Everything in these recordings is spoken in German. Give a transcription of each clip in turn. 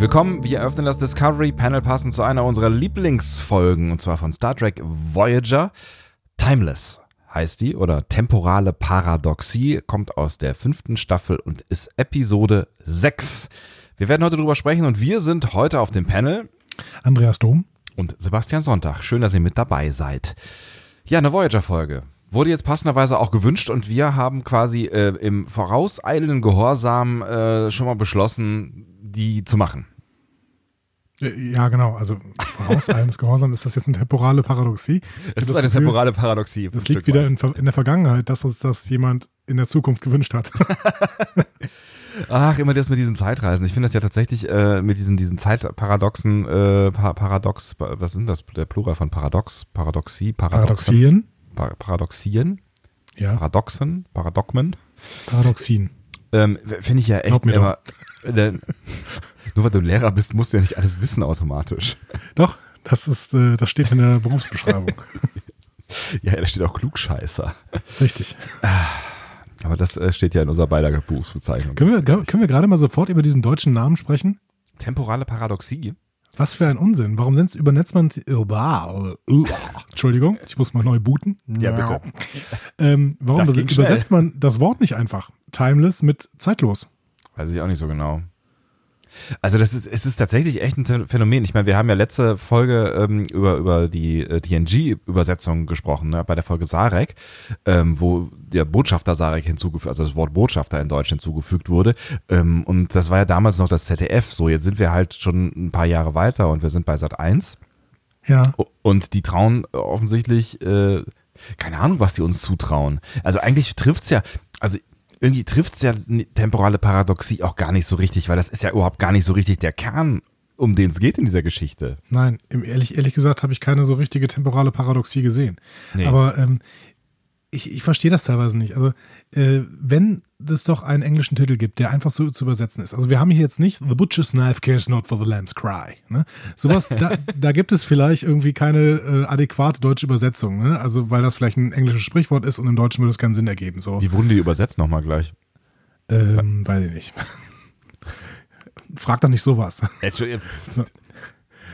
Herzlich willkommen. Wir eröffnen das Discovery Panel passend zu einer unserer Lieblingsfolgen und zwar von Star Trek Voyager. Timeless heißt die oder temporale Paradoxie, kommt aus der fünften Staffel und ist Episode 6. Wir werden heute drüber sprechen und wir sind heute auf dem Panel. Andreas Dom. Und Sebastian Sonntag. Schön, dass ihr mit dabei seid. Ja, eine Voyager-Folge. Wurde jetzt passenderweise auch gewünscht und wir haben quasi äh, im vorauseilenden Gehorsam äh, schon mal beschlossen, die zu machen. Äh, ja, genau. Also vorauseilendes Gehorsam ist das jetzt eine temporale Paradoxie. Es ist eine Gefühl, temporale Paradoxie. Das liegt wieder in, in, der Vergangenheit, dass uns das jemand in der Zukunft gewünscht hat. Ach, immer das mit diesen Zeitreisen. Ich finde das ja tatsächlich äh, mit diesen, diesen Zeitparadoxen, äh, Paradox, was sind das? Der Plural von Paradox, Paradoxie, Paradoxien. Pa Paradoxien. Ja. Paradoxen, Paradoxmen. Paradoxien. Ähm, finde ich ja echt immer. Nur weil du Lehrer bist, musst du ja nicht alles wissen automatisch. Doch, das ist, äh, das steht in der Berufsbeschreibung. ja, da steht auch Klugscheißer. Richtig. Aber das äh, steht ja in unserer beider Berufsbezeichnung. Können wir, können wir gerade mal sofort über diesen deutschen Namen sprechen? Temporale Paradoxie. Was für ein Unsinn. Warum übernetzt man. Entschuldigung, ich muss mal neu booten. Ja, bitte. Ähm, warum übersetzt man das Wort nicht einfach? Timeless mit zeitlos. Weiß ich auch nicht so genau. Also das ist, es ist tatsächlich echt ein Phänomen. Ich meine, wir haben ja letzte Folge ähm, über, über die äh, TNG-Übersetzung gesprochen, ne, bei der Folge Sarek, ähm, wo der Botschafter Sarek hinzugefügt, also das Wort Botschafter in Deutsch hinzugefügt wurde. Ähm, und das war ja damals noch das ZDF. So, jetzt sind wir halt schon ein paar Jahre weiter und wir sind bei Sat 1. Ja. Und die trauen offensichtlich, äh, keine Ahnung, was die uns zutrauen. Also eigentlich trifft es ja, also irgendwie trifft es ja temporale Paradoxie auch gar nicht so richtig, weil das ist ja überhaupt gar nicht so richtig der Kern, um den es geht in dieser Geschichte. Nein, ehrlich, ehrlich gesagt habe ich keine so richtige temporale Paradoxie gesehen. Nee. Aber ähm, ich, ich verstehe das teilweise nicht. Also, äh, wenn es doch einen englischen Titel gibt, der einfach so zu übersetzen ist. Also, wir haben hier jetzt nicht The Butcher's Knife cares not for the lamb's cry. Ne? Sowas, da, da gibt es vielleicht irgendwie keine äh, adäquate deutsche Übersetzung. Ne? Also, weil das vielleicht ein englisches Sprichwort ist und im Deutschen würde es keinen Sinn ergeben. So. Wie wurden die übersetzt nochmal gleich? Ähm, weiß ich nicht. Frag doch nicht sowas. so.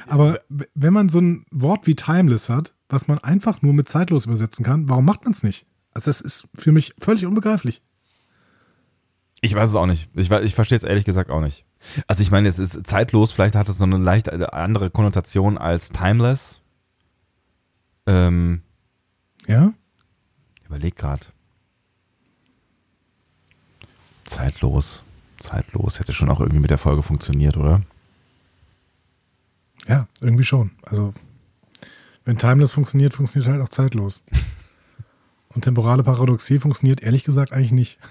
Aber wenn man so ein Wort wie timeless hat, was man einfach nur mit zeitlos übersetzen kann, warum macht man es nicht? Also das ist für mich völlig unbegreiflich. Ich weiß es auch nicht. Ich, ich verstehe es ehrlich gesagt auch nicht. Also ich meine, es ist zeitlos, vielleicht hat es noch eine leicht andere Konnotation als timeless. Ähm, ja? Überleg gerade. Zeitlos. Zeitlos hätte schon auch irgendwie mit der Folge funktioniert, oder? Ja, irgendwie schon. Also, wenn Timeless funktioniert, funktioniert halt auch zeitlos. Und temporale Paradoxie funktioniert ehrlich gesagt eigentlich nicht.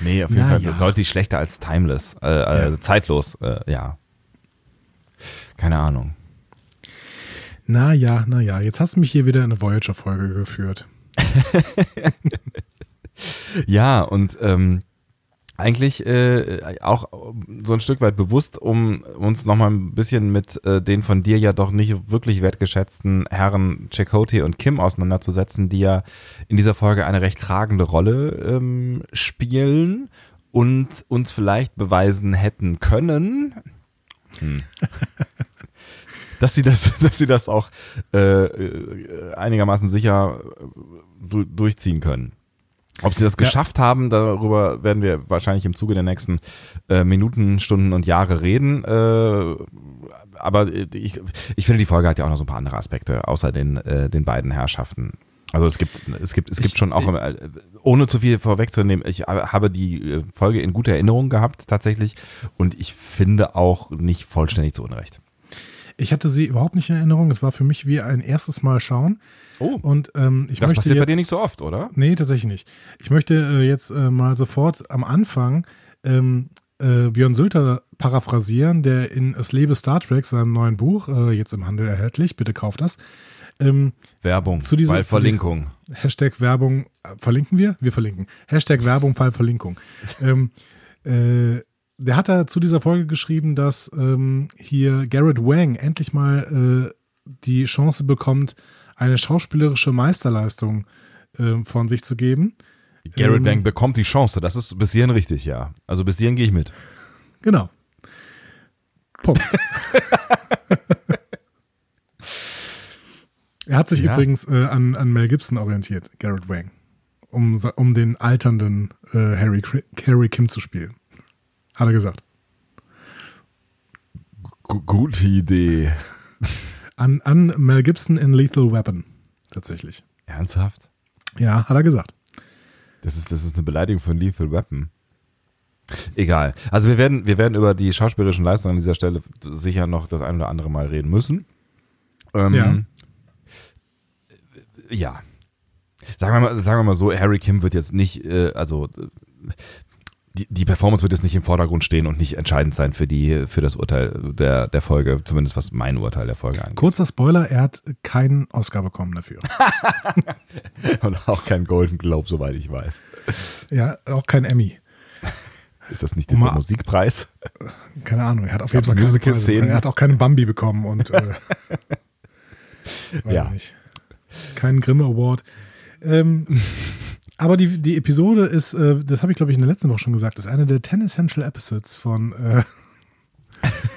Nee, auf jeden Na, Fall ja. deutlich schlechter als Timeless. Äh, also ja. zeitlos, äh, ja. Keine Ahnung. Na ja, na ja. Jetzt hast du mich hier wieder in eine Voyager-Folge geführt. ja, und ähm, eigentlich äh, auch so ein Stück weit bewusst, um uns nochmal ein bisschen mit äh, den von dir ja doch nicht wirklich wertgeschätzten Herren Chakotay und Kim auseinanderzusetzen, die ja in dieser Folge eine recht tragende Rolle ähm, spielen und uns vielleicht beweisen hätten können, hm. dass sie das, dass sie das auch äh, äh einigermaßen sicher äh, durchziehen können. Ob sie das ja. geschafft haben, darüber werden wir wahrscheinlich im Zuge der nächsten äh, Minuten, Stunden und Jahre reden. Äh, aber ich, ich finde, die Folge hat ja auch noch so ein paar andere Aspekte, außer den, äh, den beiden Herrschaften. Also es gibt, es gibt, es gibt ich, schon auch, ich, ohne zu viel vorwegzunehmen, ich habe die äh, Folge in guter Erinnerung gehabt, tatsächlich. Und ich finde auch nicht vollständig zu Unrecht. Ich hatte sie überhaupt nicht in Erinnerung. Es war für mich wie ein erstes Mal schauen. Oh. Und ähm, ich das möchte passiert jetzt, bei dir nicht so oft, oder? Nee, tatsächlich nicht. Ich möchte äh, jetzt äh, mal sofort am Anfang ähm, äh, Björn Sülter paraphrasieren, der in Es lebe Star Trek, seinem neuen Buch, äh, jetzt im Handel erhältlich, bitte kauft das. Ähm, Werbung, zu dieser, Verlinkung. Zu Hashtag Werbung, äh, verlinken wir? Wir verlinken. Hashtag Werbung, Fall Verlinkung. ähm, äh, der hat da zu dieser Folge geschrieben, dass ähm, hier Garrett Wang endlich mal äh, die Chance bekommt, eine schauspielerische Meisterleistung äh, von sich zu geben. Garrett ähm, Wang bekommt die Chance, das ist bis hierhin richtig, ja. Also bis hierhin gehe ich mit. Genau. Punkt. er hat sich ja. übrigens äh, an, an Mel Gibson orientiert, Garrett Wang, um, um den alternden äh, Harry, Harry Kim zu spielen. Hat er gesagt. G gute Idee. An, an Mel Gibson in Lethal Weapon, tatsächlich. Ernsthaft? Ja, hat er gesagt. Das ist, das ist eine Beleidigung von Lethal Weapon. Egal. Also wir werden, wir werden über die schauspielerischen Leistungen an dieser Stelle sicher noch das ein oder andere Mal reden müssen. Ähm, ja. Ja. Sagen wir, mal, sagen wir mal so, Harry Kim wird jetzt nicht, äh, also die, die Performance wird jetzt nicht im Vordergrund stehen und nicht entscheidend sein für, die, für das Urteil der, der Folge, zumindest was mein Urteil der Folge angeht. Kurzer Spoiler, er hat keinen Oscar bekommen dafür. und auch keinen Golden Globe, soweit ich weiß. Ja, auch kein Emmy. Ist das nicht der Musikpreis? Keine Ahnung, er hat auf jeden Fall Musical. Er hat auch keinen Bambi bekommen und äh, ja. Nicht. Keinen Grimme Award. Ähm, aber die, die Episode ist, äh, das habe ich glaube ich in der letzten Woche schon gesagt, ist eine der 10 Essential Episodes von äh,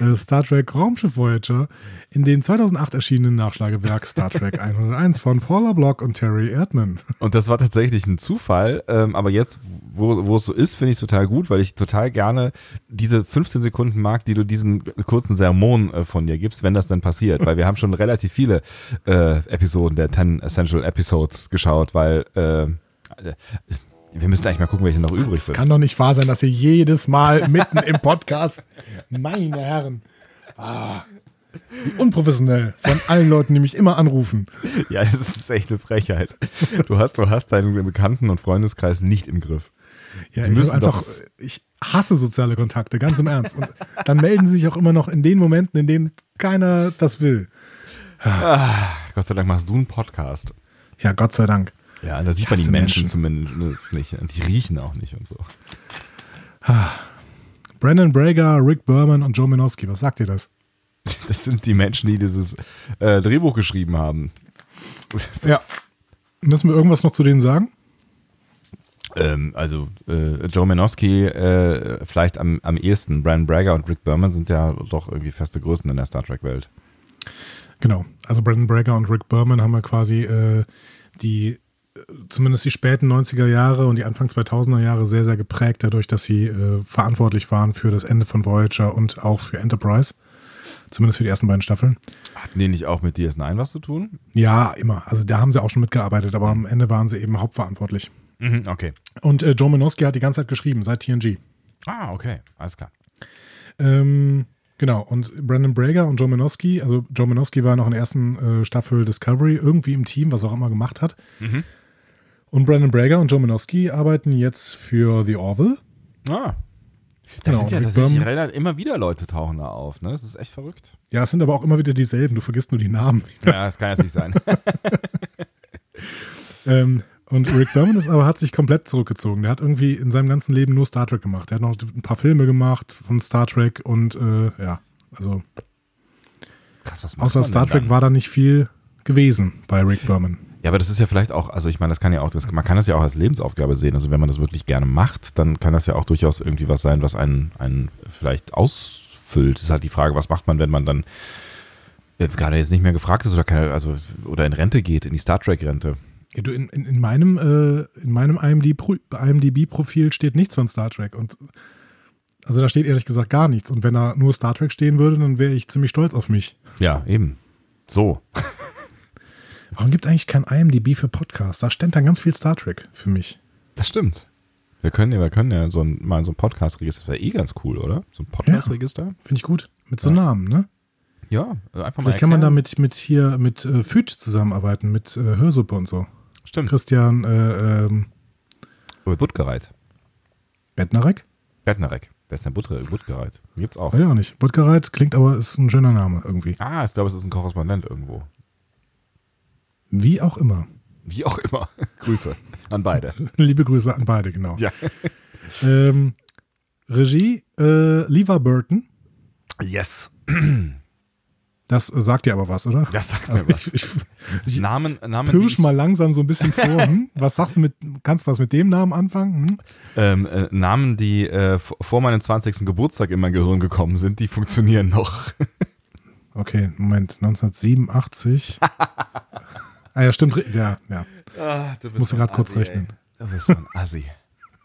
äh, Star Trek Raumschiff Voyager in dem 2008 erschienenen Nachschlagewerk Star Trek 101 von Paula Block und Terry Erdmann. Und das war tatsächlich ein Zufall, ähm, aber jetzt, wo, wo es so ist, finde ich es total gut, weil ich total gerne diese 15 Sekunden mag, die du diesen kurzen Sermon äh, von dir gibst, wenn das dann passiert, weil wir haben schon relativ viele äh, Episoden der 10 Essential Episodes geschaut, weil äh, wir müssen eigentlich mal gucken, welche noch übrig sind. Es kann doch nicht wahr sein, dass ihr jedes Mal mitten im Podcast, meine Herren, ah, wie unprofessionell von allen Leuten, die mich immer anrufen. Ja, das ist echt eine Frechheit. Du hast, du hast deinen Bekannten- und Freundeskreis nicht im Griff. Ja, die ich müssen einfach, ich hasse soziale Kontakte, ganz im Ernst. Und dann melden sie sich auch immer noch in den Momenten, in denen keiner das will. Ah, Gott sei Dank machst du einen Podcast. Ja, Gott sei Dank. Ja, da sieht man die Menschen, Menschen, zumindest nicht. Und die riechen auch nicht und so. Brandon Brager, Rick Berman und Joe Minowski, was sagt ihr das? Das sind die Menschen, die dieses äh, Drehbuch geschrieben haben. Ja. Müssen wir irgendwas noch zu denen sagen? Ähm, also äh, Joe Minowski äh, vielleicht am, am ehesten. Brandon Brager und Rick Berman sind ja doch irgendwie feste Größen in der Star Trek-Welt. Genau. Also Brandon Brager und Rick Berman haben ja quasi äh, die zumindest die späten 90er Jahre und die Anfang 2000er Jahre sehr, sehr geprägt dadurch, dass sie äh, verantwortlich waren für das Ende von Voyager und auch für Enterprise. Zumindest für die ersten beiden Staffeln. Hatten die nicht auch mit DS9 was zu tun? Ja, immer. Also da haben sie auch schon mitgearbeitet, aber am Ende waren sie eben hauptverantwortlich. Mhm, okay. Und äh, Joe Minowski hat die ganze Zeit geschrieben, seit TNG. Ah, okay. Alles klar. Ähm, Genau, und Brandon Brager und Joe Minowski, also Joe Minowski war noch in der ersten äh, Staffel Discovery irgendwie im Team, was er auch immer gemacht hat. Mhm. Und Brandon Brager und Joe Minowski arbeiten jetzt für The Orville. Ah. Das genau, sind ja tatsächlich Berman, immer wieder Leute tauchen da auf, ne? Das ist echt verrückt. Ja, es sind aber auch immer wieder dieselben, du vergisst nur die Namen. Ja, das kann natürlich sein. ähm, und Rick Berman ist aber hat sich komplett zurückgezogen. Der hat irgendwie in seinem ganzen Leben nur Star Trek gemacht. Er hat noch ein paar Filme gemacht von Star Trek und äh, ja, also Krass, was außer Star Trek war da nicht viel gewesen bei Rick Berman. Ja, aber das ist ja vielleicht auch, also ich meine, das kann ja auch, das, man kann das ja auch als Lebensaufgabe sehen. Also wenn man das wirklich gerne macht, dann kann das ja auch durchaus irgendwie was sein, was einen, einen vielleicht ausfüllt. Das ist halt die Frage, was macht man, wenn man dann äh, gerade jetzt nicht mehr gefragt ist oder keine, also oder in Rente geht, in die Star Trek-Rente. Ja, du, in, in, in meinem, äh, in meinem IMDb-Profil steht nichts von Star Trek und also da steht ehrlich gesagt gar nichts. Und wenn da nur Star Trek stehen würde, dann wäre ich ziemlich stolz auf mich. Ja, eben. So. Warum gibt es eigentlich kein IMDb für Podcasts? Da steht dann ganz viel Star Trek für mich. Das stimmt. Wir können ja, wir können ja so ein, mal so ein Podcast-Register, das wäre eh ganz cool, oder? So ein Podcast-Register. Ja, Finde ich gut. Mit so ja. Namen, ne? Ja, einfach mal. Vielleicht kann man da mit, mit hier mit äh, Füt zusammenarbeiten, mit äh, Hörsuppe und so. Stimmt. Christian äh, ähm, Buttgereit. Bettnarek? Bettnarek. Wer ist denn Buttgereit? Gibt's auch. Ja, nicht. Buttgereit klingt aber, ist ein schöner Name irgendwie. Ah, ich glaube, es ist ein Korrespondent irgendwo. Wie auch immer. Wie auch immer. Grüße an beide. Liebe Grüße an beide, genau. Ja. Ähm, Regie, äh, Lever Burton. Yes. Das sagt dir aber was, oder? Das sagt also mir was. Ich, ich, Namen, Namen. Pirsch mal langsam so ein bisschen vor. Hm? Was sagst du mit, kannst du was mit dem Namen anfangen? Hm? Ähm, äh, Namen, die äh, vor meinem 20. Geburtstag in mein Gehirn gekommen sind, die funktionieren noch. okay, Moment, 1987. ah ja, stimmt. Ja, ja. Ah, du gerade kurz rechnen. Du bist so ein Assi.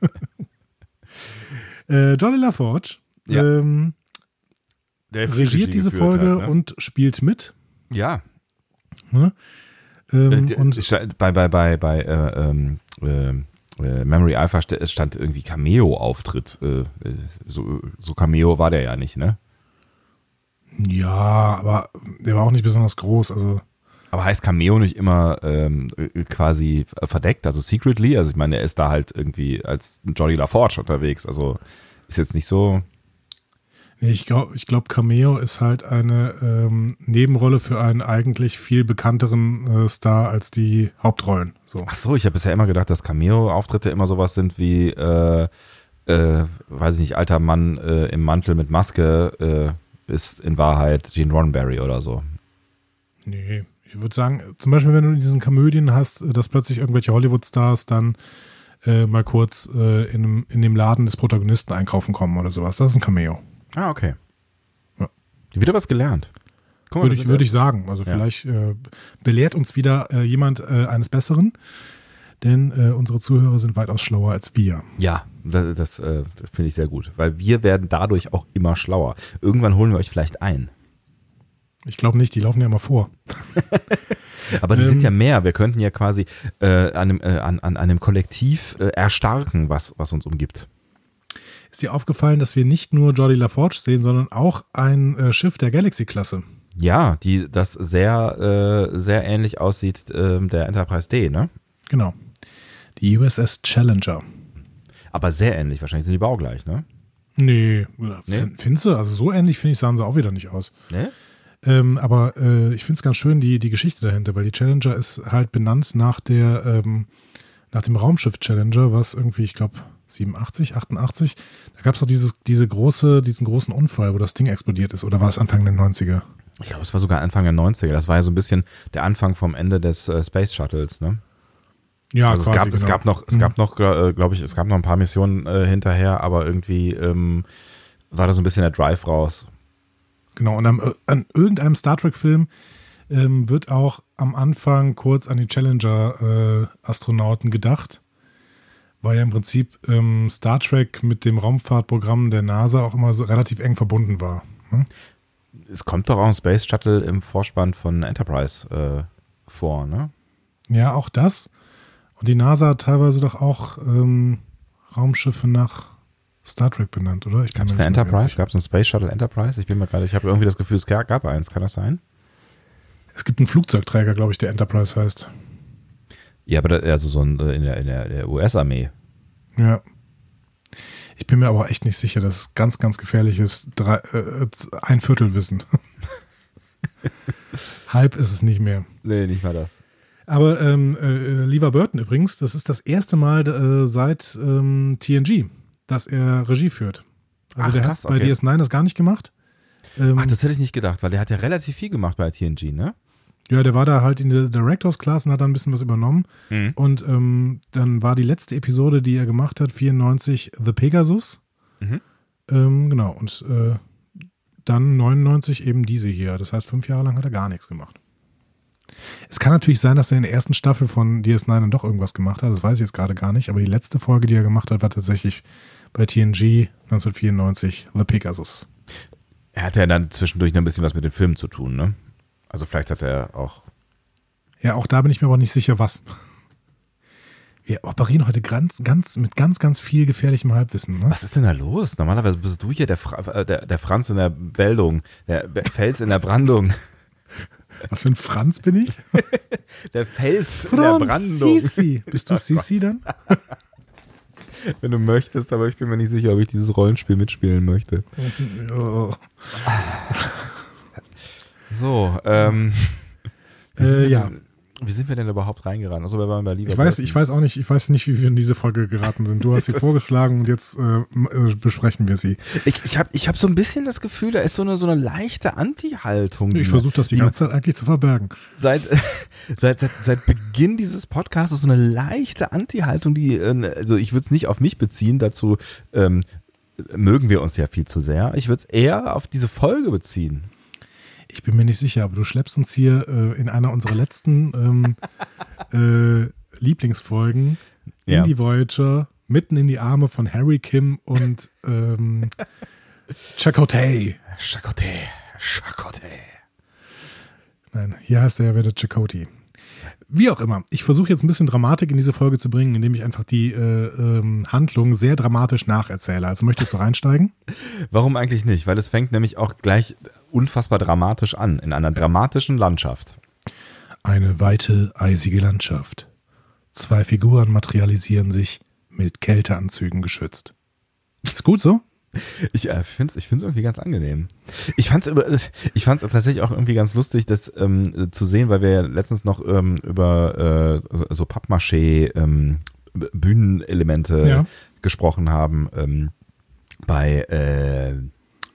äh, Johnny LaForge. Ja. Ähm, der regiert diese Folge hat, ne? und spielt mit. Ja. Ne? Ähm, äh, und bei bei bei bei äh, ähm, äh, äh, Memory Alpha stand irgendwie Cameo-Auftritt. Äh, so, so Cameo war der ja nicht, ne? Ja, aber der war auch nicht besonders groß. Also aber heißt Cameo nicht immer ähm, quasi verdeckt, also secretly? Also ich meine, er ist da halt irgendwie als Jolly LaForge unterwegs. Also ist jetzt nicht so. Nee, ich glaube, ich glaub, Cameo ist halt eine ähm, Nebenrolle für einen eigentlich viel bekannteren äh, Star als die Hauptrollen. So. Ach so, ich habe bisher immer gedacht, dass Cameo-Auftritte immer sowas sind wie, äh, äh, weiß ich nicht, alter Mann äh, im Mantel mit Maske äh, ist in Wahrheit Gene Roddenberry oder so. Nee, ich würde sagen, zum Beispiel, wenn du in diesen Komödien hast, dass plötzlich irgendwelche Hollywood-Stars dann äh, mal kurz in, einem, in dem Laden des Protagonisten einkaufen kommen oder sowas. Das ist ein Cameo. Ah, okay. Ja. Wieder was gelernt. Mal, würde ich, würde ich sagen. Also ja. vielleicht äh, belehrt uns wieder äh, jemand äh, eines Besseren, denn äh, unsere Zuhörer sind weitaus schlauer als wir. Ja, das, das, äh, das finde ich sehr gut, weil wir werden dadurch auch immer schlauer. Irgendwann holen wir euch vielleicht ein. Ich glaube nicht, die laufen ja immer vor. Aber die ähm, sind ja mehr. Wir könnten ja quasi äh, an, einem, an, an einem Kollektiv erstarken, was, was uns umgibt ist dir aufgefallen, dass wir nicht nur Jordi LaForge sehen, sondern auch ein äh, Schiff der Galaxy-Klasse. Ja, die das sehr, äh, sehr ähnlich aussieht äh, der Enterprise D, ne? Genau. Die USS Challenger. Aber sehr ähnlich, wahrscheinlich sind die baugleich, ne? Nee, nee? findest du? Also so ähnlich, finde ich, sahen sie auch wieder nicht aus. Nee? Ähm, aber äh, ich finde es ganz schön, die, die Geschichte dahinter, weil die Challenger ist halt benannt nach der, ähm, nach dem Raumschiff Challenger, was irgendwie, ich glaube, 87, 88. Da gab es doch dieses, diese große, diesen großen Unfall, wo das Ding explodiert ist. Oder war das Anfang der 90er? Ich glaube, es war sogar Anfang der 90er. Das war ja so ein bisschen der Anfang vom Ende des äh, Space Shuttles, ne? Ja, also quasi, es, gab, genau. es gab noch, es mhm. gab noch, äh, glaube ich, es gab noch ein paar Missionen äh, hinterher, aber irgendwie ähm, war da so ein bisschen der Drive raus. Genau, und am, äh, an irgendeinem Star Trek-Film ähm, wird auch am Anfang kurz an die Challenger-Astronauten gedacht weil ja im Prinzip ähm, Star Trek mit dem Raumfahrtprogramm der NASA auch immer so relativ eng verbunden war. Hm? Es kommt doch auch ein Space Shuttle im Vorspann von Enterprise äh, vor, ne? Ja, auch das. Und die NASA hat teilweise doch auch ähm, Raumschiffe nach Star Trek benannt, oder? Gab es eine Enterprise? Gab es ein Space Shuttle Enterprise? Ich bin mir gerade, ich habe irgendwie das Gefühl, es gab eins. Kann das sein? Es gibt einen Flugzeugträger, glaube ich, der Enterprise heißt. Ja, aber das, also so ein, äh, in der, in der, US-Armee. Ja. Ich bin mir aber echt nicht sicher, dass es ganz, ganz gefährlich ist. Drei, äh, ein Viertel Wissen. Halb ist es nicht mehr. Nee, nicht mal das. Aber ähm, äh, Lever Burton übrigens, das ist das erste Mal äh, seit ähm, TNG, dass er Regie führt. Also Ach, der krass, hat bei okay. DS9 das gar nicht gemacht. Ähm, Ach, das hätte ich nicht gedacht, weil der hat ja relativ viel gemacht bei TNG, ne? Ja, der war da halt in der Directors Class und hat da ein bisschen was übernommen. Mhm. Und ähm, dann war die letzte Episode, die er gemacht hat, 94, The Pegasus. Mhm. Ähm, genau, und äh, dann 99 eben diese hier. Das heißt, fünf Jahre lang hat er gar nichts gemacht. Es kann natürlich sein, dass er in der ersten Staffel von DS9 dann doch irgendwas gemacht hat. Das weiß ich jetzt gerade gar nicht. Aber die letzte Folge, die er gemacht hat, war tatsächlich bei TNG 1994 The Pegasus. Er hatte ja dann zwischendurch noch ein bisschen was mit den Filmen zu tun, ne? Also vielleicht hat er auch. Ja, auch da bin ich mir aber nicht sicher, was. Wir operieren heute ganz, ganz, mit ganz, ganz viel gefährlichem Halbwissen. Ne? Was ist denn da los? Normalerweise bist du hier der, Fra äh, der, der Franz in der Bildung, der Fels in der Brandung. Was für ein Franz bin ich? der Fels Franz in der Brandung. Sisi. Bist du oh Sisi dann? Wenn du möchtest, aber ich bin mir nicht sicher, ob ich dieses Rollenspiel mitspielen möchte. Oh. So, ähm. Äh, ja. Wie sind wir denn überhaupt reingerannt? Also, wir waren bei Lieber ich weiß, ich weiß auch nicht, ich weiß nicht, wie wir in diese Folge geraten sind. Du hast sie vorgeschlagen und jetzt äh, äh, besprechen wir sie. Ich, ich habe ich hab so ein bisschen das Gefühl, da ist so eine, so eine leichte Anti-Haltung. Ich versuche das die, die ganze Zeit eigentlich zu verbergen. Seit, seit, seit, seit Beginn dieses Podcasts ist so eine leichte Anti-Haltung, die, äh, also ich würde es nicht auf mich beziehen, dazu ähm, mögen wir uns ja viel zu sehr. Ich würde es eher auf diese Folge beziehen. Ich bin mir nicht sicher, aber du schleppst uns hier äh, in einer unserer letzten ähm, äh, Lieblingsfolgen ja. in die Voyager, mitten in die Arme von Harry Kim und ähm, Chakotay. Chakotay. Chakotay. Nein, hier heißt er ja wieder Chakotay. Wie auch immer. Ich versuche jetzt ein bisschen Dramatik in diese Folge zu bringen, indem ich einfach die äh, ähm, Handlung sehr dramatisch nacherzähle. Also möchtest du reinsteigen? Warum eigentlich nicht? Weil es fängt nämlich auch gleich unfassbar dramatisch an, in einer dramatischen Landschaft. Eine weite, eisige Landschaft. Zwei Figuren materialisieren sich, mit Kälteanzügen geschützt. Ist gut so? Ich äh, finde es ich find's irgendwie ganz angenehm. Ich fand es ich fand's tatsächlich auch irgendwie ganz lustig, das ähm, zu sehen, weil wir ja letztens noch ähm, über äh, so Pappmaché ähm, Bühnenelemente ja. gesprochen haben ähm, bei äh,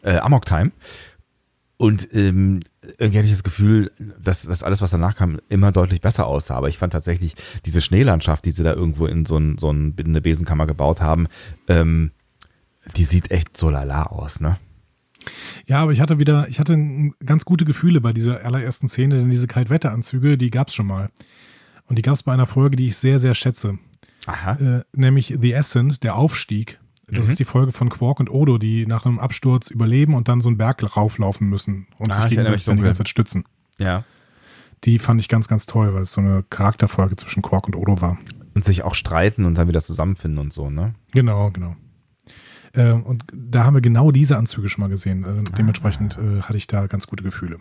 äh, Amok Time. Und ähm, irgendwie hatte ich das Gefühl, dass das alles, was danach kam, immer deutlich besser aussah. Aber ich fand tatsächlich diese Schneelandschaft, die sie da irgendwo in so, ein, so eine Besenkammer gebaut haben, ähm, die sieht echt so lala aus, ne? Ja, aber ich hatte wieder, ich hatte ganz gute Gefühle bei dieser allerersten Szene, denn diese Kaltwetteranzüge, die gab es schon mal. Und die gab es bei einer Folge, die ich sehr, sehr schätze. Aha. Äh, nämlich The Ascent, der Aufstieg. Das mhm. ist die Folge von Quark und Odo, die nach einem Absturz überleben und dann so einen Berg rauflaufen müssen und ah, sich gegenseitig dann die ganze Zeit stützen. Ja. Die fand ich ganz, ganz toll, weil es so eine Charakterfolge zwischen Quark und Odo war. Und sich auch streiten und dann wieder zusammenfinden und so, ne? Genau, genau. Äh, und da haben wir genau diese Anzüge schon mal gesehen. Äh, dementsprechend äh, hatte ich da ganz gute Gefühle.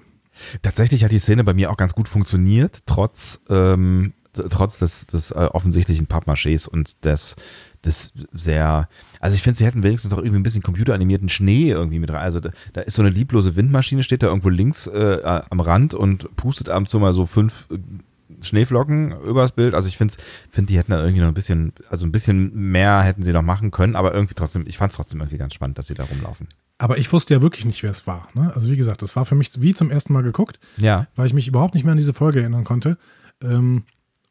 Tatsächlich hat die Szene bei mir auch ganz gut funktioniert, trotz, ähm, trotz des, des äh, offensichtlichen Pappmachés und des, des sehr, also ich finde, sie hätten wenigstens doch irgendwie ein bisschen computeranimierten Schnee irgendwie mit rein. Also da, da, ist so eine lieblose Windmaschine, steht da irgendwo links äh, am Rand und pustet ab und zu mal so fünf Schneeflocken übers Bild. Also ich finde, find, die hätten da irgendwie noch ein bisschen, also ein bisschen mehr hätten sie noch machen können, aber irgendwie trotzdem, ich fand es trotzdem irgendwie ganz spannend, dass sie da rumlaufen. Aber ich wusste ja wirklich nicht, wer es war. Ne? Also wie gesagt, das war für mich wie zum ersten Mal geguckt, ja. weil ich mich überhaupt nicht mehr an diese Folge erinnern konnte. Ähm,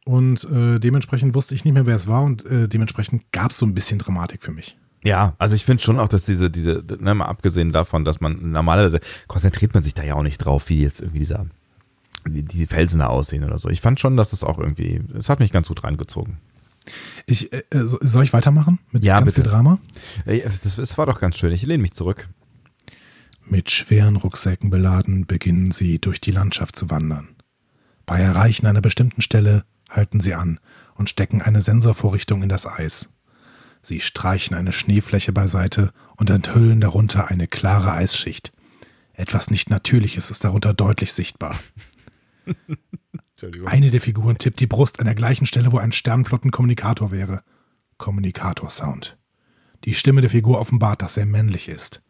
und äh, dementsprechend wusste ich nicht mehr, wer es war und äh, dementsprechend gab es so ein bisschen Dramatik für mich. Ja, also ich finde schon auch, dass diese, diese, ne, mal abgesehen davon, dass man normalerweise konzentriert man sich da ja auch nicht drauf, wie jetzt irgendwie dieser die, die Felsen da aussehen oder so. Ich fand schon, dass es auch irgendwie, es hat mich ganz gut reingezogen. Ich, äh, soll ich weitermachen mit ja, ganz bitte. viel Drama? Das, das war doch ganz schön. Ich lehne mich zurück. Mit schweren Rucksäcken beladen beginnen sie durch die Landschaft zu wandern. Bei Erreichen einer bestimmten Stelle halten sie an und stecken eine Sensorvorrichtung in das Eis. Sie streichen eine Schneefläche beiseite und enthüllen darunter eine klare Eisschicht. Etwas nicht Natürliches ist darunter deutlich sichtbar. Eine der Figuren tippt die Brust an der gleichen Stelle, wo ein Sternflottenkommunikator wäre. Kommunikator-Sound. Die Stimme der Figur offenbart, dass er männlich ist.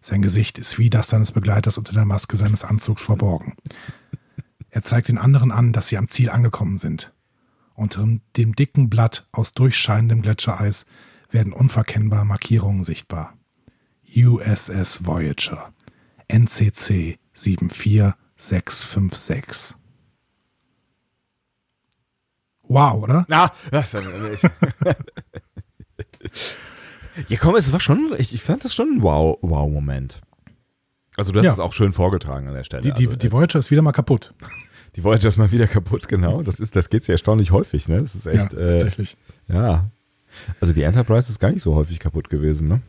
Sein Gesicht ist wie das seines Begleiters unter der Maske seines Anzugs verborgen. Er zeigt den anderen an, dass sie am Ziel angekommen sind. Unter dem dicken Blatt aus durchscheinendem Gletschereis werden unverkennbar Markierungen sichtbar. USS Voyager. NCC 74 656. Wow, oder? Ah, das ja, komm, es war schon, ich, ich fand das schon ein Wow-Moment. Wow also du hast ja. es auch schön vorgetragen an der Stelle. Die, die, also, die Voyager ist wieder mal kaputt. Die Voyager ist mal wieder kaputt, genau. Das ist, das geht ja erstaunlich häufig, ne? Das ist echt. Ja, tatsächlich. Äh, ja. Also die Enterprise ist gar nicht so häufig kaputt gewesen, ne?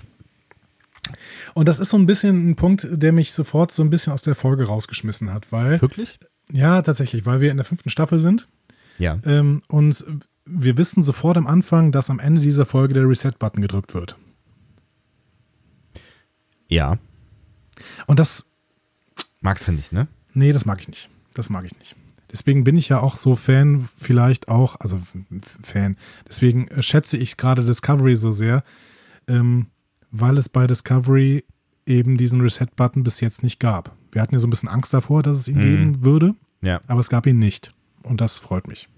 Und das ist so ein bisschen ein Punkt, der mich sofort so ein bisschen aus der Folge rausgeschmissen hat, weil. Wirklich? Ja, tatsächlich, weil wir in der fünften Staffel sind. Ja. Ähm, und wir wissen sofort am Anfang, dass am Ende dieser Folge der Reset-Button gedrückt wird. Ja. Und das. Magst du nicht, ne? Nee, das mag ich nicht. Das mag ich nicht. Deswegen bin ich ja auch so Fan, vielleicht auch, also Fan. Deswegen schätze ich gerade Discovery so sehr, ähm, weil es bei Discovery eben diesen Reset-Button bis jetzt nicht gab. Wir hatten ja so ein bisschen Angst davor, dass es ihn mhm. geben würde, ja. aber es gab ihn nicht. und das freut mich.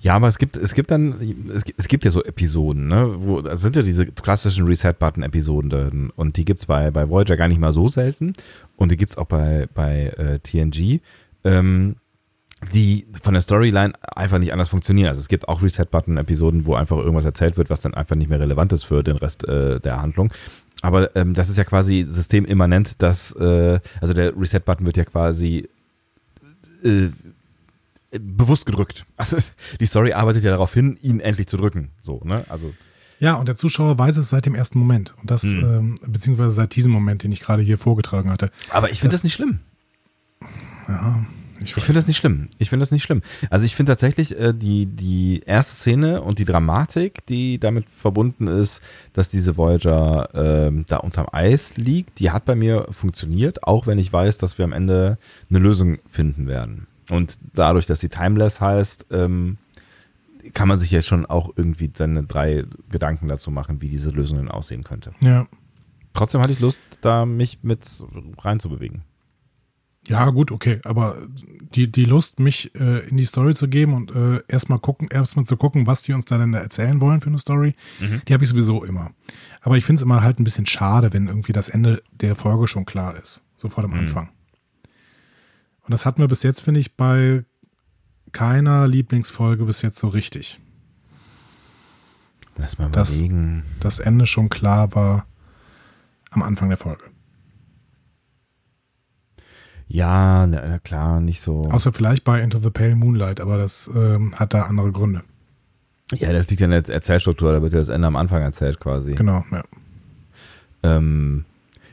Ja, aber es gibt, es gibt dann, es gibt, es gibt ja so Episoden, ne, wo, das sind ja diese klassischen Reset-Button-Episoden und die gibt es bei, bei Voyager gar nicht mal so selten und die gibt es auch bei, bei äh, TNG, ähm, die von der Storyline einfach nicht anders funktionieren. Also es gibt auch Reset-Button-Episoden, wo einfach irgendwas erzählt wird, was dann einfach nicht mehr relevant ist für den Rest äh, der Handlung. Aber ähm, das ist ja quasi systemimmanent, dass, äh, also der Reset-Button wird ja quasi äh, bewusst gedrückt. Also die Story arbeitet ja darauf hin, ihn endlich zu drücken. So, ne? Also. Ja, und der Zuschauer weiß es seit dem ersten Moment. Und das, hm. ähm, beziehungsweise seit diesem Moment, den ich gerade hier vorgetragen hatte. Aber ich finde das, das, nicht schlimm. Ja. Ich, ich finde das nicht schlimm. Ich finde das nicht schlimm. Also ich finde tatsächlich äh, die, die erste Szene und die Dramatik, die damit verbunden ist, dass diese Voyager äh, da unterm Eis liegt, die hat bei mir funktioniert, auch wenn ich weiß, dass wir am Ende eine Lösung finden werden. Und dadurch, dass sie Timeless heißt, ähm, kann man sich jetzt schon auch irgendwie seine drei Gedanken dazu machen, wie diese Lösung denn aussehen könnte. Ja. Trotzdem hatte ich Lust, da mich mit reinzubewegen. Ja, gut, okay, aber die, die Lust, mich äh, in die Story zu geben und äh, erstmal gucken, erstmal zu gucken, was die uns da denn da erzählen wollen für eine Story, mhm. die habe ich sowieso immer. Aber ich finde es immer halt ein bisschen schade, wenn irgendwie das Ende der Folge schon klar ist, so vor dem mhm. Anfang. Und das hatten wir bis jetzt, finde ich, bei keiner Lieblingsfolge bis jetzt so richtig. Lass mal dass überlegen. das Ende schon klar war am Anfang der Folge. Ja, na, klar, nicht so. Außer vielleicht bei Into the Pale Moonlight, aber das ähm, hat da andere Gründe. Ja, das liegt ja in der Erzählstruktur, da wird ja das Ende am Anfang erzählt quasi. Genau, ja. Ähm,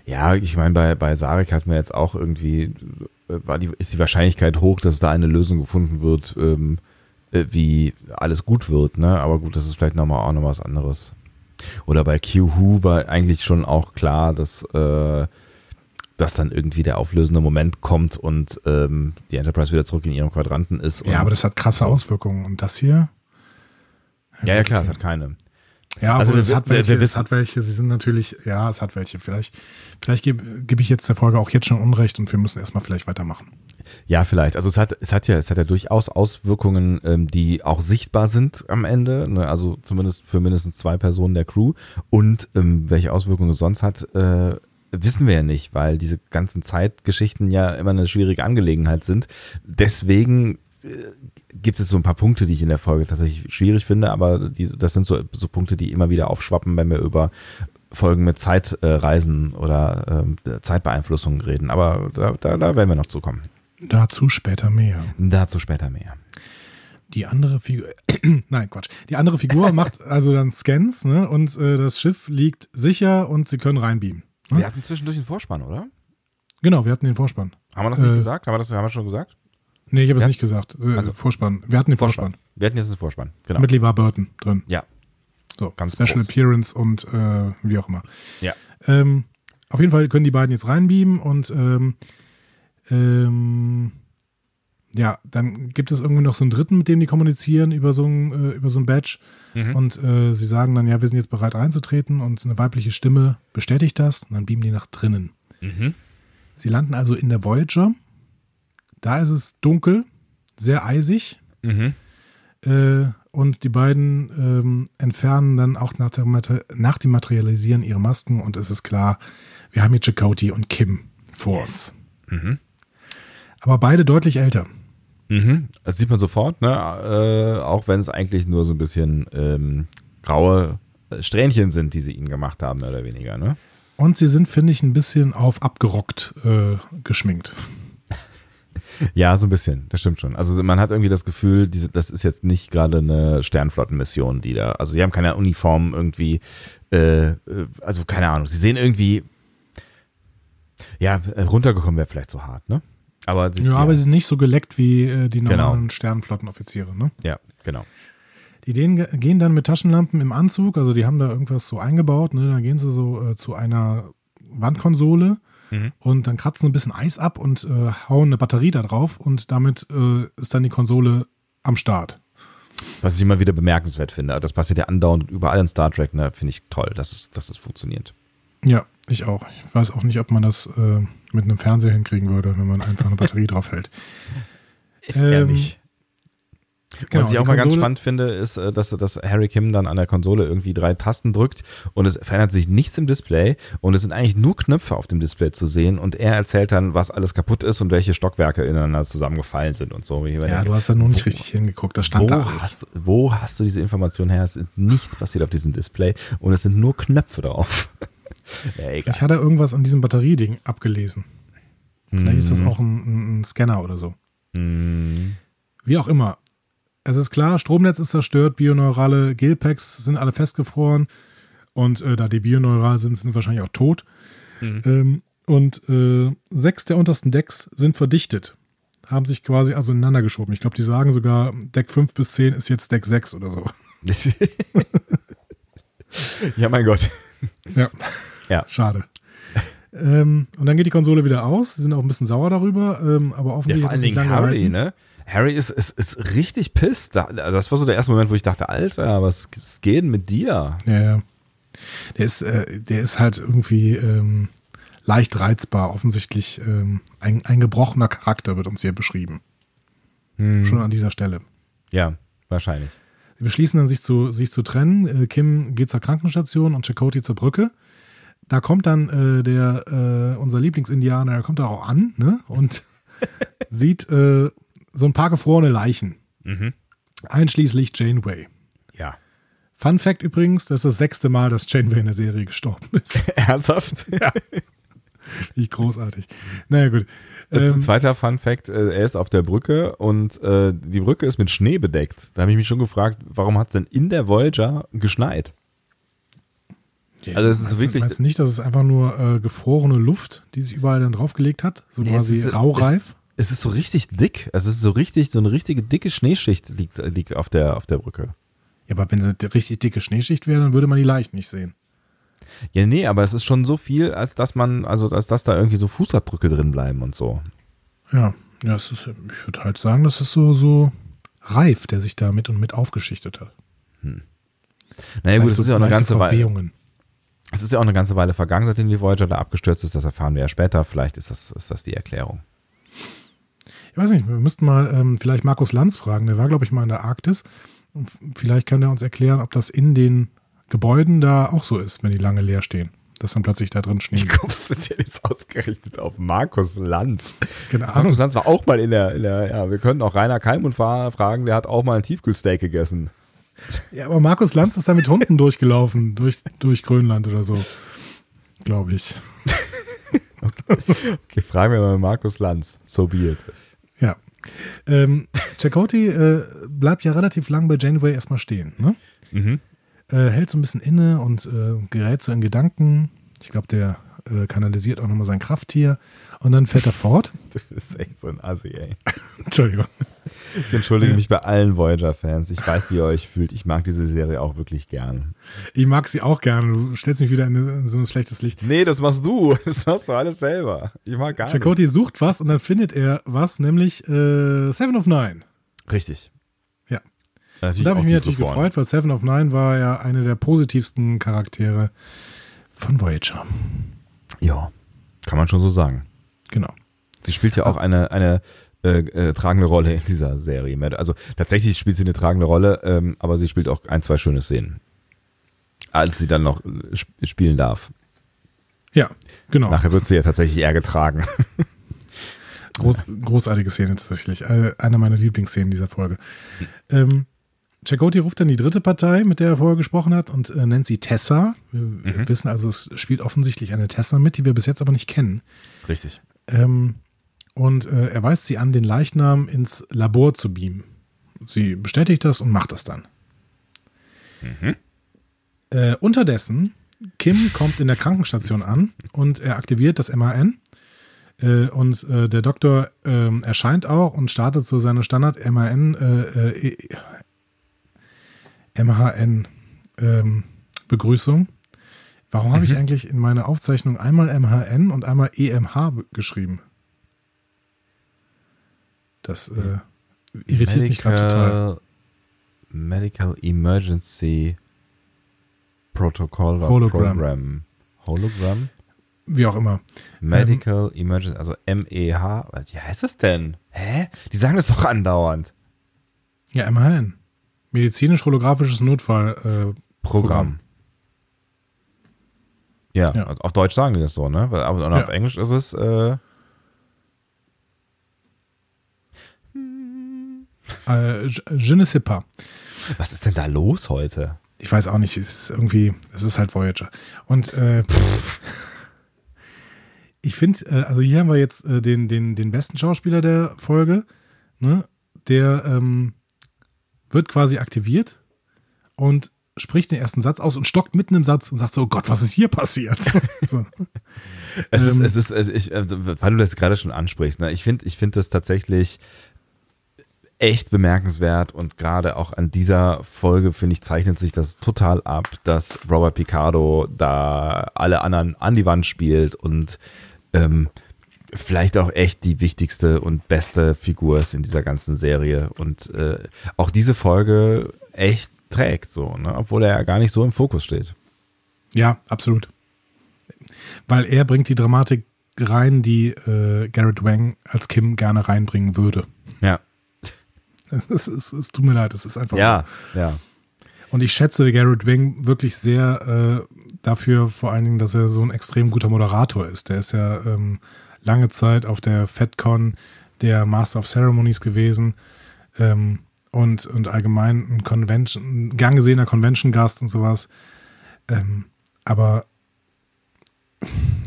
ja, ich meine, bei, bei Sarek hat man jetzt auch irgendwie war die, ist die Wahrscheinlichkeit hoch, dass da eine Lösung gefunden wird, ähm, äh, wie alles gut wird, ne? Aber gut, das ist vielleicht nochmal auch noch was anderes. Oder bei Q-Who war eigentlich schon auch klar, dass, äh, dass dann irgendwie der auflösende Moment kommt und ähm, die Enterprise wieder zurück in ihrem Quadranten ist. Ja, aber das hat krasse Auswirkungen. Und das hier? Ja, ja, klar, es hat keine. Ja, also es hat welche, es hat welche, sie sind natürlich, ja, es hat welche. Vielleicht, vielleicht gebe geb ich jetzt der Folge auch jetzt schon Unrecht und wir müssen erstmal vielleicht weitermachen. Ja, vielleicht. Also es hat, es hat ja, es hat ja durchaus Auswirkungen, ähm, die auch sichtbar sind am Ende. Ne? Also zumindest für mindestens zwei Personen der Crew. Und ähm, welche Auswirkungen es sonst hat, äh, wissen wir ja nicht, weil diese ganzen Zeitgeschichten ja immer eine schwierige Angelegenheit sind. Deswegen gibt es so ein paar Punkte, die ich in der Folge tatsächlich schwierig finde, aber die, das sind so, so Punkte, die immer wieder aufschwappen, wenn wir über Folgen mit Zeitreisen oder äh, Zeitbeeinflussungen reden. Aber da, da, da werden wir noch zukommen. Dazu später mehr. Dazu später mehr. Die andere Figur, nein, Quatsch. Die andere Figur macht also dann Scans ne, und äh, das Schiff liegt sicher und sie können reinbeamen. Ne? Wir hatten zwischendurch einen Vorspann, oder? Genau, wir hatten den Vorspann. Haben wir das nicht äh, gesagt? Haben wir das haben wir schon gesagt? Nee, ich habe es nicht gesagt. Äh, also Vorspann. Wir hatten den Vorspann. Vorspann. Wir hatten jetzt einen Vorspann, genau. Mit LeVar Burton drin. Ja. So, Ganz Special groß. Appearance und äh, wie auch immer. Ja. Ähm, auf jeden Fall können die beiden jetzt reinbeamen und ähm, ähm, ja, dann gibt es irgendwie noch so einen dritten, mit dem die kommunizieren über so ein, äh, über so ein Badge. Mhm. Und äh, sie sagen dann, ja, wir sind jetzt bereit reinzutreten und eine weibliche Stimme bestätigt das und dann beamen die nach drinnen. Mhm. Sie landen also in der Voyager da ist es dunkel, sehr eisig. Mhm. Äh, und die beiden ähm, entfernen dann auch nach, der, nach dem Materialisieren ihre Masken und es ist klar, wir haben hier Chakoti und Kim vor yes. uns. Mhm. Aber beide deutlich älter. Mhm. Das sieht man sofort, ne? Äh, auch wenn es eigentlich nur so ein bisschen ähm, graue Strähnchen sind, die sie ihnen gemacht haben, mehr oder weniger, ne? Und sie sind, finde ich, ein bisschen auf abgerockt äh, geschminkt. Ja, so ein bisschen, das stimmt schon. Also man hat irgendwie das Gefühl, diese, das ist jetzt nicht gerade eine Sternflottenmission, die da, also die haben keine Uniform irgendwie, äh, äh also keine Ahnung, sie sehen irgendwie, ja, runtergekommen wäre vielleicht zu hart, ne? Aber sie, ja, ja, aber sie sind nicht so geleckt wie äh, die genau. normalen genau. Sternflottenoffiziere, ne? Ja, genau. Die gehen dann mit Taschenlampen im Anzug, also die haben da irgendwas so eingebaut, ne? Dann gehen sie so äh, zu einer Wandkonsole mhm. und dann kratzen ein bisschen Eis ab und äh, hauen eine Batterie da drauf und damit äh, ist dann die Konsole am Start. Was ich immer wieder bemerkenswert finde. Das passiert ja andauernd überall in Star Trek, ne? Finde ich toll, dass es, dass es funktioniert. Ja, ich auch. Ich weiß auch nicht, ob man das äh, mit einem Fernseher hinkriegen würde, wenn man einfach eine Batterie drauf hält. Ist ähm, ehrlich. Genau, Was ich auch mal ganz spannend finde, ist, äh, dass, dass Harry Kim dann an der Konsole irgendwie drei Tasten drückt und es verändert sich nichts im Display und es sind eigentlich nur Knöpfe auf dem Display zu sehen und er erzählt dann, was alles kaputt ist und welche Stockwerke ineinander zusammengefallen sind und so. Ja, denke, du hast da nur nicht wo, richtig hingeguckt, da stand da alles. Hast, wo hast du diese Information her? Es ist nichts passiert auf diesem Display und es sind nur Knöpfe drauf. Ja, egal. Ich hatte irgendwas an diesem Batterieding abgelesen. Vielleicht ist das mhm. auch ein, ein Scanner oder so. Mm. Wie auch immer. Es ist klar, Stromnetz ist zerstört, bioneurale Gelpacks sind alle festgefroren und äh, da die bioneural sind, sind wahrscheinlich auch tot. Mhm. Ähm, und äh, sechs der untersten Decks sind verdichtet. Haben sich quasi also ineinander geschoben. Ich glaube, die sagen sogar, Deck 5 bis 10 ist jetzt Deck 6 oder so. ja, mein Gott. Ja. Ja. Schade. Ähm, und dann geht die Konsole wieder aus. Sie sind auch ein bisschen sauer darüber, ähm, aber offensichtlich. Ja, vor allen Dingen Harry, ne? Harry ist, ist, ist richtig pisst. Das war so der erste Moment, wo ich dachte, Alter, was, was geht denn mit dir? Ja, ja. Der ist, äh, der ist halt irgendwie ähm, leicht reizbar. Offensichtlich ähm, ein, ein gebrochener Charakter wird uns hier beschrieben. Hm. Schon an dieser Stelle. Ja, wahrscheinlich. Sie beschließen dann, sich zu, sich zu trennen. Äh, Kim geht zur Krankenstation und Chakoti zur Brücke da kommt dann äh, der, äh, unser Lieblingsindianer, der kommt da auch an, ne? Und sieht äh, so ein paar gefrorene Leichen. Mhm. Einschließlich Janeway. Ja. Fun Fact übrigens, das ist das sechste Mal, dass Janeway in der Serie gestorben ist. Ernsthaft? Ja. Wie großartig. Naja, gut. Ähm, zweiter Fun Fact: äh, Er ist auf der Brücke und äh, die Brücke ist mit Schnee bedeckt. Da habe ich mich schon gefragt, warum hat es denn in der Voyager geschneit? Ja, also es ist so wirklich. Du meinst nicht, dass es einfach nur äh, gefrorene Luft, die sich überall dann draufgelegt hat? So nee, quasi ist, raureif? Es, es, ist so richtig dick. Also es ist so richtig, so eine richtige dicke Schneeschicht liegt, liegt auf, der, auf der Brücke. Ja, aber wenn es eine richtig dicke Schneeschicht wäre, dann würde man die leicht nicht sehen. Ja, nee, aber es ist schon so viel, als dass man, also als dass da irgendwie so Fußabdrücke drin bleiben und so. Ja, ja, es ist, ich würde halt sagen, das ist so, so reif, der sich da mit und mit aufgeschichtet hat. Hm. Naja, gut, das ist ja auch eine ganze Weile. Es ist ja auch eine ganze Weile vergangen, seitdem die Voyager da abgestürzt ist. Das erfahren wir ja später. Vielleicht ist das, ist das die Erklärung. Ich weiß nicht, wir müssten mal ähm, vielleicht Markus Lanz fragen. Der war, glaube ich, mal in der Arktis. Und vielleicht kann er uns erklären, ob das in den Gebäuden da auch so ist, wenn die lange leer stehen. Dass dann plötzlich da drin Schnee. Wie kommst du denn jetzt ausgerechnet auf Markus Lanz? Ahnung. Markus Lanz war auch mal in der, in der ja, wir können auch Rainer Keimund fragen, der hat auch mal ein Tiefkühlsteak gegessen. Ja, aber Markus Lanz ist da mit Hunden durchgelaufen, durch, durch Grönland oder so. Glaube ich. okay. okay, fragen wir mal Markus Lanz. So be it. Ja. Ähm, Chakoti äh, bleibt ja relativ lang bei Janeway erstmal stehen. Ne? Mhm. Äh, hält so ein bisschen inne und äh, gerät so in Gedanken. Ich glaube, der äh, kanalisiert auch nochmal sein Krafttier und dann fährt er fort. Das ist echt so ein Assi, ey. Entschuldigung. Ich entschuldige mich bei allen Voyager-Fans. Ich weiß, wie ihr euch fühlt. Ich mag diese Serie auch wirklich gern. Ich mag sie auch gern. Du stellst mich wieder in so ein schlechtes Licht. Nee, das machst du. Das machst du alles selber. Ich mag gar Chakoti nichts. sucht was und dann findet er was, nämlich äh, Seven of Nine. Richtig. Ja. Und da habe ich mich natürlich gefreut, weil Seven of Nine war ja eine der positivsten Charaktere von Voyager. Ja, kann man schon so sagen. Genau. Sie spielt ja auch eine, eine äh, äh, tragende Rolle in dieser Serie. Also tatsächlich spielt sie eine tragende Rolle, ähm, aber sie spielt auch ein, zwei schöne Szenen. Als sie dann noch äh, spielen darf. Ja, genau. Nachher wird sie ja tatsächlich eher getragen. Groß, großartige Szene tatsächlich. Eine meiner Lieblingsszenen dieser Folge. Ähm, Chakoti ruft dann die dritte Partei, mit der er vorher gesprochen hat, und äh, nennt sie Tessa. Wir mhm. wissen also, es spielt offensichtlich eine Tessa mit, die wir bis jetzt aber nicht kennen. Richtig. Ähm, und äh, er weist sie an, den Leichnam ins Labor zu beamen. Sie bestätigt das und macht das dann. Mhm. Äh, unterdessen, Kim kommt in der Krankenstation an und er aktiviert das MAN. Äh, und äh, der Doktor ähm, erscheint auch und startet so seine Standard-MAN äh, äh, MHN ähm, Begrüßung. Warum mhm. habe ich eigentlich in meiner Aufzeichnung einmal MHN und einmal EMH geschrieben? Das äh, irritiert Medical, mich gerade total. Medical Emergency Protocol Hologram. Program. Hologram? Wie auch immer. Medical ähm, Emergency, also MEH. Wie heißt das denn? Hä? Die sagen das doch andauernd. Ja, immerhin. Medizinisch-holographisches Notfallprogramm. Äh, Programm. Ja, ja, auf Deutsch sagen die das so, ne? Und auf ja. Englisch ist es. Äh, äh, je ne sais pas. Was ist denn da los heute? Ich weiß auch nicht. Es ist irgendwie, es ist halt Voyager. Und äh, ich finde, äh, also hier haben wir jetzt äh, den, den, den besten Schauspieler der Folge, ne? Der ähm, wird quasi aktiviert und spricht den ersten Satz aus und stockt mitten im Satz und sagt so, oh Gott, was ist hier passiert? so. Es ist, ähm, es ist, ich, also, weil du das gerade schon ansprichst, ne? ich finde ich find das tatsächlich echt bemerkenswert und gerade auch an dieser Folge, finde ich, zeichnet sich das total ab, dass Robert Picardo da alle anderen an die Wand spielt und ähm, vielleicht auch echt die wichtigste und beste Figur ist in dieser ganzen Serie und äh, auch diese Folge echt trägt, so, ne? obwohl er ja gar nicht so im Fokus steht. Ja, absolut. Weil er bringt die Dramatik rein, die äh, Garrett Wang als Kim gerne reinbringen würde. Ja. Es, es, es tut mir leid, es ist einfach ja, so. Ja, Und ich schätze Garrett Wang wirklich sehr äh, dafür, vor allen Dingen, dass er so ein extrem guter Moderator ist. Der ist ja ähm, lange Zeit auf der FedCon der Master of Ceremonies gewesen. Ähm, und, und allgemein ein Convention, ein gern gesehener Convention-Gast und sowas. Ähm, aber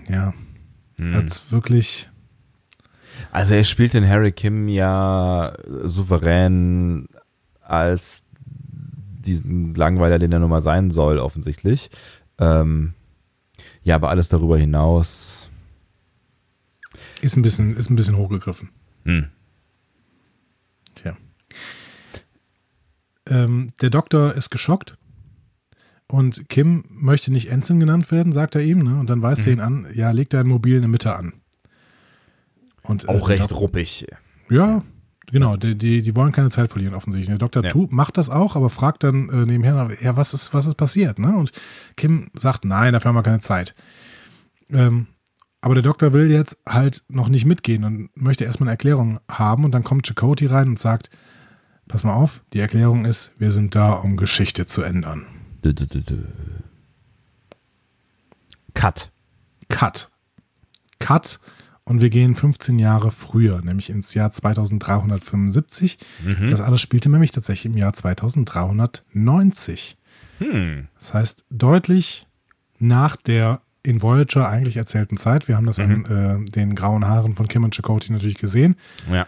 ja, hm. als wirklich. Also er spielt den Harry Kim ja souverän als diesen Langweiler, den er nun mal sein soll, offensichtlich. Ähm, ja, aber alles darüber hinaus ist ein bisschen, ist ein bisschen hochgegriffen. Hm. Ähm, der Doktor ist geschockt und Kim möchte nicht Ensign genannt werden, sagt er ihm. Ne? Und dann weist mhm. er ihn an, ja, leg deinen Mobil in der Mitte an. Und, äh, Auch recht Doktor, ruppig. Ja, genau. Die, die, die, wollen keine Zeit verlieren, offensichtlich. Der Dr. Ja. Tu macht das auch, aber fragt dann äh, nebenher, ja, was ist, was ist passiert? Ne? Und Kim sagt, nein, dafür haben wir keine Zeit. Ähm, aber der Doktor will jetzt halt noch nicht mitgehen und möchte erstmal eine Erklärung haben. Und dann kommt Chakoti rein und sagt, Pass mal auf, die Erklärung ist, wir sind da, um Geschichte zu ändern. Cut. Cut. Cut. Und wir gehen 15 Jahre früher, nämlich ins Jahr 2375. Mhm. Das alles spielte nämlich tatsächlich im Jahr 2390. Hm. Das heißt, deutlich nach der in Voyager eigentlich erzählten Zeit. Wir haben das mhm. an äh, den grauen Haaren von Kim und Chakotay natürlich gesehen. Ja.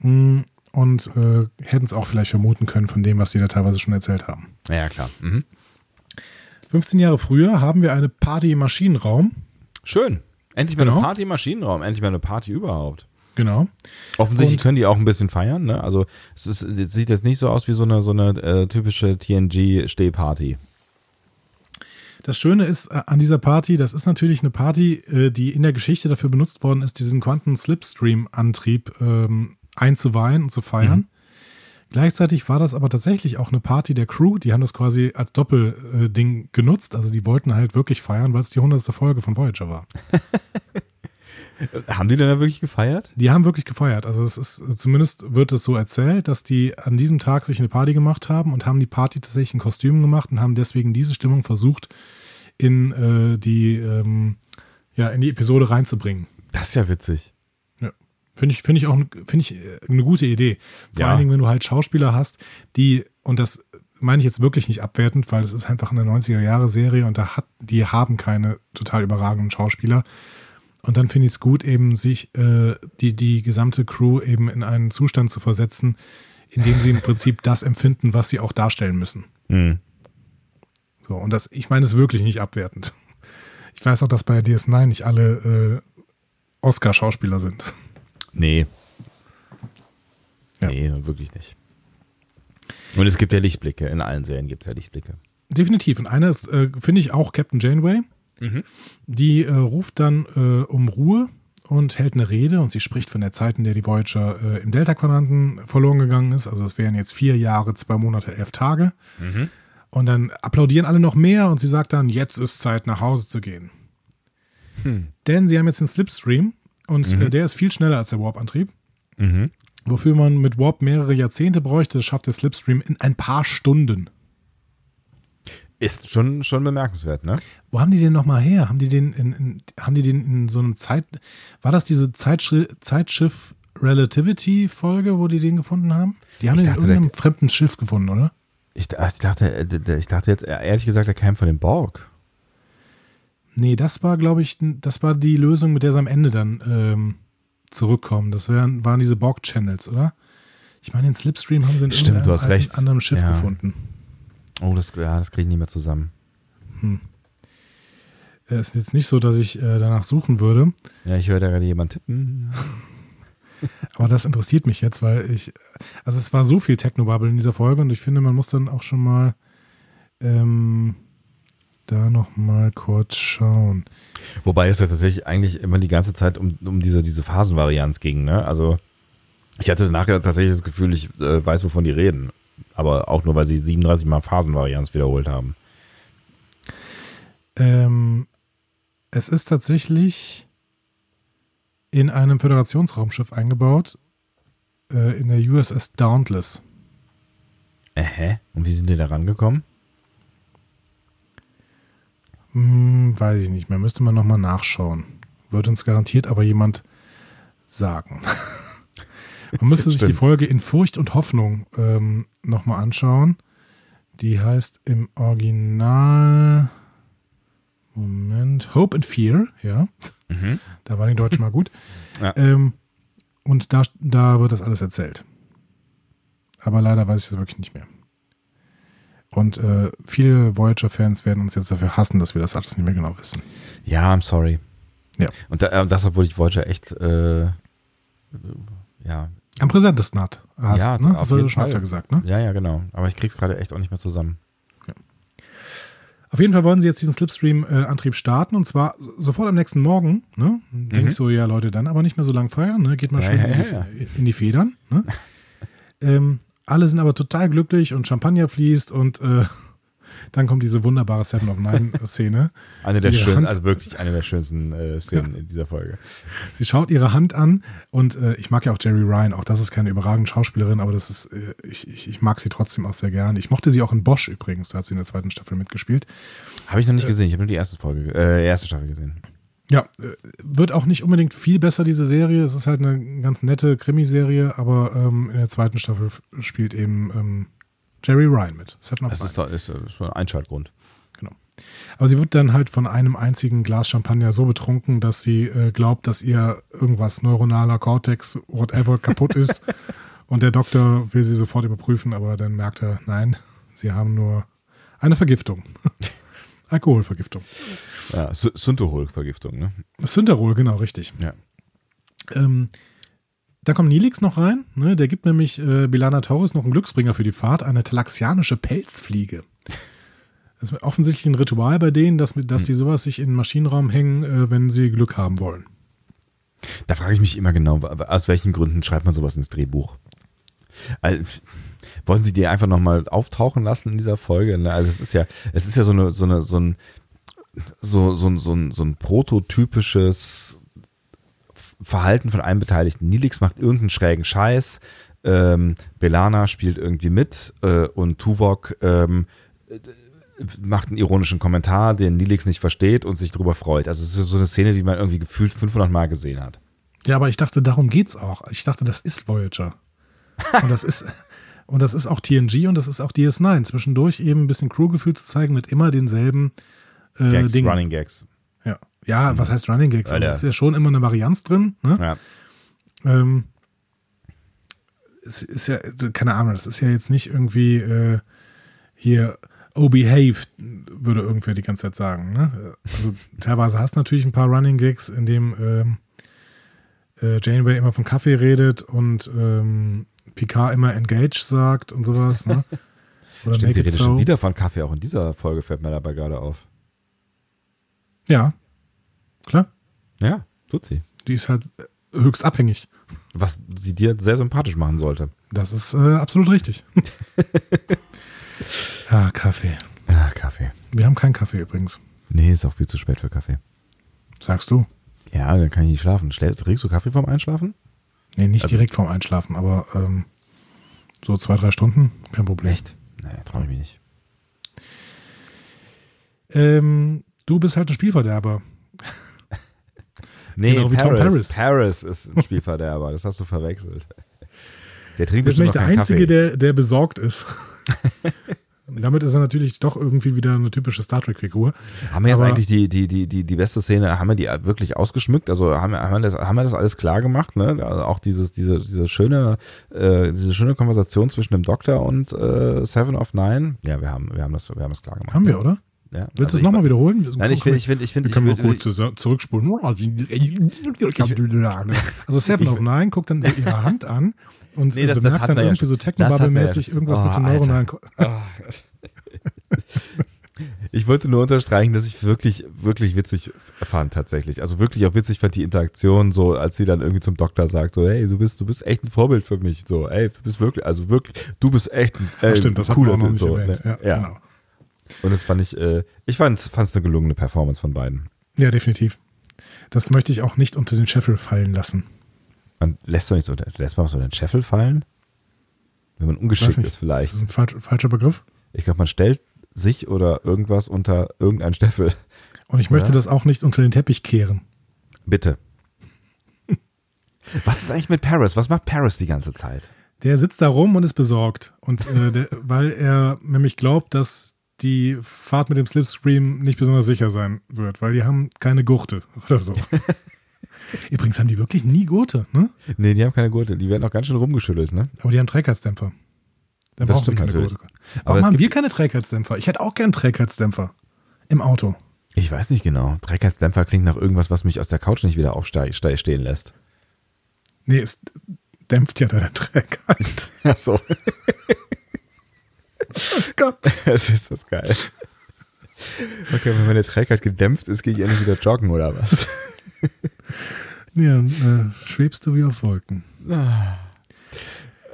Hm, und äh, hätten es auch vielleicht vermuten können von dem, was die da teilweise schon erzählt haben. Ja, klar. Mhm. 15 Jahre früher haben wir eine Party im Maschinenraum. Schön. Endlich mal genau. eine Party im Maschinenraum. Endlich mal eine Party überhaupt. Genau. Offensichtlich und können die auch ein bisschen feiern. Ne? Also es, ist, es sieht jetzt nicht so aus wie so eine, so eine äh, typische TNG-Stehparty. Das Schöne ist äh, an dieser Party, das ist natürlich eine Party, äh, die in der Geschichte dafür benutzt worden ist, diesen Quanten-Slipstream-Antrieb ähm, einzuweihen und zu feiern. Mhm. Gleichzeitig war das aber tatsächlich auch eine Party der Crew. Die haben das quasi als Doppelding genutzt. Also die wollten halt wirklich feiern, weil es die hundertste Folge von Voyager war. haben die denn da wirklich gefeiert? Die haben wirklich gefeiert. Also es ist, zumindest wird es so erzählt, dass die an diesem Tag sich eine Party gemacht haben und haben die Party tatsächlich in Kostümen gemacht und haben deswegen diese Stimmung versucht, in äh, die, ähm, ja, in die Episode reinzubringen. Das ist ja witzig. Finde ich, finde ich auch finde ich äh, eine gute Idee. Vor ja. allen Dingen, wenn du halt Schauspieler hast, die, und das meine ich jetzt wirklich nicht abwertend, weil es ist einfach eine 90er-Jahre-Serie und da hat, die haben keine total überragenden Schauspieler. Und dann finde ich es gut, eben sich äh, die, die gesamte Crew eben in einen Zustand zu versetzen, in dem sie im Prinzip das empfinden, was sie auch darstellen müssen. Mhm. So, und das, ich meine es wirklich nicht abwertend. Ich weiß auch, dass bei DS9 nicht alle äh, Oscar-Schauspieler sind. Nee. Ja. Nee, wirklich nicht. Und es gibt ja Lichtblicke. In allen Serien gibt es ja Lichtblicke. Definitiv. Und einer ist, äh, finde ich, auch Captain Janeway. Mhm. Die äh, ruft dann äh, um Ruhe und hält eine Rede und sie spricht von der Zeit, in der die Voyager äh, im Delta-Quadranten verloren gegangen ist. Also es wären jetzt vier Jahre, zwei Monate, elf Tage. Mhm. Und dann applaudieren alle noch mehr und sie sagt dann, jetzt ist Zeit, nach Hause zu gehen. Hm. Denn sie haben jetzt den Slipstream und äh, mhm. der ist viel schneller als der Warp-Antrieb. Mhm. Wofür man mit Warp mehrere Jahrzehnte bräuchte, das schafft der Slipstream in ein paar Stunden. Ist schon, schon bemerkenswert, ne? Wo haben die den nochmal her? Haben die den in, in, haben die den in so einem Zeit, war das diese Zeitschri Zeitschiff Relativity Folge, wo die den gefunden haben? Die haben ich den in irgendeinem fremden Schiff gefunden, oder? Ich, ich, dachte, äh, ich dachte jetzt ehrlich gesagt, der kam von dem Borg. Nee, das war, glaube ich, das war die Lösung, mit der sie am Ende dann ähm, zurückkommen. Das wären, waren diese Borg-Channels, oder? Ich meine, den Slipstream haben sie in Stimmt, du hast recht. anderem Schiff ja. gefunden. Oh, das, ja, das kriege ich nicht mehr zusammen. Hm. Es ist jetzt nicht so, dass ich äh, danach suchen würde. Ja, ich höre da gerade jemand tippen. Aber das interessiert mich jetzt, weil ich, also es war so viel Technobubble in dieser Folge und ich finde, man muss dann auch schon mal ähm, da noch mal kurz schauen. Wobei es ja tatsächlich eigentlich immer die ganze Zeit um, um diese, diese Phasenvarianz ging, ne? Also ich hatte nachher tatsächlich das Gefühl, ich äh, weiß, wovon die reden. Aber auch nur, weil sie 37 Mal Phasenvarianz wiederholt haben. Ähm, es ist tatsächlich in einem Föderationsraumschiff eingebaut, äh, in der USS Dauntless. Äh, und wie sind die da rangekommen? Hm, weiß ich nicht mehr. Müsste man nochmal nachschauen. Wird uns garantiert aber jemand sagen. man müsste sich die Folge in Furcht und Hoffnung ähm, nochmal anschauen. Die heißt im Original. Moment. Hope and Fear, ja. Mhm. Da waren die Deutschen mal gut. Ja. Ähm, und da, da wird das alles erzählt. Aber leider weiß ich es wirklich nicht mehr. Und äh, viele Voyager-Fans werden uns jetzt dafür hassen, dass wir das alles nicht mehr genau wissen. Ja, I'm sorry. Ja. Und da, äh, das, obwohl ich Voyager echt, äh, ja. Am präsentesten hat. Hast, ja, ne? Hast du schon öfter gesagt, ne? Ja, ja, genau. Aber ich krieg's gerade echt auch nicht mehr zusammen. Ja. Auf jeden Fall wollen sie jetzt diesen Slipstream-Antrieb starten und zwar sofort am nächsten Morgen. Ne? Denke mhm. ich so, ja, Leute, dann aber nicht mehr so lang feiern. Ne? Geht mal schön ja, ja, in, die, in, die, Federn. Ne? ähm, alle sind aber total glücklich und Champagner fließt und äh, dann kommt diese wunderbare Seven of Nine-Szene. eine der schönsten, also wirklich eine der schönsten äh, Szenen ja. in dieser Folge. Sie schaut ihre Hand an und äh, ich mag ja auch Jerry Ryan, auch das ist keine überragende Schauspielerin, aber das ist, äh, ich, ich, ich, mag sie trotzdem auch sehr gern. Ich mochte sie auch in Bosch übrigens, da hat sie in der zweiten Staffel mitgespielt. Habe ich noch nicht äh, gesehen, ich habe nur die erste Folge, äh, erste Staffel gesehen. Ja, äh, wird auch nicht unbedingt viel besser, diese Serie. Es ist halt eine ganz nette Krimiserie, aber ähm, in der zweiten Staffel spielt eben ähm, Jerry Ryan mit. Das ist, ist, ist ein Einschaltgrund. Genau. Aber sie wird dann halt von einem einzigen Glas Champagner so betrunken, dass sie äh, glaubt, dass ihr irgendwas neuronaler Cortex, whatever, kaputt ist. Und der Doktor will sie sofort überprüfen, aber dann merkt er, nein, sie haben nur eine Vergiftung. Alkoholvergiftung. Ja, Synterol-Vergiftung, ne? Synterol, genau, richtig. Ja. Ähm, da kommt Nilix noch rein, ne? der gibt nämlich äh, Bilana Torres noch einen Glücksbringer für die Fahrt, eine talaxianische Pelzfliege. Das ist offensichtlich ein Ritual bei denen, dass, dass hm. die sowas sich in den Maschinenraum hängen, äh, wenn sie Glück haben wollen. Da frage ich mich immer genau, aus welchen Gründen schreibt man sowas ins Drehbuch? Also, wollen sie die einfach nochmal auftauchen lassen in dieser Folge? Ne? Also es ist ja, es ist ja so eine, so eine, so ein, so, so, so, ein, so ein prototypisches Verhalten von einem Beteiligten. Nilix macht irgendeinen schrägen Scheiß, ähm, Belana spielt irgendwie mit äh, und Tuvok ähm, macht einen ironischen Kommentar, den Nilix nicht versteht und sich darüber freut. Also es ist so eine Szene, die man irgendwie gefühlt 500 Mal gesehen hat. Ja, aber ich dachte, darum geht's auch. Ich dachte, das ist Voyager. Und das ist, und das ist auch TNG und das ist auch DS9. Zwischendurch eben ein bisschen Crewgefühl zu zeigen mit immer denselben äh, Gags, Dingen. Running Gags. Ja. Was heißt Running Gags? Also, es ist ja schon immer eine Varianz drin. Ne? Ja. Ähm, es ist ja, keine Ahnung, das ist ja jetzt nicht irgendwie äh, hier, oh, behave, würde irgendwer die ganze Zeit sagen. Ne? Also teilweise hast du natürlich ein paar Running Gags, in dem ähm, äh, Janeway immer von Kaffee redet und ähm, Picard immer engage sagt und sowas. Ne? Oder Stimmt, sie redet so. schon wieder von Kaffee, auch in dieser Folge fällt mir dabei gerade auf. Ja, klar. Ja, tut sie. Die ist halt höchst abhängig. Was sie dir sehr sympathisch machen sollte. Das ist äh, absolut richtig. ah, Kaffee. Ah, Kaffee. Wir haben keinen Kaffee übrigens. Nee, ist auch viel zu spät für Kaffee. Sagst du? Ja, dann kann ich nicht schlafen. Trinkst du Kaffee vorm Einschlafen? Nee, nicht also, direkt vorm Einschlafen, aber ähm, so zwei, drei Stunden, kein Problem. Echt? Nee, traue ich mich nicht. Ähm, du bist halt ein Spielverderber. Nee, genau wie Paris, Tom Paris. Paris ist ein Spielverderber, das hast du verwechselt. Der trinkt das ist nicht der Einzige, der, der besorgt ist. Damit ist er natürlich doch irgendwie wieder eine typische Star Trek-Figur. Haben wir jetzt eigentlich die, die, die, die, die beste Szene, haben wir die wirklich ausgeschmückt? Also haben wir, haben wir, das, haben wir das alles klar gemacht? Ne? Also auch dieses, diese, diese, schöne, äh, diese schöne Konversation zwischen dem Doktor und äh, Seven of Nine. Ja, wir haben, wir haben, das, wir haben das klar gemacht. Haben wir, oder? Ja, Willst also du es nochmal wiederholen? Nein, ich finde, ich finde, ich finde, ich können wir kurz zurückspulen. Also Seven of Nine guckt dann so ihre Hand an und nee, das, bemerkt das dann irgendwie ja so Technobubble-mäßig ja. irgendwas oh, mit dem neuronalen. Oh. ich wollte nur unterstreichen, dass ich wirklich, wirklich witzig fand tatsächlich. Also wirklich auch witzig fand die Interaktion, so als sie dann irgendwie zum Doktor sagt, so, hey, du bist, du bist echt ein Vorbild für mich. So, ey, du bist wirklich, also wirklich, du bist echt ein ey, Stimmt, das cooler hat so, ne? ja, ja. Genau. Und das fand ich, äh, ich fand es eine gelungene Performance von beiden. Ja, definitiv. Das möchte ich auch nicht unter den Scheffel fallen lassen. Man lässt doch nicht so, lässt man so den Scheffel fallen? Wenn man ungeschickt ist vielleicht. Das ist ein falsch, falscher Begriff. Ich glaube, man stellt sich oder irgendwas unter irgendeinen Steffel. Und ich möchte ja? das auch nicht unter den Teppich kehren. Bitte. Was ist eigentlich mit Paris? Was macht Paris die ganze Zeit? Der sitzt da rum und ist besorgt. Und äh, der, weil er nämlich glaubt, dass die Fahrt mit dem Slipstream nicht besonders sicher sein wird, weil die haben keine Gurte oder so. Übrigens haben die wirklich nie Gurte, ne? Nee, die haben keine Gurte. Die werden auch ganz schön rumgeschüttelt, ne? Aber die haben Trägheitsdämpfer. Dann das stimmt keine natürlich. Gurte. Warum Aber haben wir keine Trägheitsdämpfer? Ich hätte auch gern Trägheitsdämpfer im Auto. Ich weiß nicht genau. Trägheitsdämpfer klingt nach irgendwas, was mich aus der Couch nicht wieder aufstehen lässt. Nee, es dämpft ja deine Trägheit. Ach so. Oh Gott. Das ist das geil. Okay, wenn meine Trägheit gedämpft ist, gehe ich endlich wieder joggen oder was? Ja, äh, schwebst du wie auf Wolken. Ah.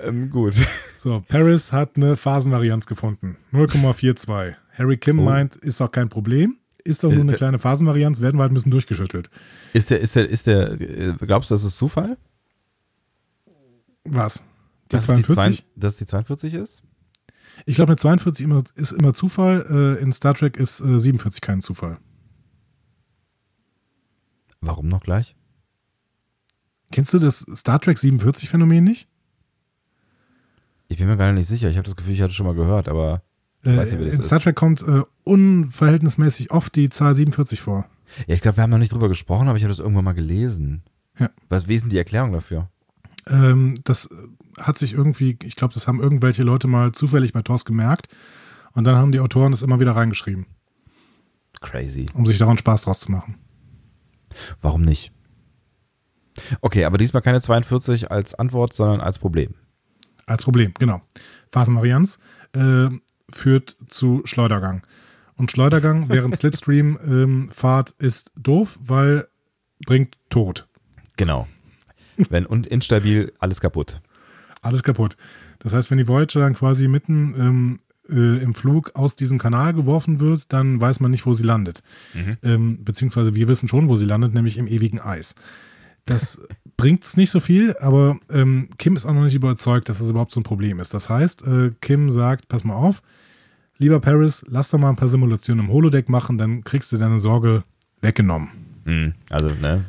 Ähm, gut. So, Paris hat eine Phasenvarianz gefunden. 0,42. Harry Kim oh. meint, ist auch kein Problem. Ist doch nur eine äh, kleine Phasenvarianz, werden wir halt ein bisschen durchgeschüttelt. Ist der, ist der, ist der, glaubst du, das ist Zufall? Was? Die dass 42? Die, dass die 42 ist? Ich glaube, eine 42 immer, ist immer Zufall. Äh, in Star Trek ist äh, 47 kein Zufall. Warum noch gleich? Kennst du das Star Trek 47 Phänomen nicht? Ich bin mir gar nicht sicher. Ich habe das Gefühl, ich hatte schon mal gehört, aber äh, weiß nicht, wie das in ist. Star Trek kommt äh, unverhältnismäßig oft die Zahl 47 vor. Ja, ich glaube, wir haben noch nicht drüber gesprochen, aber ich habe das irgendwann mal gelesen. Ja. Was, wie ist denn die Erklärung dafür? Ähm, das hat sich irgendwie, ich glaube, das haben irgendwelche Leute mal zufällig bei TOS gemerkt und dann haben die Autoren das immer wieder reingeschrieben. Crazy. Um sich daran Spaß draus zu machen. Warum nicht? Okay, aber diesmal keine 42 als Antwort, sondern als Problem. Als Problem, genau. Phasenvarianz äh, führt zu Schleudergang. Und Schleudergang während Slipstream-Fahrt ähm, ist doof, weil bringt Tod. Genau. Wenn und instabil, alles kaputt. Alles kaputt. Das heißt, wenn die Voyager dann quasi mitten ähm, äh, im Flug aus diesem Kanal geworfen wird, dann weiß man nicht, wo sie landet. Mhm. Ähm, beziehungsweise wir wissen schon, wo sie landet, nämlich im ewigen Eis. Das bringt es nicht so viel, aber ähm, Kim ist auch noch nicht überzeugt, dass das überhaupt so ein Problem ist. Das heißt, äh, Kim sagt, pass mal auf, lieber Paris, lass doch mal ein paar Simulationen im Holodeck machen, dann kriegst du deine Sorge weggenommen. Mhm. Also, ne,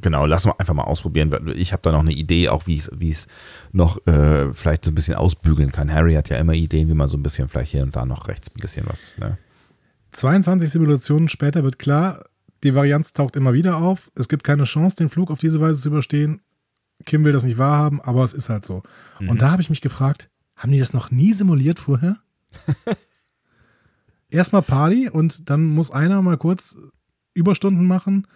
genau, lass uns einfach mal ausprobieren. Ich habe da noch eine Idee, auch wie es noch äh, vielleicht so ein bisschen ausbügeln kann. Harry hat ja immer Ideen, wie man so ein bisschen vielleicht hier und da noch rechts ein bisschen was. Ne? 22 Simulationen später wird klar, die Varianz taucht immer wieder auf. Es gibt keine Chance, den Flug auf diese Weise zu überstehen. Kim will das nicht wahrhaben, aber es ist halt so. Mhm. Und da habe ich mich gefragt, haben die das noch nie simuliert vorher? Erstmal Party und dann muss einer mal kurz Überstunden machen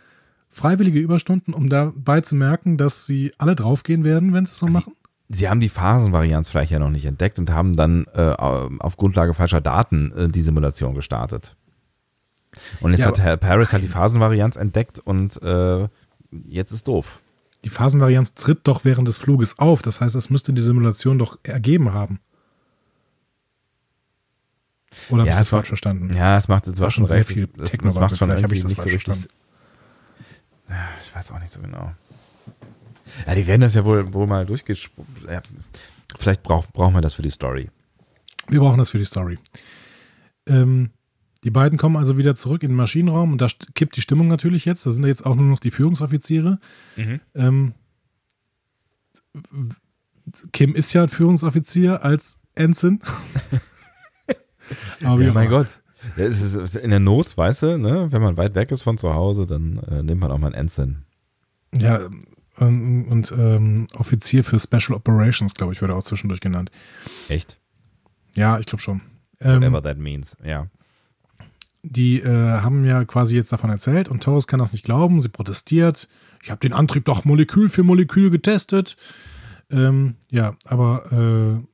freiwillige Überstunden, um dabei zu merken, dass sie alle draufgehen werden, wenn sie es so machen? Sie haben die Phasenvarianz vielleicht ja noch nicht entdeckt und haben dann äh, auf Grundlage falscher Daten äh, die Simulation gestartet. Und jetzt ja, hat Herr Paris halt die Phasenvarianz entdeckt und äh, jetzt ist doof. Die Phasenvarianz tritt doch während des Fluges auf. Das heißt, das müsste die Simulation doch ergeben haben. Oder habe ja, ich das falsch verstanden? Ja, es macht, es war schon sehr viel das, das macht schon irgendwie nicht so richtig, ich weiß auch nicht so genau. Ja, die werden das ja wohl, wohl mal durchgesprochen. Ja, vielleicht brauch, brauchen wir das für die Story. Wir brauchen das für die Story. Ähm, die beiden kommen also wieder zurück in den Maschinenraum und da kippt die Stimmung natürlich jetzt. Da sind ja jetzt auch nur noch die Führungsoffiziere. Mhm. Ähm, Kim ist ja ein Führungsoffizier als Ensign. Aber ja, mein Gott. Es ist in der Not, weißt du, ne? wenn man weit weg ist von zu Hause, dann äh, nimmt man auch mal einen Ensign. Ja, und, und ähm, Offizier für Special Operations, glaube ich, wird auch zwischendurch genannt. Echt? Ja, ich glaube schon. Ähm, Whatever that means, ja. Die äh, haben ja quasi jetzt davon erzählt und Torres kann das nicht glauben. Sie protestiert. Ich habe den Antrieb doch Molekül für Molekül getestet. Ähm, ja, aber äh,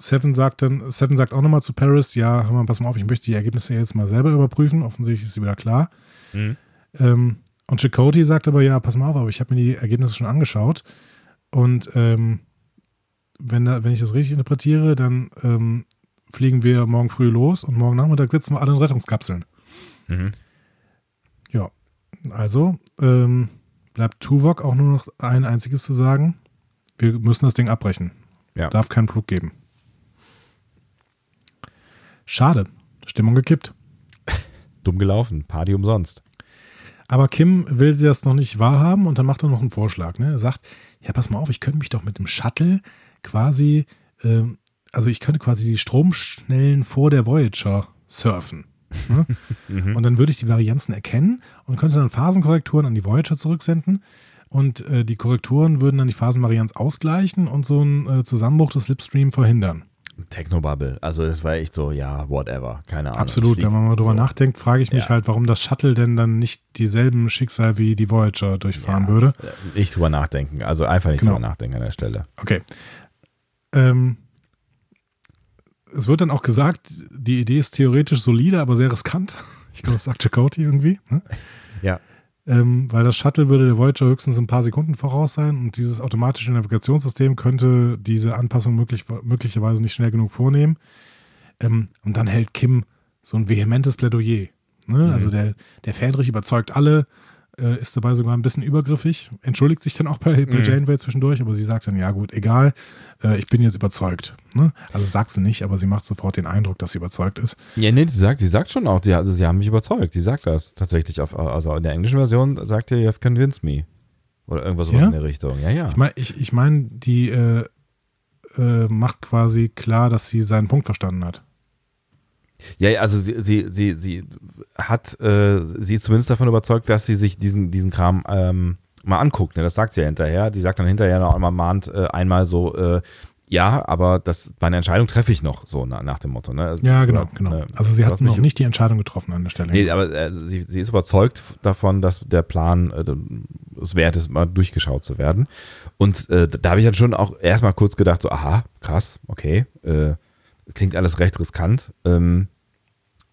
Seven sagt dann, Seven sagt auch nochmal zu Paris, ja, hör mal, pass mal auf, ich möchte die Ergebnisse jetzt mal selber überprüfen. Offensichtlich ist sie wieder klar. Mhm. Ähm, und Chakoti sagt aber, ja, pass mal auf, aber ich habe mir die Ergebnisse schon angeschaut. Und ähm, wenn, da, wenn ich das richtig interpretiere, dann ähm, fliegen wir morgen früh los und morgen Nachmittag sitzen wir alle in Rettungskapseln. Mhm. Ja, also ähm, bleibt Tuvok auch nur noch ein einziges zu sagen. Wir müssen das Ding abbrechen. Ja. Darf keinen Flug geben. Schade. Stimmung gekippt. Dumm gelaufen. Party umsonst. Aber Kim will das noch nicht wahrhaben und dann macht er noch einen Vorschlag. Ne? Er sagt, ja, pass mal auf, ich könnte mich doch mit dem Shuttle quasi, äh, also ich könnte quasi die Stromschnellen vor der Voyager surfen. Ne? mhm. Und dann würde ich die Varianzen erkennen und könnte dann Phasenkorrekturen an die Voyager zurücksenden. Und äh, die Korrekturen würden dann die Phasenvarianz ausgleichen und so einen äh, Zusammenbruch des Slipstream verhindern. Technobubble. Also das war echt so, ja, whatever. Keine Ahnung. Absolut. Wenn man mal drüber so. nachdenkt, frage ich mich ja. halt, warum das Shuttle denn dann nicht dieselben Schicksal wie die Voyager durchfahren ja, würde. Nicht drüber nachdenken. Also einfach nicht genau. drüber nachdenken an der Stelle. Okay. Ähm, es wird dann auch gesagt, die Idee ist theoretisch solide, aber sehr riskant. Ich glaube, das sagt Chakotay irgendwie. Ne? Ja. Ähm, weil das Shuttle würde der Voyager höchstens ein paar Sekunden voraus sein und dieses automatische Navigationssystem könnte diese Anpassung möglich, möglicherweise nicht schnell genug vornehmen. Ähm, und dann hält Kim so ein vehementes Plädoyer. Ne? Mhm. Also der, der Fähnrich überzeugt alle, äh, ist dabei sogar ein bisschen übergriffig, entschuldigt sich dann auch bei, bei mhm. Janeway zwischendurch, aber sie sagt dann, ja gut, egal, äh, ich bin jetzt überzeugt. Ne? Also sagt sie nicht, aber sie macht sofort den Eindruck, dass sie überzeugt ist. Ja, nee, sie sagt, sie sagt schon auch, die, also sie haben mich überzeugt, sie sagt das tatsächlich, auf, also in der englischen Version sagt ihr, you have convinced me. Oder irgendwas sowas ja? in der Richtung. Ja, ja. Ich meine, ich, ich mein, die äh, äh, macht quasi klar, dass sie seinen Punkt verstanden hat. Ja, also sie, sie, sie, sie hat, äh, sie ist zumindest davon überzeugt, dass sie sich diesen, diesen Kram ähm, mal anguckt. Ne? Das sagt sie ja hinterher. Die sagt dann hinterher noch einmal, mahnt äh, einmal so, äh, ja, aber das, meine Entscheidung treffe ich noch, so nach, nach dem Motto. Ne? Also, ja, genau, genau. Ne, also sie hat noch nicht die Entscheidung getroffen an der Stelle. Nee, aber äh, sie, sie ist überzeugt davon, dass der Plan äh, es wert ist, mal durchgeschaut zu werden. Und äh, da habe ich dann schon auch erstmal kurz gedacht, so, aha, krass, okay, äh, klingt alles recht riskant. Ähm,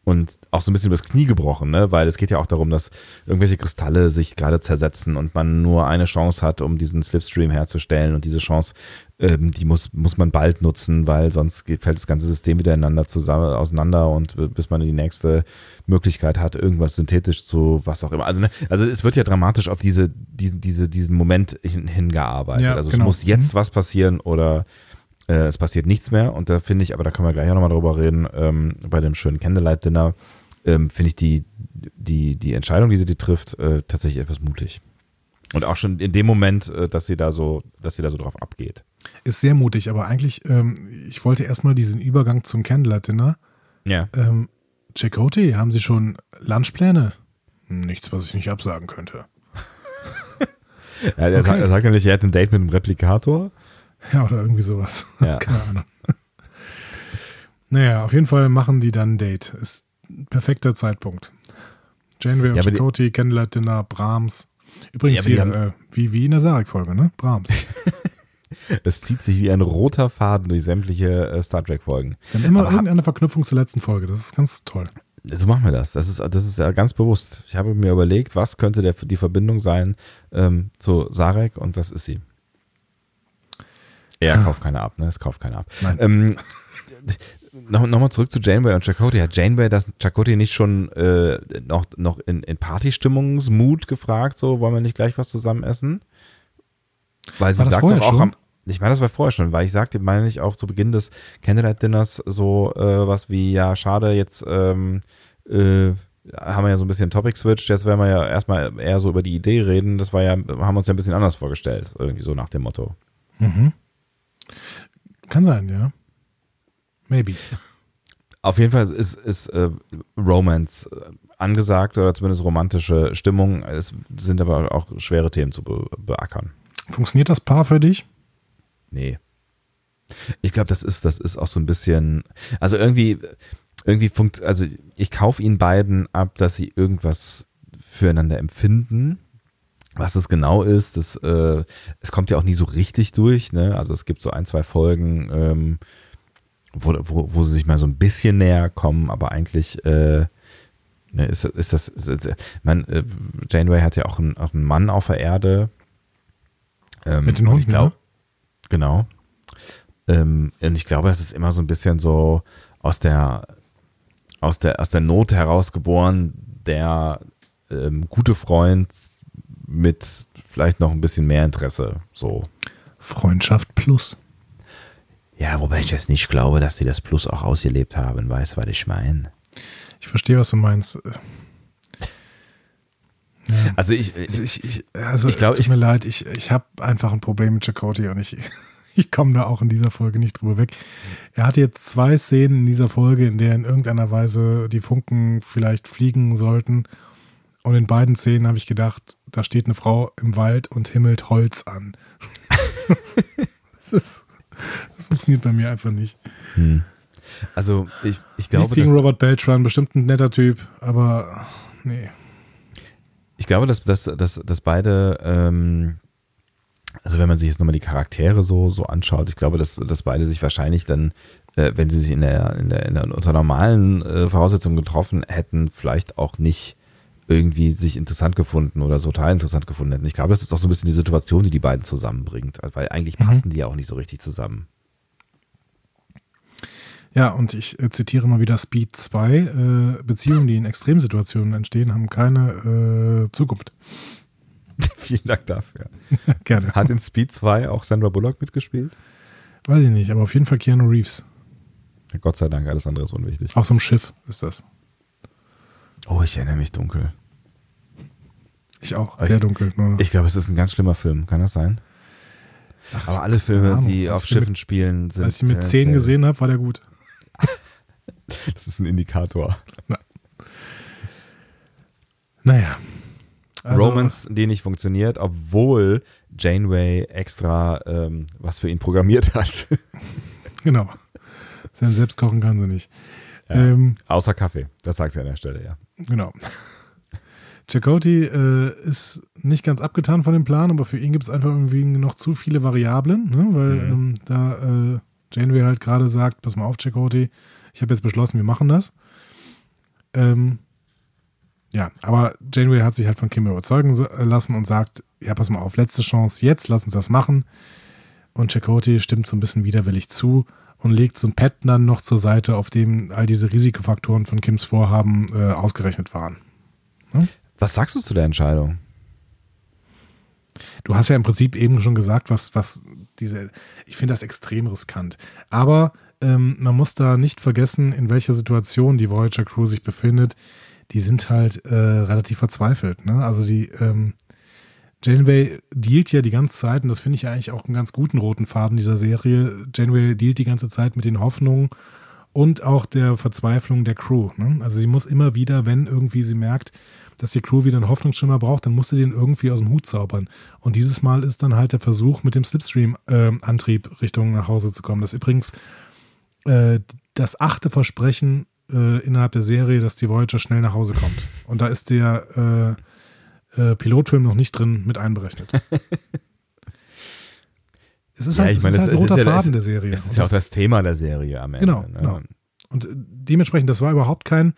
und auch so ein bisschen übers Knie gebrochen, ne? weil es geht ja auch darum, dass irgendwelche Kristalle sich gerade zersetzen und man nur eine Chance hat, um diesen Slipstream herzustellen und diese Chance, ähm, die muss, muss man bald nutzen, weil sonst geht, fällt das ganze System wieder ineinander zusammen, auseinander und bis man die nächste Möglichkeit hat, irgendwas synthetisch zu, was auch immer. Also, ne? also es wird ja dramatisch auf diese, diesen, diese, diesen Moment hin, hingearbeitet. Ja, also genau. es muss jetzt mhm. was passieren oder äh, es passiert nichts mehr und da finde ich, aber da können wir gleich auch nochmal drüber reden, ähm, bei dem schönen Candlelight-Dinner, ähm, finde ich die, die, die Entscheidung, die sie die trifft, äh, tatsächlich etwas mutig. Und auch schon in dem Moment, äh, dass sie da so, dass sie da so drauf abgeht. Ist sehr mutig, aber eigentlich, ähm, ich wollte erstmal diesen Übergang zum Candlelight-Dinner. Ja. Ähm, Chakotay, haben Sie schon Lunchpläne? Nichts, was ich nicht absagen könnte. ja, er, okay. sagt, er sagt ja nicht, er hat ein Date mit einem Replikator. Ja, oder irgendwie sowas. Ja. Keine Ahnung. Naja, auf jeden Fall machen die dann ein Date. Ist ein perfekter Zeitpunkt. Janeway und ja, Chakotay, Candlelight Dinner, Brahms. Übrigens ja, hier, äh, wie, wie in der Sarek-Folge, ne? Brahms. Es zieht sich wie ein roter Faden durch sämtliche äh, Star Trek-Folgen. Dann immer Aber irgendeine Verknüpfung zur letzten Folge. Das ist ganz toll. So machen wir das. Das ist, das ist ja ganz bewusst. Ich habe mir überlegt, was könnte der, die Verbindung sein ähm, zu Sarek und das ist sie. Er kauft keine ab, ne? Es kauft keiner ab. Ähm, Nochmal noch zurück zu Janeway und Chakotay. Hat Janeway das Chakotay nicht schon äh, noch, noch in, in Partystimmungsmut gefragt, so wollen wir nicht gleich was zusammen essen? Weil sie sagt doch auch am, ich meine, das war vorher schon, weil ich sagte, meine ich auch zu Beginn des Candlelight Dinners so äh, was wie, ja, schade, jetzt ähm, äh, haben wir ja so ein bisschen Topic Switch, jetzt werden wir ja erstmal eher so über die Idee reden. Das war ja, haben wir uns ja ein bisschen anders vorgestellt, irgendwie so nach dem Motto. Mhm. Kann sein, ja. Maybe. Auf jeden Fall ist, ist äh, Romance äh, angesagt oder zumindest romantische Stimmung. Es sind aber auch schwere Themen zu be beackern. Funktioniert das Paar für dich? Nee. Ich glaube, das ist, das ist auch so ein bisschen, also irgendwie, irgendwie funkt, also ich kaufe ihnen beiden ab, dass sie irgendwas füreinander empfinden. Was es genau ist, das, äh, es kommt ja auch nie so richtig durch, ne? Also es gibt so ein, zwei Folgen, ähm, wo, wo, wo sie sich mal so ein bisschen näher kommen, aber eigentlich äh, ne, ist, ist das, ist, ist, man, äh, Janeway hat ja auch einen, auch einen Mann auf der Erde. Ähm, Mit den Hunden, ich glaub, ne? Genau. Ähm, und ich glaube, es ist immer so ein bisschen so aus der, aus der, aus der Not herausgeboren, der ähm, gute Freund mit vielleicht noch ein bisschen mehr Interesse. So. Freundschaft plus. Ja, wobei ich jetzt nicht glaube, dass sie das Plus auch ausgelebt haben. Weißt du, was ich meine? Ich verstehe, was du meinst. Ja. Also ich, also ich, ich, also ich glaube, es tut mir leid, ich, ich habe einfach ein Problem mit Chakoti und ich, ich komme da auch in dieser Folge nicht drüber weg. Er hat jetzt zwei Szenen in dieser Folge, in der in irgendeiner Weise die Funken vielleicht fliegen sollten. Und in beiden Szenen habe ich gedacht, da steht eine Frau im Wald und himmelt Holz an. das, ist, das funktioniert bei mir einfach nicht. Hm. Also ich, ich glaube. Nichts gegen Robert Beltran, bestimmt ein netter Typ, aber nee. Ich glaube, dass, dass, dass, dass beide, ähm, also wenn man sich jetzt nochmal die Charaktere so, so anschaut, ich glaube, dass, dass beide sich wahrscheinlich dann, äh, wenn sie sich in der, in der, in der unter normalen äh, Voraussetzungen getroffen hätten, vielleicht auch nicht irgendwie sich interessant gefunden oder total interessant gefunden hätten. Ich glaube, das ist auch so ein bisschen die Situation, die die beiden zusammenbringt, weil eigentlich mhm. passen die ja auch nicht so richtig zusammen. Ja, und ich äh, zitiere mal wieder Speed 2. Äh, Beziehungen, die in Extremsituationen entstehen, haben keine äh, Zukunft. Vielen Dank dafür. Gerne. Hat in Speed 2 auch Sandra Bullock mitgespielt? Weiß ich nicht, aber auf jeden Fall Keanu Reeves. Ja, Gott sei Dank, alles andere ist unwichtig. Auf so einem Schiff ist das. Oh, ich erinnere mich dunkel. Ich auch, sehr ich, dunkel. Nur. Ich glaube, es ist ein ganz schlimmer Film, kann das sein? Ach, aber alle Filme, die auf Schiffen mit, spielen, sind. Als ich mit 10 gesehen habe, war der gut. Das ist ein Indikator. Na. Naja. Also, Romance, die nicht funktioniert, obwohl Janeway extra ähm, was für ihn programmiert hat. genau. Sein selbst kochen kann sie nicht. Ja, ähm, außer Kaffee, das sagt sie an der Stelle, ja. Genau. Chakoti äh, ist nicht ganz abgetan von dem Plan, aber für ihn gibt es einfach irgendwie noch zu viele Variablen, ne? weil mhm. ähm, da äh, Janeway halt gerade sagt, pass mal auf, Chakoti, ich habe jetzt beschlossen, wir machen das. Ähm, ja, aber Janeway hat sich halt von Kim überzeugen lassen und sagt, ja, pass mal auf, letzte Chance jetzt, lass uns das machen. Und Chakoti stimmt so ein bisschen widerwillig zu und legt so ein Pad dann noch zur Seite, auf dem all diese Risikofaktoren von Kims Vorhaben äh, ausgerechnet waren. Hm? Was sagst du zu der Entscheidung? Du hast ja im Prinzip eben schon gesagt, was, was diese, ich finde das extrem riskant. Aber ähm, man muss da nicht vergessen, in welcher Situation die Voyager Crew sich befindet. Die sind halt äh, relativ verzweifelt. Ne? Also die ähm, Janeway dealt ja die ganze Zeit, und das finde ich eigentlich auch einen ganz guten roten Faden dieser Serie. Janeway dealt die ganze Zeit mit den Hoffnungen und auch der Verzweiflung der Crew. Ne? Also sie muss immer wieder, wenn irgendwie sie merkt, dass die Crew wieder einen Hoffnungsschimmer braucht, dann muss sie den irgendwie aus dem Hut zaubern. Und dieses Mal ist dann halt der Versuch, mit dem Slipstream-Antrieb äh, Richtung nach Hause zu kommen. Das ist übrigens äh, das achte Versprechen äh, innerhalb der Serie, dass die Voyager schnell nach Hause kommt. Und da ist der äh, Pilotfilm noch nicht drin mit einberechnet. es ist ja, halt, ich meine, es ist halt ein roter Faden der Serie. Es ist ja auch das Thema der Serie am Ende. Genau, ne? genau. Und äh, dementsprechend, das war überhaupt kein,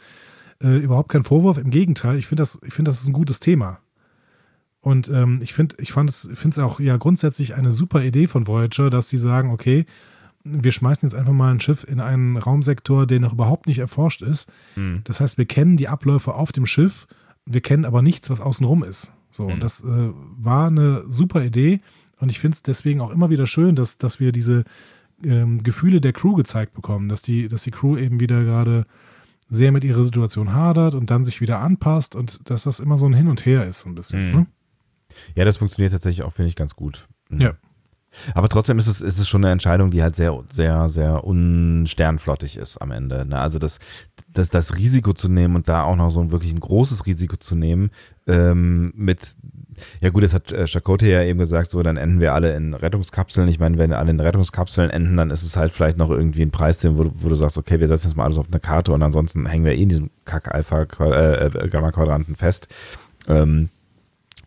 äh, überhaupt kein Vorwurf. Im Gegenteil, ich finde das, ich finde, das ist ein gutes Thema. Und ähm, ich finde, ich fand es, finde es auch ja grundsätzlich eine super Idee von Voyager, dass sie sagen, okay, wir schmeißen jetzt einfach mal ein Schiff in einen Raumsektor, der noch überhaupt nicht erforscht ist. Mhm. Das heißt, wir kennen die Abläufe auf dem Schiff, wir kennen aber nichts, was außenrum ist. So, mhm. das äh, war eine super Idee. Und ich finde es deswegen auch immer wieder schön, dass, dass wir diese ähm, Gefühle der Crew gezeigt bekommen, dass die, dass die Crew eben wieder gerade sehr mit ihrer Situation hadert und dann sich wieder anpasst und dass das immer so ein Hin und Her ist, so ein bisschen. Mhm. Ne? Ja, das funktioniert tatsächlich auch, finde ich, ganz gut. Mhm. Ja. Aber trotzdem ist es, ist es schon eine Entscheidung, die halt sehr, sehr, sehr unsternflottig ist am Ende. Ne? Also das, das, das Risiko zu nehmen und da auch noch so ein wirklich ein großes Risiko zu nehmen, ähm, mit, ja gut, das hat äh, Chakotay ja eben gesagt, so dann enden wir alle in Rettungskapseln. Ich meine, wenn alle in Rettungskapseln enden, dann ist es halt vielleicht noch irgendwie ein Preis, wo, du, wo du sagst, okay, wir setzen jetzt mal alles auf eine Karte und ansonsten hängen wir eh in diesem Kack-Alpha-Gamma-Quadranten äh, fest. Ähm,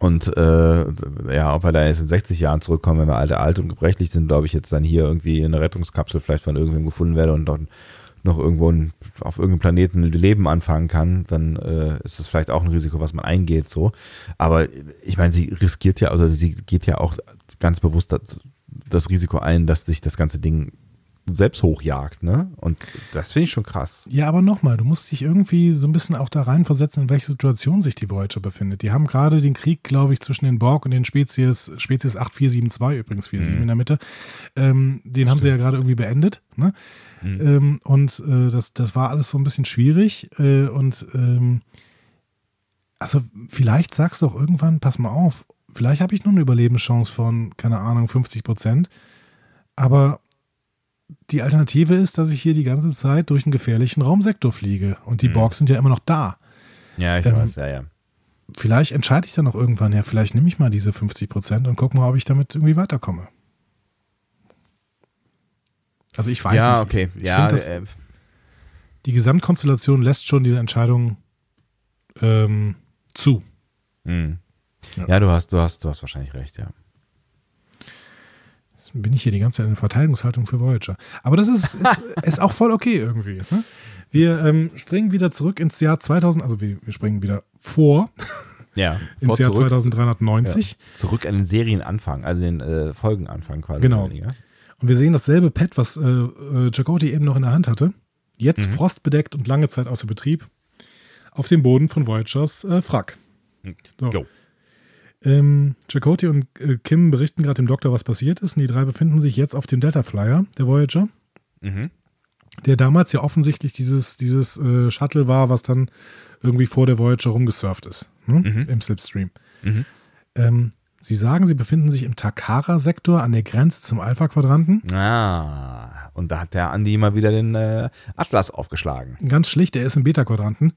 und äh, ja, ob wir da jetzt in 60 Jahren zurückkommen, wenn wir alte, alt und gebrechlich sind, glaube ich, jetzt dann hier irgendwie in einer Rettungskapsel vielleicht von irgendwem gefunden werde und dann noch irgendwo ein, auf irgendeinem Planeten Leben anfangen kann, dann äh, ist das vielleicht auch ein Risiko, was man eingeht. So, aber ich meine, sie riskiert ja, also sie geht ja auch ganz bewusst das, das Risiko ein, dass sich das ganze Ding selbst hochjagt, ne? Und das finde ich schon krass. Ja, aber nochmal, du musst dich irgendwie so ein bisschen auch da reinversetzen, in welcher Situation sich die Voyager befindet. Die haben gerade den Krieg, glaube ich, zwischen den Borg und den Spezies, Spezies 8472, übrigens 47 mhm. in der Mitte, ähm, den Stimmt. haben sie ja gerade irgendwie beendet, ne? Mhm. Ähm, und äh, das, das war alles so ein bisschen schwierig äh, und ähm, also vielleicht sagst du auch irgendwann, pass mal auf, vielleicht habe ich nur eine Überlebenschance von, keine Ahnung, 50 Prozent, aber die Alternative ist, dass ich hier die ganze Zeit durch einen gefährlichen Raumsektor fliege. Und die mhm. Borgs sind ja immer noch da. Ja, ich ähm, weiß, ja, ja. Vielleicht entscheide ich dann auch irgendwann, ja, vielleicht nehme ich mal diese 50 Prozent und gucke mal, ob ich damit irgendwie weiterkomme. Also ich weiß ja, nicht. Okay. Ich ja, okay. Äh, die Gesamtkonstellation lässt schon diese Entscheidung ähm, zu. Mhm. Ja. ja, du hast, du hast, du hast wahrscheinlich recht, ja bin ich hier die ganze Zeit in Verteidigungshaltung für Voyager. Aber das ist, ist, ist auch voll okay irgendwie. Ne? Wir ähm, springen wieder zurück ins Jahr 2000, also wir, wir springen wieder vor. Ja, ins Jahr zurück. 2390. Ja, zurück an den Serienanfang, also den äh, Folgenanfang quasi. Genau. Und wir sehen dasselbe Pad, was äh, äh, eben noch in der Hand hatte. Jetzt mhm. frostbedeckt und lange Zeit außer Betrieb. Auf dem Boden von Voyagers äh, Frack. So. Go. Ähm, Chakotay und äh, Kim berichten gerade dem Doktor, was passiert ist. Und die drei befinden sich jetzt auf dem Delta Flyer, der Voyager. Mhm. Der damals ja offensichtlich dieses, dieses äh, Shuttle war, was dann irgendwie vor der Voyager rumgesurft ist. Ne? Mhm. Im Slipstream. Mhm. Ähm, sie sagen, sie befinden sich im Takara-Sektor an der Grenze zum Alpha-Quadranten. Ah, und da hat der Andi mal wieder den äh, Atlas aufgeschlagen. Ganz schlicht, er ist im Beta-Quadranten.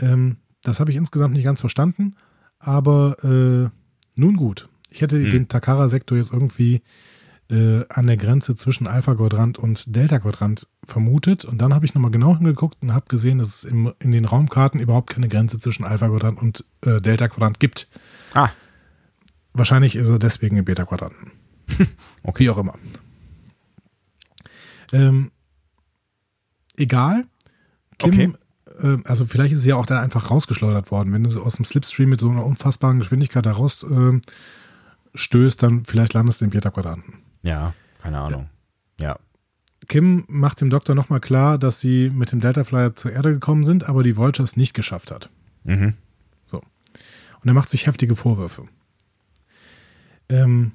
Ähm, das habe ich insgesamt nicht ganz verstanden. Aber äh, nun gut. Ich hätte hm. den Takara-Sektor jetzt irgendwie äh, an der Grenze zwischen Alpha-Quadrant und Delta-Quadrant vermutet. Und dann habe ich nochmal genau hingeguckt und habe gesehen, dass es im, in den Raumkarten überhaupt keine Grenze zwischen Alpha-Quadrant und äh, Delta-Quadrant gibt. Ah. Wahrscheinlich ist er deswegen im Beta-Quadranten. okay. Wie auch immer. Ähm, egal. Kim okay. Ähm, also vielleicht ist sie ja auch dann einfach rausgeschleudert worden. Wenn du aus dem Slipstream mit so einer unfassbaren Geschwindigkeit da raus äh, stößt, dann vielleicht landest du im Beta-Quadranten. Ja, keine Ahnung. Ja. ja. Kim macht dem Doktor nochmal klar, dass sie mit dem Delta Flyer zur Erde gekommen sind, aber die Vulture es nicht geschafft hat. Mhm. So. Und er macht sich heftige Vorwürfe. Ähm,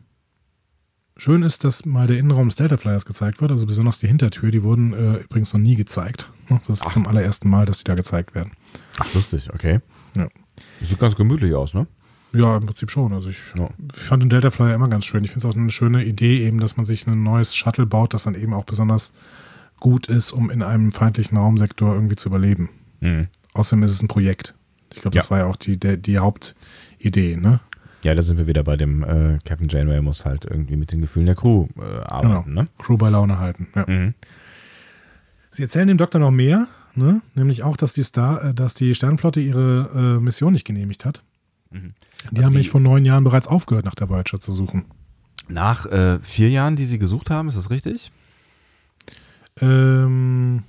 Schön ist, dass mal der Innenraum des Delta Flyers gezeigt wird, also besonders die Hintertür, die wurden äh, übrigens noch nie gezeigt. Das ist Ach. zum allerersten Mal, dass die da gezeigt werden. Ach, lustig, okay. Ja. Das sieht ganz gemütlich aus, ne? Ja, im Prinzip schon. Also ich, ja. fand den Delta Flyer immer ganz schön. Ich finde es auch eine schöne Idee, eben, dass man sich ein neues Shuttle baut, das dann eben auch besonders gut ist, um in einem feindlichen Raumsektor irgendwie zu überleben. Mhm. Außerdem ist es ein Projekt. Ich glaube, das ja. war ja auch die, der, die Hauptidee, ne? Ja, da sind wir wieder bei dem äh, Captain Janeway muss halt irgendwie mit den Gefühlen der Crew äh, arbeiten. Genau. Ne? Crew bei Laune halten. Ja. Mhm. Sie erzählen dem Doktor noch mehr, ne? nämlich auch, dass die, Star, äh, dass die Sternenflotte ihre äh, Mission nicht genehmigt hat. Mhm. Die also haben nämlich vor neun Jahren bereits aufgehört, nach der Voyager zu suchen. Nach äh, vier Jahren, die sie gesucht haben, ist das richtig? Ähm,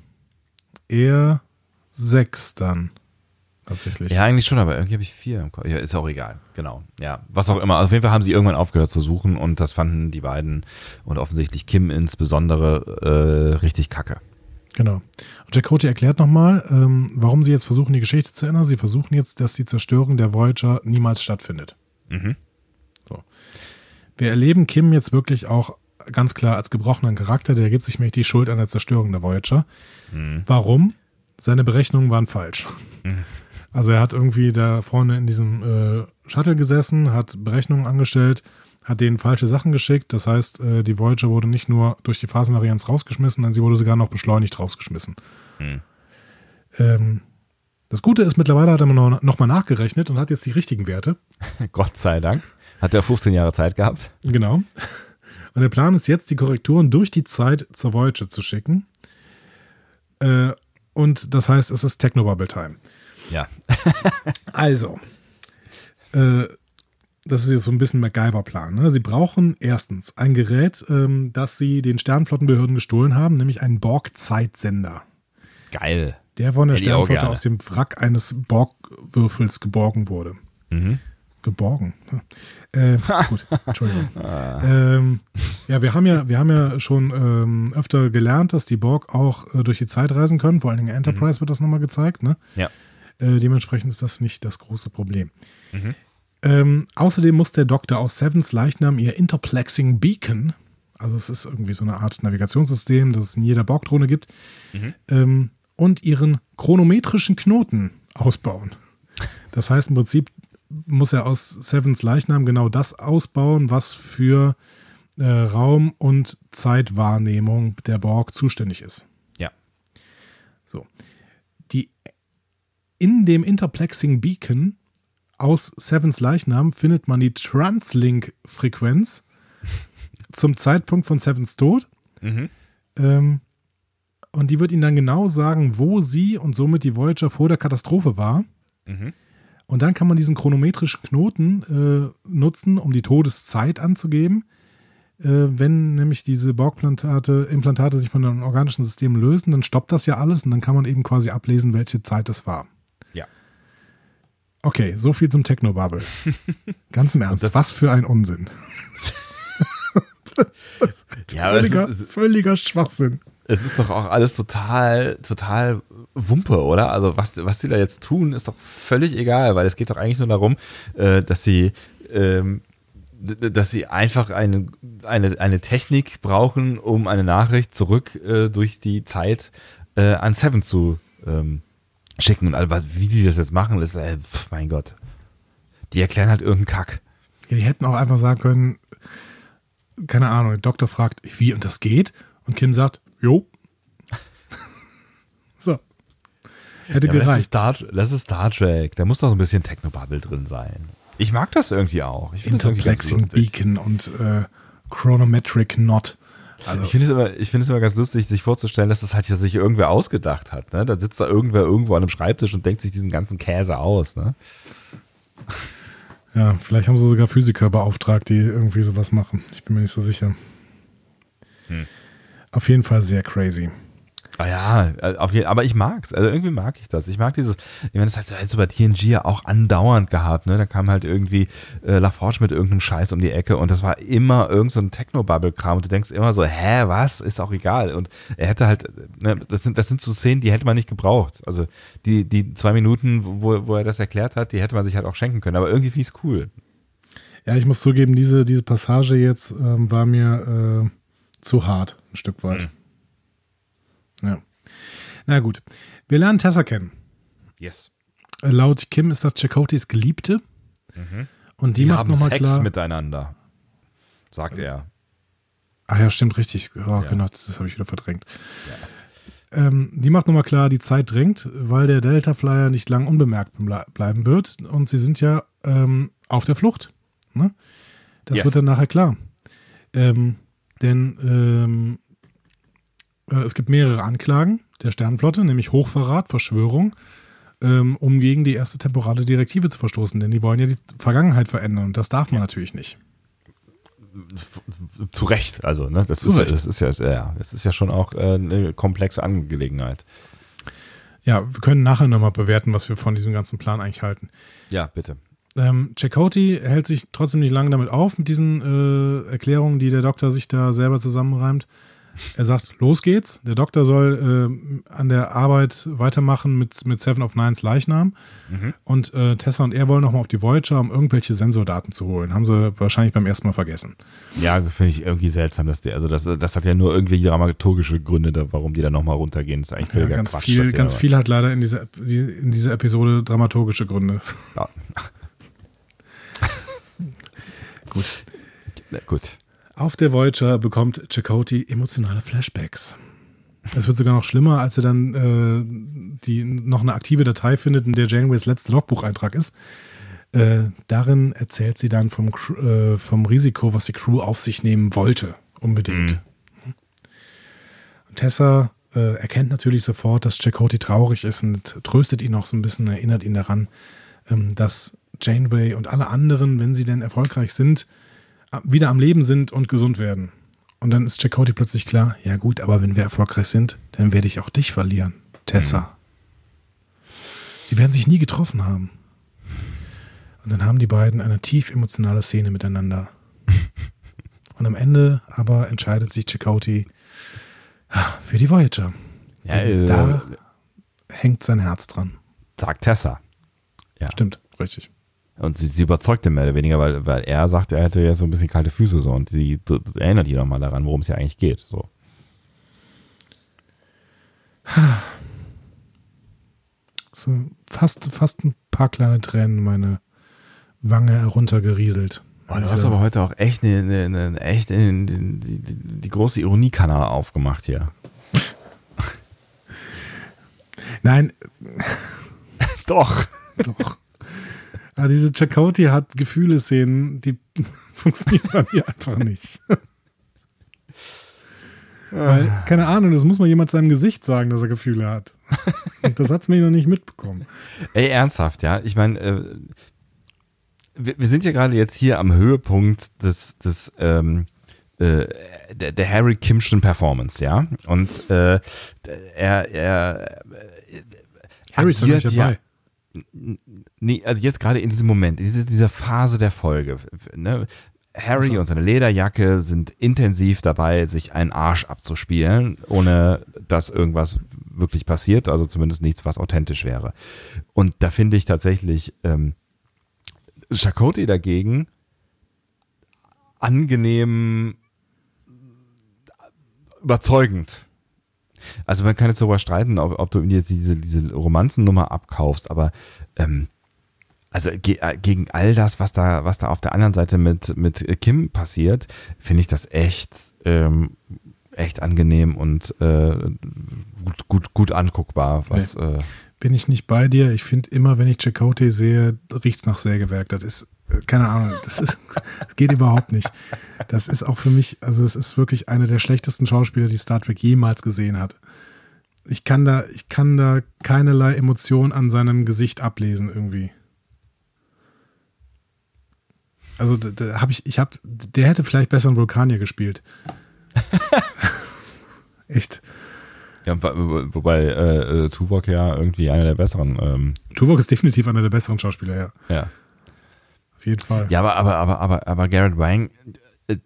eher sechs dann tatsächlich. Ja, eigentlich schon, aber irgendwie habe ich vier im Kopf. Ja, ist auch egal. Genau. Ja, was auch immer. Also auf jeden Fall haben sie irgendwann aufgehört zu suchen und das fanden die beiden und offensichtlich Kim insbesondere äh, richtig kacke. Genau. Und Jack Roti erklärt nochmal, ähm, warum sie jetzt versuchen, die Geschichte zu ändern. Sie versuchen jetzt, dass die Zerstörung der Voyager niemals stattfindet. Mhm. So. wir erleben Kim jetzt wirklich auch ganz klar als gebrochenen Charakter, der gibt sich nämlich die Schuld an der Zerstörung der Voyager. Mhm. Warum? Seine Berechnungen waren falsch. Mhm. Also er hat irgendwie da vorne in diesem äh, Shuttle gesessen, hat Berechnungen angestellt, hat denen falsche Sachen geschickt. Das heißt, äh, die Voyager wurde nicht nur durch die Phasenvarianz rausgeschmissen, sondern sie wurde sogar noch beschleunigt rausgeschmissen. Mhm. Ähm, das Gute ist, mittlerweile hat er noch, noch mal nachgerechnet und hat jetzt die richtigen Werte. Gott sei Dank. Hat er 15 Jahre Zeit gehabt. Genau. Und der Plan ist jetzt, die Korrekturen durch die Zeit zur Voyager zu schicken. Äh, und das heißt, es ist Technobubble Time. Ja. also, äh, das ist jetzt so ein bisschen MacGyver-Plan. Ne? Sie brauchen erstens ein Gerät, ähm, das sie den Sternflottenbehörden gestohlen haben, nämlich einen Borg-Zeitsender. Geil. Der von der Sternflotte aus dem Wrack eines Borg-Würfels geborgen wurde. Mhm. Geborgen. Äh, gut, Entschuldigung. Ah. ähm, ja, wir haben ja, wir haben ja schon ähm, öfter gelernt, dass die Borg auch äh, durch die Zeit reisen können. Vor allen Dingen Enterprise mhm. wird das nochmal gezeigt. Ne? Ja. Äh, dementsprechend ist das nicht das große Problem. Mhm. Ähm, außerdem muss der Doktor aus Sevens Leichnam ihr Interplexing Beacon, also es ist irgendwie so eine Art Navigationssystem, das es in jeder Borg-Drohne gibt, mhm. ähm, und ihren chronometrischen Knoten ausbauen. Das heißt im Prinzip muss er aus Sevens Leichnam genau das ausbauen, was für äh, Raum- und Zeitwahrnehmung der Borg zuständig ist. Ja. So. In dem Interplexing Beacon aus Sevens Leichnam findet man die Translink-Frequenz zum Zeitpunkt von Sevens Tod. Mhm. Ähm, und die wird ihnen dann genau sagen, wo sie und somit die Voyager vor der Katastrophe war. Mhm. Und dann kann man diesen chronometrischen Knoten äh, nutzen, um die Todeszeit anzugeben. Äh, wenn nämlich diese Borg-Implantate Implantate sich von den organischen Systemen lösen, dann stoppt das ja alles und dann kann man eben quasi ablesen, welche Zeit es war. Okay, so viel zum Technobubble. Ganz im Ernst, was für ein Unsinn. ja, völliger, ist, völliger Schwachsinn es ist doch auch alles total, total Wumpe, oder? Also was, was die da jetzt tun, ist doch völlig egal, weil es geht doch eigentlich nur darum, äh, dass sie ähm, dass sie einfach eine, eine, eine Technik brauchen, um eine Nachricht zurück äh, durch die Zeit äh, an Seven zu ähm, schicken. Und also, wie die das jetzt machen, ist, äh, pf, mein Gott. Die erklären halt irgendeinen Kack. Ja, die hätten auch einfach sagen können, keine Ahnung, der Doktor fragt, wie und das geht? Und Kim sagt, Jo. so. Hätte ja, gereicht. Das ist, Star, das ist Star Trek. Da muss doch so ein bisschen Technobubble drin sein. Ich mag das irgendwie auch. Ich Interplexing Beacon und äh, Chronometric Knot. Also. Ich finde es, immer, es immer ganz lustig, sich vorzustellen, dass das halt ja sich irgendwer ausgedacht hat. Ne? Da sitzt da irgendwer irgendwo an einem Schreibtisch und denkt sich diesen ganzen Käse aus. Ne? Ja, vielleicht haben sie sogar Physiker beauftragt, die irgendwie sowas machen. Ich bin mir nicht so sicher. Hm. Auf jeden Fall sehr crazy. Ah ja, äh, auf jeden, aber ich mag's. Also irgendwie mag ich das. Ich mag dieses, ich meine, das heißt, du hättest bei TNG ja auch andauernd gehabt, ne? Da kam halt irgendwie äh, LaForge mit irgendeinem Scheiß um die Ecke und das war immer irgend so ein Techno-Bubble-Kram und du denkst immer so, hä, was? Ist auch egal. Und er hätte halt, ne, das sind, das sind so Szenen, die hätte man nicht gebraucht. Also die, die zwei Minuten, wo, wo er das erklärt hat, die hätte man sich halt auch schenken können. Aber irgendwie fies cool. Ja, ich muss zugeben, diese, diese Passage jetzt ähm, war mir äh zu hart, ein Stück weit. Mhm. Na gut. Wir lernen Tessa kennen. Yes. Äh, laut Kim ist das Chakotis Geliebte. Mhm. Und die, die macht nochmal klar. Sex miteinander, sagt er. Ach ja, stimmt, richtig. Oh, ja. Genau, das habe ich wieder verdrängt. Ja. Ähm, die macht nochmal klar, die Zeit drängt, weil der Delta Flyer nicht lang unbemerkt bleiben wird. Und sie sind ja ähm, auf der Flucht. Ne? Das yes. wird dann nachher klar. Ähm, denn ähm, äh, es gibt mehrere Anklagen der Sternenflotte, nämlich Hochverrat, Verschwörung, ähm, um gegen die erste temporale Direktive zu verstoßen. Denn die wollen ja die Vergangenheit verändern und das darf man ja. natürlich nicht. Zu Recht, also, ne? Das, ist, das ist, ja, ja, das ist ja schon auch äh, eine komplexe Angelegenheit. Ja, wir können nachher nochmal bewerten, was wir von diesem ganzen Plan eigentlich halten. Ja, bitte. Ähm, Chakotay hält sich trotzdem nicht lange damit auf, mit diesen äh, Erklärungen, die der Doktor sich da selber zusammenreimt. Er sagt, los geht's. Der Doktor soll äh, an der Arbeit weitermachen mit, mit Seven of Nines Leichnam. Mhm. Und äh, Tessa und er wollen nochmal auf die Voyager, um irgendwelche Sensordaten zu holen. Haben sie wahrscheinlich beim ersten Mal vergessen. Ja, das finde ich irgendwie seltsam. Dass die, also das, das hat ja nur irgendwie dramaturgische Gründe, warum die da nochmal runtergehen. Das ist eigentlich ja, ganz Quatsch, viel, ganz viel hat leider in dieser, in dieser Episode dramaturgische Gründe. Ja. gut. Ja, gut. Auf der Voyager bekommt Chakotay emotionale Flashbacks. Es wird sogar noch schlimmer, als er dann äh, die, noch eine aktive Datei findet, in der Janeways letzter Logbucheintrag ist. Äh, darin erzählt sie dann vom, äh, vom Risiko, was die Crew auf sich nehmen wollte. Unbedingt. Mhm. Tessa äh, erkennt natürlich sofort, dass Chakotay traurig ist und tröstet ihn auch so ein bisschen, erinnert ihn daran, ähm, dass Janeway und alle anderen, wenn sie denn erfolgreich sind, wieder am Leben sind und gesund werden. Und dann ist Chakotay plötzlich klar, ja gut, aber wenn wir erfolgreich sind, dann werde ich auch dich verlieren, Tessa. Mhm. Sie werden sich nie getroffen haben. Und dann haben die beiden eine tief emotionale Szene miteinander. Und am Ende aber entscheidet sich Chakotay für die Voyager. Ja, äh, da hängt sein Herz dran. Sagt Tessa. Ja. Stimmt, richtig. Und sie, sie überzeugt ihn mehr oder weniger, weil, weil er sagt, er hätte ja so ein bisschen kalte Füße so und sie erinnert ihn nochmal daran, worum es ja eigentlich geht. So. so. fast, fast ein paar kleine Tränen meine Wange heruntergerieselt. Oh, du hast aber heute auch echt, eine, eine, eine echt eine, die, die, die, große Ironiekanal aufgemacht hier. Nein. Doch. Doch. Aber diese Chakotay hat Gefühle-Szenen, die funktionieren bei mir einfach nicht. Weil, keine Ahnung, das muss mal jemand seinem Gesicht sagen, dass er Gefühle hat. Und das hat es mir noch nicht mitbekommen. Ey, ernsthaft, ja. Ich meine, äh, wir, wir, sind ja gerade jetzt hier am Höhepunkt des, des ähm, äh, der, der, Harry Kimschen Performance, ja. Und äh, er, er äh, Harry ist ja nicht dabei. Ja, nee, also jetzt gerade in diesem Moment, in dieser, Phase der Folge, ne? Harry also. und seine Lederjacke sind intensiv dabei, sich einen Arsch abzuspielen, ohne dass irgendwas wirklich passiert, also zumindest nichts, was authentisch wäre. Und da finde ich tatsächlich ähm, Chakotay dagegen angenehm überzeugend. Also man kann jetzt darüber streiten, ob, ob du jetzt diese, diese Romanzennummer abkaufst, aber ähm, also ge äh, gegen all das, was da, was da auf der anderen Seite mit, mit Kim passiert, finde ich das echt, ähm, echt angenehm und äh, gut, gut, gut anguckbar. Was, nee. äh, Bin ich nicht bei dir. Ich finde immer, wenn ich Chakotay sehe, riecht es nach Sägewerk. Das ist keine Ahnung, das, ist, das geht überhaupt nicht. Das ist auch für mich, also es ist wirklich einer der schlechtesten Schauspieler, die Star Trek jemals gesehen hat. Ich kann da, ich kann da keinerlei Emotion an seinem Gesicht ablesen irgendwie. Also da, da habe ich, ich habe, der hätte vielleicht besser einen Vulkanier gespielt. Echt. Ja, wobei äh, äh, Tuvok ja irgendwie einer der besseren. Ähm Tuvok ist definitiv einer der besseren Schauspieler, ja. Ja. Auf jeden Fall. Ja, aber, aber, aber, aber, aber Garrett Wang äh,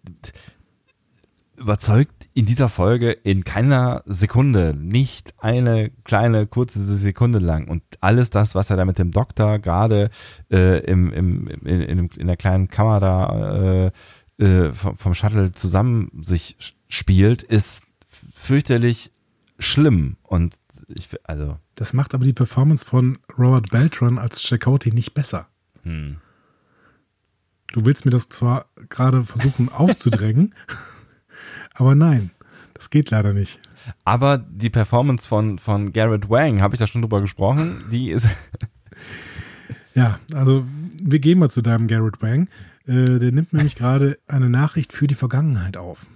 überzeugt in dieser Folge in keiner Sekunde, nicht eine kleine, kurze Sekunde lang. Und alles das, was er da mit dem Doktor gerade äh, im, im, in, in, in, der kleinen Kammer da äh, äh, vom, vom Shuttle zusammen sich spielt, ist fürchterlich schlimm. Und ich, also. Das macht aber die Performance von Robert Beltran als Chakotay nicht besser. Hm. Du willst mir das zwar gerade versuchen aufzudrängen, aber nein, das geht leider nicht. Aber die Performance von, von Garrett Wang, habe ich da schon drüber gesprochen, die ist. ja, also wir gehen mal zu deinem Garrett Wang. Äh, der nimmt nämlich gerade eine Nachricht für die Vergangenheit auf.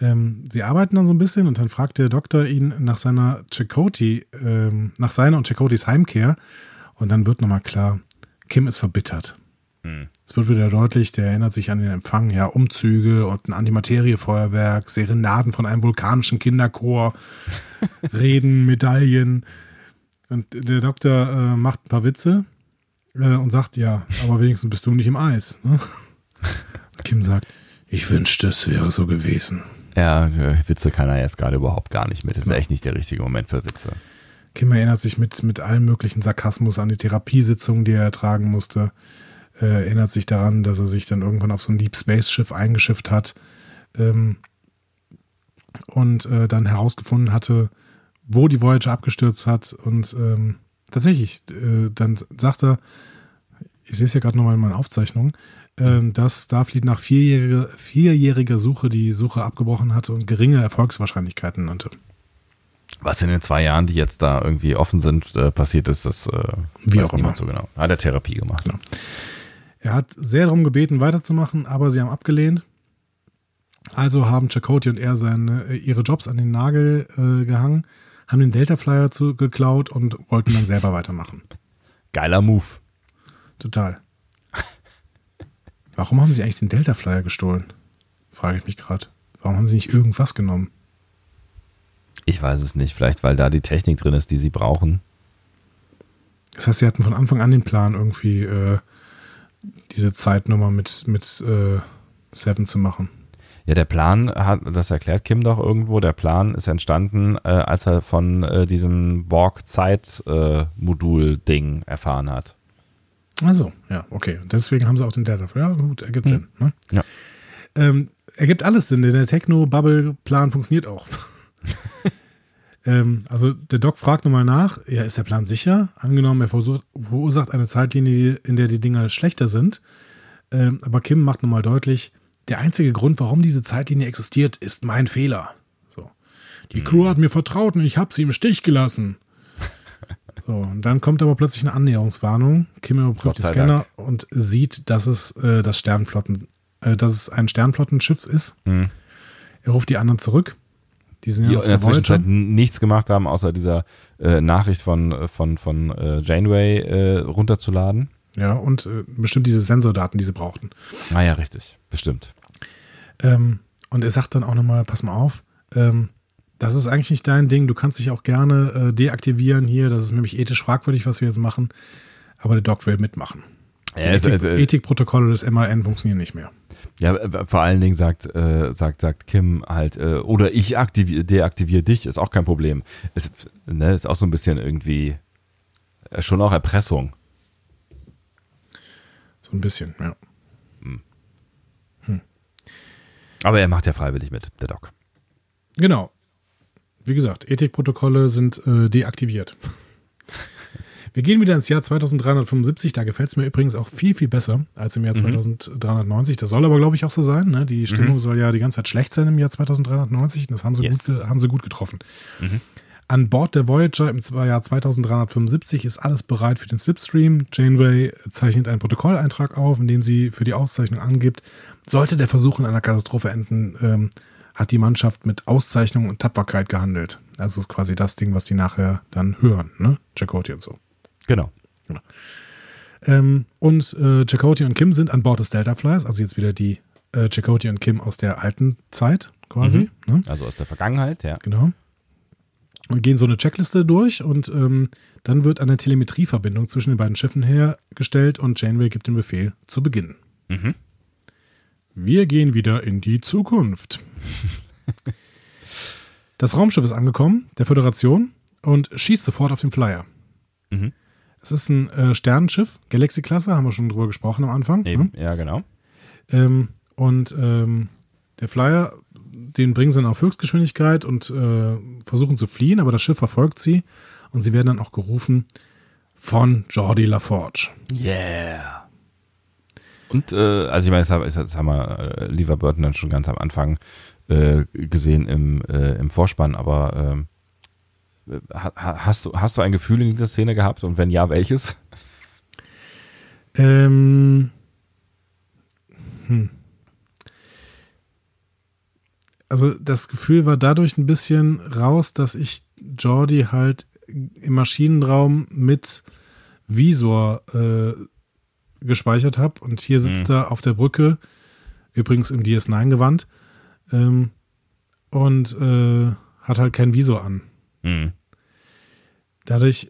Ähm, sie arbeiten dann so ein bisschen und dann fragt der Doktor ihn nach seiner Chakotay, ähm, nach seiner und Chakotays Heimkehr. Und dann wird nochmal klar, Kim ist verbittert. Es wird wieder deutlich, der erinnert sich an den Empfang, ja, Umzüge und ein Antimateriefeuerwerk, Serenaden von einem vulkanischen Kinderchor, Reden, Medaillen. Und der Doktor äh, macht ein paar Witze äh, und sagt, ja, aber wenigstens bist du nicht im Eis. Ne? Kim sagt, ich wünschte, es wäre so gewesen. Ja, Witze kann er jetzt gerade überhaupt gar nicht mit. Das ist ja. echt nicht der richtige Moment für Witze. Kim erinnert sich mit, mit allem möglichen Sarkasmus an die Therapiesitzung, die er ertragen musste. Äh, erinnert sich daran, dass er sich dann irgendwann auf so ein Deep Space Schiff eingeschifft hat ähm, und äh, dann herausgefunden hatte, wo die Voyager abgestürzt hat. Und ähm, tatsächlich, äh, dann sagt er, ich sehe es ja gerade nochmal in meinen Aufzeichnungen, äh, dass Starfleet nach vierjähriger, vierjähriger Suche die Suche abgebrochen hatte und geringe Erfolgswahrscheinlichkeiten nannte. Was in den zwei Jahren, die jetzt da irgendwie offen sind, äh, passiert ist, das äh, Wie auch niemand immer. so genau. Hat er Therapie gemacht. Genau. Er hat sehr darum gebeten, weiterzumachen, aber sie haben abgelehnt. Also haben Chakotay und er seine, äh, ihre Jobs an den Nagel äh, gehangen, haben den Delta Flyer zu, geklaut und wollten dann selber weitermachen. Geiler Move. Total. Warum haben sie eigentlich den Delta Flyer gestohlen? Frage ich mich gerade. Warum haben sie nicht irgendwas genommen? Ich weiß es nicht. Vielleicht, weil da die Technik drin ist, die sie brauchen. Das heißt, sie hatten von Anfang an den Plan, irgendwie äh, diese Zeitnummer mit, mit äh, Seven zu machen. Ja, der Plan hat, das erklärt Kim doch irgendwo, der Plan ist entstanden, äh, als er von äh, diesem Borg-Zeit-Modul-Ding erfahren hat. Also, ja, okay. Deswegen haben sie auch den Data. Ja, gut, ergibt hm. Sinn. Ne? Ja. Ähm, ergibt alles Sinn, denn der Techno-Bubble-Plan funktioniert auch. ähm, also der Doc fragt nochmal nach, ja, ist der Plan sicher? Angenommen, er verursacht eine Zeitlinie, in der die Dinger schlechter sind. Ähm, aber Kim macht nochmal deutlich, der einzige Grund, warum diese Zeitlinie existiert, ist mein Fehler. So. Die Crew hat mir vertraut und ich habe sie im Stich gelassen. So, und dann kommt aber plötzlich eine Annäherungswarnung. Kim überprüft die Scanner Dank. und sieht, dass es äh, das Sternflotten, äh, dass es ein Sternflottenschiff ist. Mhm. Er ruft die anderen zurück. Die, sind die ja in der, der Zwischenzeit nichts gemacht haben, außer dieser äh, Nachricht von, von, von äh, Janeway äh, runterzuladen. Ja, und äh, bestimmt diese Sensordaten, die sie brauchten. Ah ja, richtig, bestimmt. Ähm, und er sagt dann auch nochmal, pass mal auf, ähm, das ist eigentlich nicht dein Ding, du kannst dich auch gerne äh, deaktivieren hier, das ist nämlich ethisch fragwürdig, was wir jetzt machen, aber der Doc will mitmachen. Also, Ethik, also, Ethikprotokolle des MAN funktionieren nicht mehr. Ja, äh, vor allen Dingen sagt, äh, sagt, sagt Kim halt, äh, oder ich aktiviere, deaktiviere dich, ist auch kein Problem. Ist, ne, ist auch so ein bisschen irgendwie äh, schon auch Erpressung. So ein bisschen, ja. Hm. Hm. Aber er macht ja freiwillig mit, der Doc. Genau. Wie gesagt, Ethikprotokolle sind äh, deaktiviert. Wir gehen wieder ins Jahr 2375. Da gefällt es mir übrigens auch viel, viel besser als im Jahr mhm. 2390. Das soll aber, glaube ich, auch so sein. Ne? Die Stimmung mhm. soll ja die ganze Zeit schlecht sein im Jahr 2390. Das haben sie, yes. gut, haben sie gut getroffen. Mhm. An Bord der Voyager im Jahr 2375 ist alles bereit für den Slipstream. Janeway zeichnet einen Protokolleintrag auf, in dem sie für die Auszeichnung angibt, sollte der Versuch in einer Katastrophe enden, ähm, hat die Mannschaft mit Auszeichnung und Tapferkeit gehandelt. Also ist quasi das Ding, was die nachher dann hören, ne? Chakotay und so. Genau. genau. Ähm, und äh, Chakotay und Kim sind an Bord des Delta Flyers, also jetzt wieder die äh, Chakotay und Kim aus der alten Zeit quasi. Mhm. Ne? Also aus der Vergangenheit, ja. Genau. Und gehen so eine Checkliste durch und ähm, dann wird eine Telemetrieverbindung zwischen den beiden Schiffen hergestellt und Janeway gibt den Befehl zu beginnen. Mhm. Wir gehen wieder in die Zukunft. das Raumschiff ist angekommen, der Föderation, und schießt sofort auf den Flyer. Mhm. Es ist ein äh, Sternenschiff, Galaxy-Klasse, haben wir schon drüber gesprochen am Anfang. Eben, ne? ja, genau. Ähm, und ähm, der Flyer, den bringen sie dann auf Höchstgeschwindigkeit und äh, versuchen zu fliehen, aber das Schiff verfolgt sie und sie werden dann auch gerufen von Jordi LaForge. Yeah. Und, äh, also ich meine, das, das haben wir äh, Lever Burton dann schon ganz am Anfang äh, gesehen im, äh, im Vorspann, aber ähm, Hast du, hast du ein Gefühl in dieser Szene gehabt und wenn ja, welches? Ähm, hm. Also das Gefühl war dadurch ein bisschen raus, dass ich Jordi halt im Maschinenraum mit Visor äh, gespeichert habe und hier sitzt mhm. er auf der Brücke, übrigens im DS9-Gewand, ähm, und äh, hat halt kein Visor an. Mhm. Dadurch,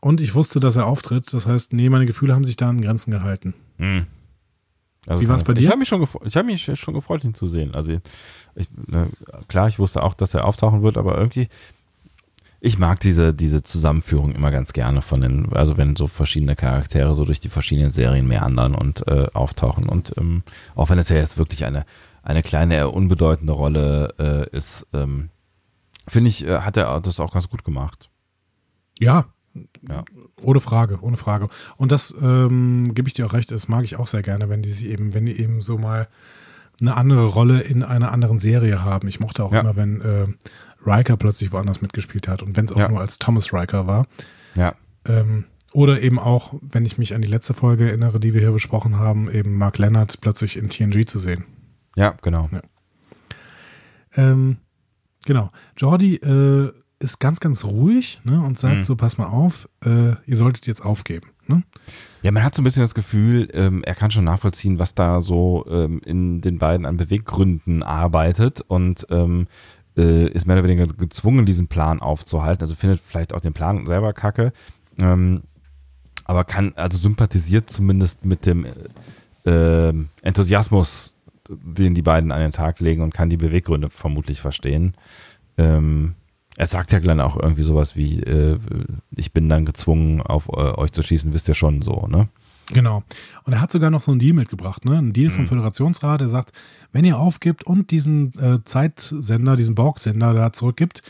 und ich wusste, dass er auftritt. Das heißt, nee, meine Gefühle haben sich da an Grenzen gehalten. Mhm. Also Wie war es bei dir? Ich habe mich, schon ich hab mich schon gefreut, ihn zu sehen. Also ich, ne, klar, ich wusste auch, dass er auftauchen wird, aber irgendwie, ich mag diese, diese Zusammenführung immer ganz gerne von den, also wenn so verschiedene Charaktere so durch die verschiedenen Serien meandern und äh, auftauchen. Und ähm, auch wenn es ja jetzt wirklich eine, eine kleine, unbedeutende Rolle äh, ist, ähm, finde ich, äh, hat er das auch ganz gut gemacht. Ja, ja. Ohne Frage, ohne Frage. Und das ähm, gebe ich dir auch recht, das mag ich auch sehr gerne, wenn die sie eben, wenn die eben so mal eine andere Rolle in einer anderen Serie haben. Ich mochte auch ja. immer, wenn äh, Riker plötzlich woanders mitgespielt hat und wenn es auch ja. nur als Thomas Riker war. Ja. Ähm, oder eben auch, wenn ich mich an die letzte Folge erinnere, die wir hier besprochen haben, eben Mark Leonard plötzlich in TNG zu sehen. Ja, genau. Ja. Ähm, genau. Jordi äh, ist ganz, ganz ruhig ne, und sagt mhm. so, pass mal auf, äh, ihr solltet jetzt aufgeben. Ne? Ja, man hat so ein bisschen das Gefühl, ähm, er kann schon nachvollziehen, was da so ähm, in den beiden an Beweggründen arbeitet und ähm, äh, ist mehr oder weniger gezwungen, diesen Plan aufzuhalten. Also findet vielleicht auch den Plan selber kacke, ähm, aber kann, also sympathisiert zumindest mit dem äh, Enthusiasmus, den die beiden an den Tag legen und kann die Beweggründe vermutlich verstehen. Ähm, er sagt ja dann auch irgendwie sowas wie, äh, ich bin dann gezwungen, auf äh, euch zu schießen, wisst ihr schon so, ne? Genau. Und er hat sogar noch so einen Deal mitgebracht, ne? Ein Deal vom mhm. Föderationsrat. Er sagt, wenn ihr aufgibt und diesen äh, Zeitsender, diesen Borg-Sender da zurückgibt,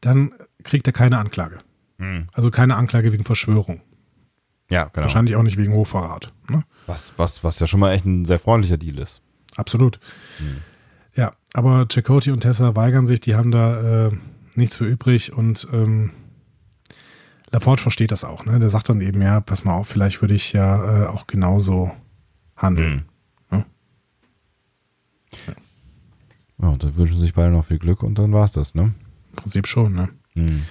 dann kriegt er keine Anklage. Mhm. Also keine Anklage wegen Verschwörung. Ja, genau. Wahrscheinlich auch nicht wegen Hochverrat. Ne? Was, was, was ja schon mal echt ein sehr freundlicher Deal ist. Absolut. Mhm. Ja, aber Chakoti und Tessa weigern sich, die haben da äh, nichts für übrig und ähm, LaForge versteht das auch. Ne? Der sagt dann eben, ja, pass mal auf, vielleicht würde ich ja äh, auch genauso handeln. Mhm. Ja? ja, und dann wünschen sich beide noch viel Glück und dann war es das, ne? Im Prinzip schon, ne? Mhm.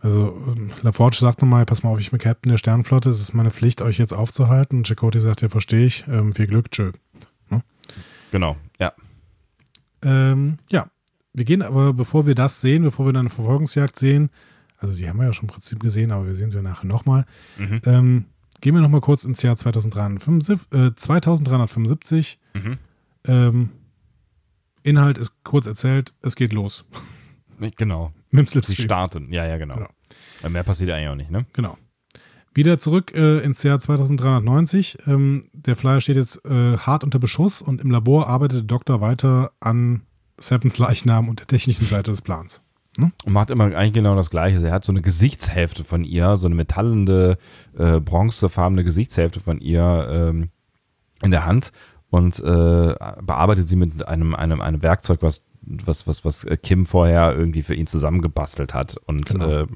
Also ähm, LaForge sagt nochmal, pass mal auf, ich bin Captain der Sternenflotte, es ist meine Pflicht, euch jetzt aufzuhalten. Und Chakotay sagt, ja, verstehe ich, ähm, viel Glück, tschö. Genau, ja. Ähm, ja, wir gehen aber, bevor wir das sehen, bevor wir dann eine Verfolgungsjagd sehen, also die haben wir ja schon im Prinzip gesehen, aber wir sehen sie nachher nochmal, mhm. ähm, gehen wir nochmal kurz ins Jahr 2375. Äh, 2375. Mhm. Ähm, Inhalt ist kurz erzählt, es geht los. Genau. Mit dem Slipstream. Sie starten, ja, ja, genau. genau. Mehr passiert eigentlich auch nicht, ne? Genau. Wieder zurück äh, ins Jahr 2390. Ähm, der Flyer steht jetzt äh, hart unter Beschuss und im Labor arbeitet der Doktor weiter an Sevens Leichnam und der technischen Seite des Plans. Ne? Und macht immer eigentlich genau das Gleiche. Er hat so eine Gesichtshälfte von ihr, so eine metallende, äh, bronzefarbene Gesichtshälfte von ihr ähm, in der Hand und äh, bearbeitet sie mit einem, einem, einem Werkzeug, was, was, was, was Kim vorher irgendwie für ihn zusammengebastelt hat. Und genau. äh,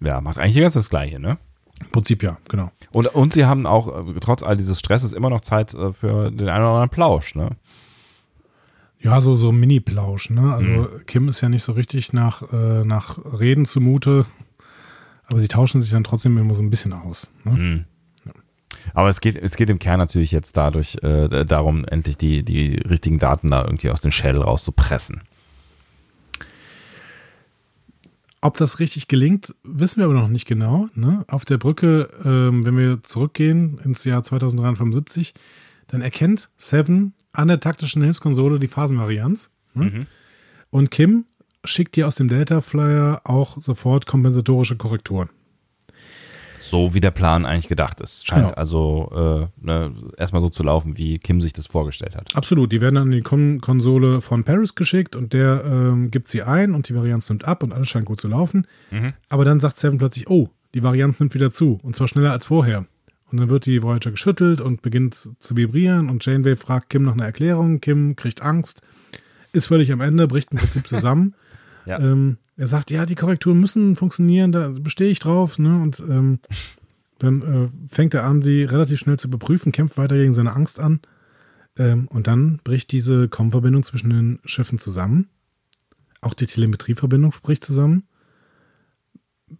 ja, macht eigentlich ganz das Gleiche, ne? Im Prinzip ja, genau. Und, und sie haben auch, äh, trotz all dieses Stresses, immer noch Zeit äh, für den einen oder anderen Plausch, ne? Ja, so, so Mini-Plausch, ne? Also mhm. Kim ist ja nicht so richtig nach, äh, nach Reden zumute, aber sie tauschen sich dann trotzdem immer so ein bisschen aus. Ne? Mhm. Ja. Aber es geht, es geht im Kern natürlich jetzt dadurch äh, darum, endlich die, die richtigen Daten da irgendwie aus dem Shell rauszupressen. Ob das richtig gelingt, wissen wir aber noch nicht genau. Ne? Auf der Brücke, ähm, wenn wir zurückgehen ins Jahr 2375, dann erkennt Seven an der taktischen Hilfskonsole die Phasenvarianz. Ne? Mhm. Und Kim schickt dir aus dem Delta Flyer auch sofort kompensatorische Korrekturen. So wie der Plan eigentlich gedacht ist. Scheint genau. also äh, ne, erstmal so zu laufen, wie Kim sich das vorgestellt hat. Absolut. Die werden dann in die Kon Konsole von Paris geschickt und der ähm, gibt sie ein und die Varianz nimmt ab und alles scheint gut zu laufen. Mhm. Aber dann sagt Seven plötzlich, oh, die Varianz nimmt wieder zu und zwar schneller als vorher. Und dann wird die Voyager geschüttelt und beginnt zu vibrieren und Janeway fragt Kim nach einer Erklärung. Kim kriegt Angst, ist völlig am Ende, bricht im Prinzip zusammen. ja. ähm, er sagt, ja, die Korrekturen müssen funktionieren, da bestehe ich drauf. Ne? Und ähm, dann äh, fängt er an, sie relativ schnell zu überprüfen, kämpft weiter gegen seine Angst an. Ähm, und dann bricht diese Com-Verbindung zwischen den Schiffen zusammen. Auch die Telemetrieverbindung bricht zusammen.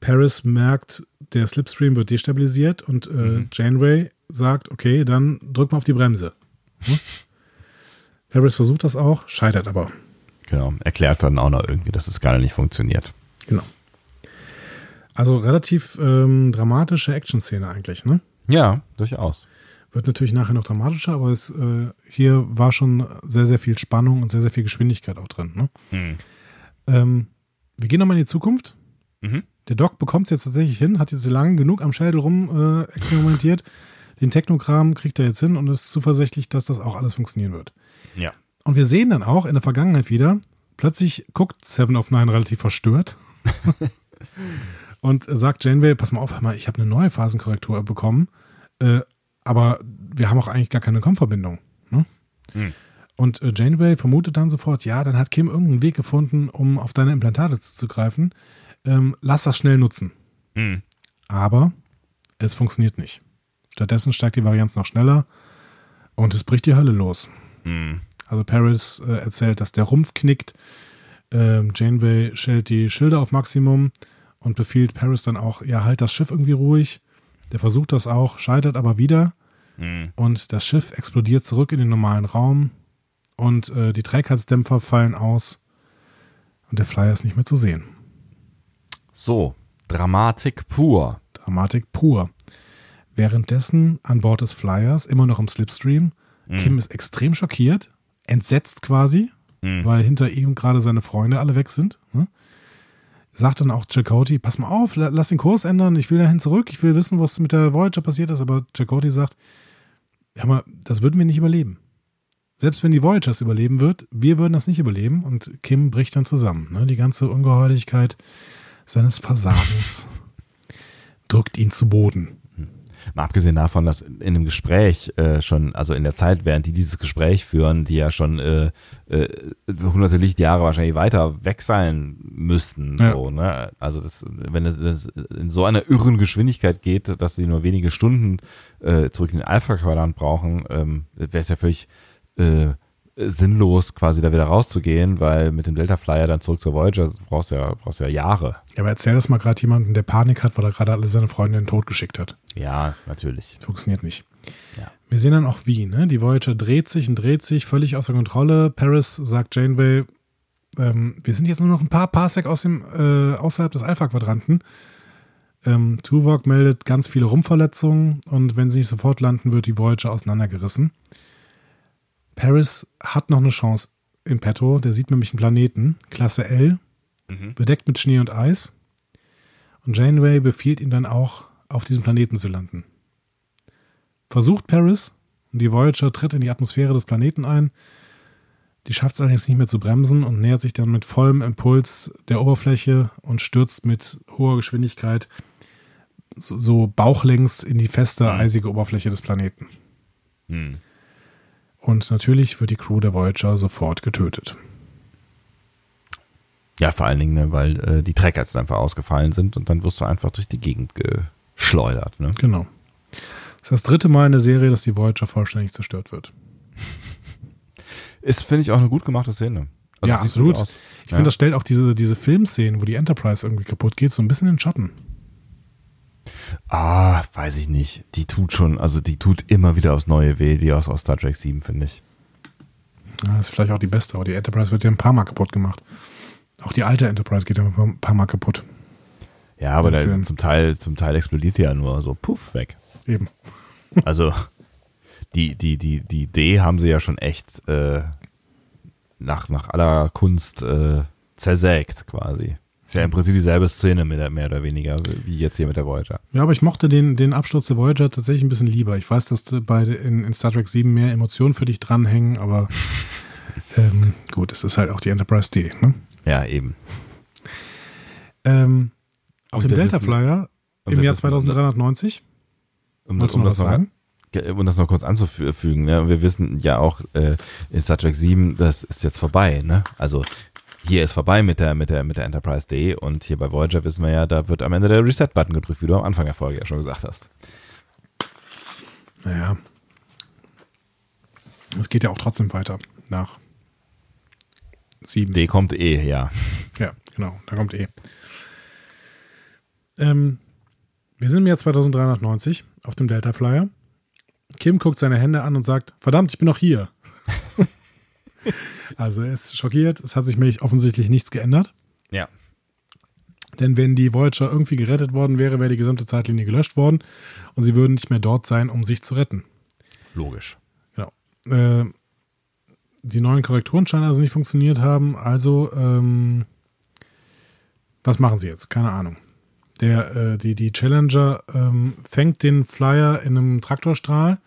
Paris merkt, der Slipstream wird destabilisiert und äh, mhm. Janeway sagt, okay, dann drück mal auf die Bremse. Hm? Paris versucht das auch, scheitert aber. Genau, erklärt dann auch noch irgendwie, dass es gar nicht funktioniert. Genau. Also relativ ähm, dramatische Action-Szene eigentlich, ne? Ja, durchaus. wird natürlich nachher noch dramatischer, aber es, äh, hier war schon sehr, sehr viel Spannung und sehr, sehr viel Geschwindigkeit auch drin. Ne? Mhm. Ähm, wir gehen nochmal in die Zukunft. Mhm. Der Doc bekommt es jetzt tatsächlich hin, hat jetzt lange genug am Schädel rum äh, experimentiert. Den Technokram kriegt er jetzt hin und ist zuversichtlich, dass das auch alles funktionieren wird. Ja. Und wir sehen dann auch in der Vergangenheit wieder, plötzlich guckt Seven of Nine relativ verstört und sagt Janeway, pass mal auf, hör mal, ich habe eine neue Phasenkorrektur bekommen, äh, aber wir haben auch eigentlich gar keine Com-Verbindung. Ne? Hm. Und äh, Janeway vermutet dann sofort, ja, dann hat Kim irgendeinen Weg gefunden, um auf deine Implantate zuzugreifen. Ähm, lass das schnell nutzen. Hm. Aber es funktioniert nicht. Stattdessen steigt die Varianz noch schneller und es bricht die Hölle los. Hm. Also Paris äh, erzählt, dass der Rumpf knickt. Ähm, Janeway stellt die Schilder auf Maximum und befiehlt Paris dann auch, ja, halt das Schiff irgendwie ruhig. Der versucht das auch, scheitert aber wieder. Mhm. Und das Schiff explodiert zurück in den normalen Raum. Und äh, die Trägheitsdämpfer fallen aus. Und der Flyer ist nicht mehr zu sehen. So, Dramatik pur. Dramatik pur. Währenddessen an Bord des Flyers, immer noch im Slipstream, mhm. Kim ist extrem schockiert, entsetzt quasi, mhm. weil hinter ihm gerade seine Freunde alle weg sind. Ne? Sagt dann auch Chakoti, pass mal auf, lass den Kurs ändern, ich will dahin zurück, ich will wissen, was mit der Voyager passiert ist, aber Chakoti sagt, ja mal, das würden wir nicht überleben. Selbst wenn die Voyager es überleben wird, wir würden das nicht überleben und Kim bricht dann zusammen. Ne? Die ganze Ungeheuerlichkeit seines Versagens drückt ihn zu Boden. Mal abgesehen davon, dass in einem Gespräch äh, schon, also in der Zeit, während die dieses Gespräch führen, die ja schon äh, äh, hunderte Lichtjahre wahrscheinlich weiter weg sein müssten. Ja. So, ne? Also das, wenn es, in so einer irren Geschwindigkeit geht, dass sie nur wenige Stunden äh, zurück in den Alpha-Quadrant brauchen, ähm, wäre es ja völlig äh, sinnlos, quasi da wieder rauszugehen, weil mit dem Delta Flyer dann zurück zur Voyager brauchst du ja, brauchst ja Jahre. Ja, aber erzähl das mal gerade jemandem, der Panik hat, weil er gerade alle seine Freunde in den Tod geschickt hat. Ja, natürlich. Funktioniert nicht. Ja. Wir sehen dann auch wie, ne? Die Voyager dreht sich und dreht sich, völlig außer Kontrolle. Paris sagt Janeway, ähm, wir sind jetzt nur noch ein paar Parsec aus dem, äh, außerhalb des Alpha-Quadranten. Ähm, Tuvok meldet ganz viele Rumpfverletzungen und wenn sie nicht sofort landen, wird die Voyager auseinandergerissen. Paris hat noch eine Chance im Petto. Der sieht nämlich einen Planeten, Klasse L, mhm. bedeckt mit Schnee und Eis. Und Janeway befiehlt ihm dann auch, auf diesem Planeten zu landen. Versucht Paris und die Voyager tritt in die Atmosphäre des Planeten ein. Die schafft es allerdings nicht mehr zu bremsen und nähert sich dann mit vollem Impuls der Oberfläche und stürzt mit hoher Geschwindigkeit so, so bauchlängs in die feste, mhm. eisige Oberfläche des Planeten. Mhm. Und natürlich wird die Crew der Voyager sofort getötet. Ja, vor allen Dingen, ne, weil äh, die Trecker jetzt einfach ausgefallen sind und dann wirst du einfach durch die Gegend geschleudert. Ne? Genau. Das ist das dritte Mal in der Serie, dass die Voyager vollständig zerstört wird. Ist, finde ich, auch eine gut gemachte Szene. Also ja, absolut. Ich finde, ja. das stellt auch diese, diese Filmszenen, wo die Enterprise irgendwie kaputt geht, so ein bisschen in den Schatten. Ah, weiß ich nicht. Die tut schon, also die tut immer wieder aufs Neue weh, die aus, aus Star Trek 7, finde ich. Ja, das ist vielleicht auch die beste, aber die Enterprise wird ja ein paar Mal kaputt gemacht. Auch die alte Enterprise geht ja ein paar Mal kaputt. Ja, aber da zum Teil, zum Teil explodiert die ja nur so puff weg. Eben. also die, die, die, die Idee haben sie ja schon echt äh, nach, nach aller Kunst äh, zersägt quasi. Ist ja im Prinzip dieselbe Szene mehr, oder weniger, wie jetzt hier mit der Voyager. Ja, aber ich mochte den, den Absturz der Voyager tatsächlich ein bisschen lieber. Ich weiß, dass bei in, in Star Trek 7 mehr Emotionen für dich dranhängen, aber ähm, gut, es ist halt auch die Enterprise D, ne? Ja, eben. Ähm, auf dem Delta Flyer im Jahr 2390. Um, um, das noch, um das noch kurz anzufügen, ne? wir wissen ja auch äh, in Star Trek 7, das ist jetzt vorbei. Ne? Also hier ist vorbei mit der, mit der, mit der Enterprise D und hier bei Voyager wissen wir ja, da wird am Ende der Reset-Button gedrückt, wie du am Anfang der Folge ja schon gesagt hast. Naja. Es geht ja auch trotzdem weiter nach 7. D kommt E, ja. Ja, genau, da kommt E. Ähm, wir sind im Jahr 2390 auf dem Delta Flyer. Kim guckt seine Hände an und sagt: Verdammt, ich bin noch hier. Also er ist schockiert. Es hat sich nämlich offensichtlich nichts geändert. Ja. Denn wenn die Voyager irgendwie gerettet worden wäre, wäre die gesamte Zeitlinie gelöscht worden und sie würden nicht mehr dort sein, um sich zu retten. Logisch. Genau. Äh, die neuen Korrekturen scheinen also nicht funktioniert haben. Also, ähm, was machen sie jetzt? Keine Ahnung. Der, äh, die, die Challenger ähm, fängt den Flyer in einem Traktorstrahl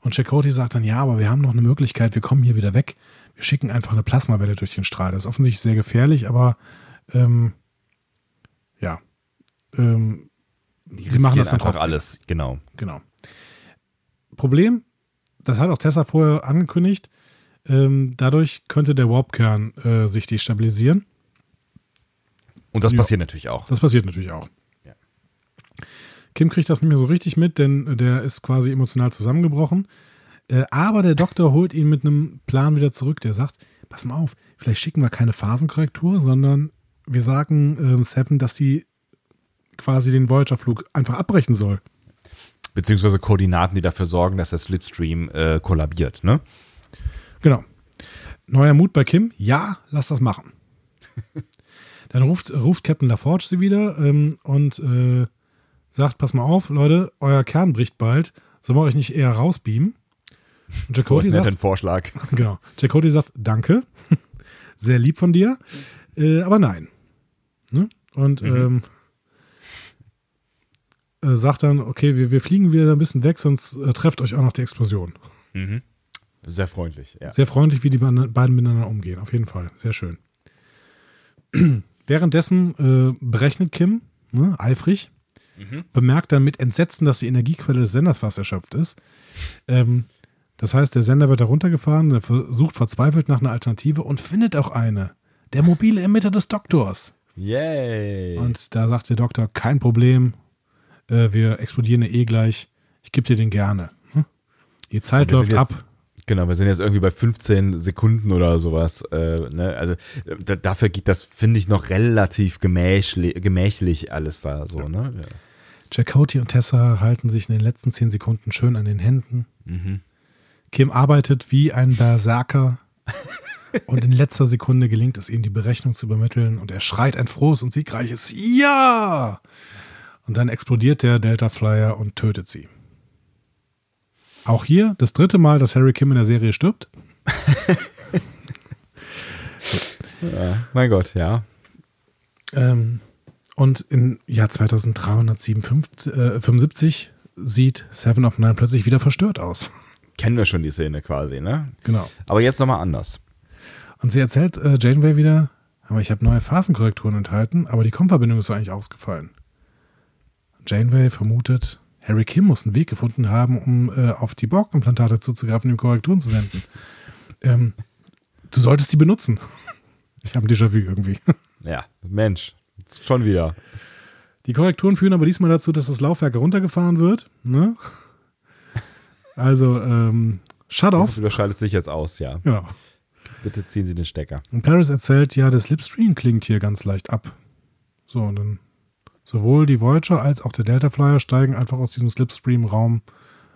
und Chakoti sagt dann, ja, aber wir haben noch eine Möglichkeit, wir kommen hier wieder weg. Wir schicken einfach eine Plasmawelle durch den Strahl. Das ist offensichtlich sehr gefährlich, aber ähm, ja. Ähm, die sie machen das dann einfach trotzdem. alles, genau. Genau. Problem, das hat auch Tessa vorher angekündigt, ähm, dadurch könnte der Warpkern äh, sich destabilisieren. Und das ja. passiert natürlich auch. Das passiert natürlich auch. Ja. Kim kriegt das nicht mehr so richtig mit, denn der ist quasi emotional zusammengebrochen. Äh, aber der Doktor holt ihn mit einem Plan wieder zurück. Der sagt: Pass mal auf, vielleicht schicken wir keine Phasenkorrektur, sondern wir sagen äh, Seven, dass sie quasi den Voyager-Flug einfach abbrechen soll. Beziehungsweise Koordinaten, die dafür sorgen, dass der Slipstream äh, kollabiert, ne? Genau. Neuer Mut bei Kim. Ja, lass das machen. Dann ruft, ruft Captain LaForge sie wieder ähm, und äh, sagt: Pass mal auf, Leute, euer Kern bricht bald. Sollen wir euch nicht eher rausbeamen? Und Jacoti so sagt: den Vorschlag. Genau. Jacoti sagt: Danke. Sehr lieb von dir. Äh, aber nein. Ne? Und mhm. ähm, äh, sagt dann: Okay, wir, wir fliegen wieder ein bisschen weg, sonst äh, trefft euch auch noch die Explosion. Mhm. Sehr freundlich, ja. Sehr freundlich, wie die beiden miteinander umgehen, auf jeden Fall. Sehr schön. Währenddessen äh, berechnet Kim, ne, eifrig, mhm. bemerkt dann mit Entsetzen, dass die Energiequelle des Senders fast erschöpft ist. Ähm, das heißt, der Sender wird heruntergefahren, der versucht verzweifelt nach einer Alternative und findet auch eine. Der mobile Emitter des Doktors. Yay. Und da sagt der Doktor, kein Problem, äh, wir explodieren eh gleich. Ich gebe dir den gerne. Hm? Die Zeit läuft ab. Genau, wir sind jetzt irgendwie bei 15 Sekunden oder sowas. Äh, ne? Also da, dafür geht das, finde ich, noch relativ gemächlich, gemächlich alles da so. Ne? Ja. Jacoti und Tessa halten sich in den letzten 10 Sekunden schön an den Händen. Mhm. Kim arbeitet wie ein Berserker und in letzter Sekunde gelingt es ihm, die Berechnung zu übermitteln und er schreit ein frohes und siegreiches Ja! Und dann explodiert der Delta Flyer und tötet sie. Auch hier das dritte Mal, dass Harry Kim in der Serie stirbt. ja, mein Gott, ja. Ähm, und im Jahr 2375 äh, sieht Seven of Nine plötzlich wieder verstört aus. Kennen wir schon die Szene quasi, ne? Genau. Aber jetzt nochmal anders. Und sie erzählt äh, Janeway wieder, aber ich habe neue Phasenkorrekturen enthalten, aber die Kompverbindung ist eigentlich ausgefallen. Janeway vermutet, Harry Kim muss einen Weg gefunden haben, um äh, auf die Borg-Implantate zuzugreifen ihm Korrekturen zu senden. Ähm, du solltest die benutzen. Ich habe ein Déjà-vu irgendwie. Ja, Mensch, schon wieder. Die Korrekturen führen aber diesmal dazu, dass das Laufwerk heruntergefahren wird. Ne? Also, ähm, shut off. Du schaltest dich jetzt aus, ja. Genau. Bitte ziehen Sie den Stecker. Und Paris erzählt, ja, der Slipstream klingt hier ganz leicht ab. So, und dann Sowohl die Voyager als auch der Delta Flyer steigen einfach aus diesem Slipstream-Raum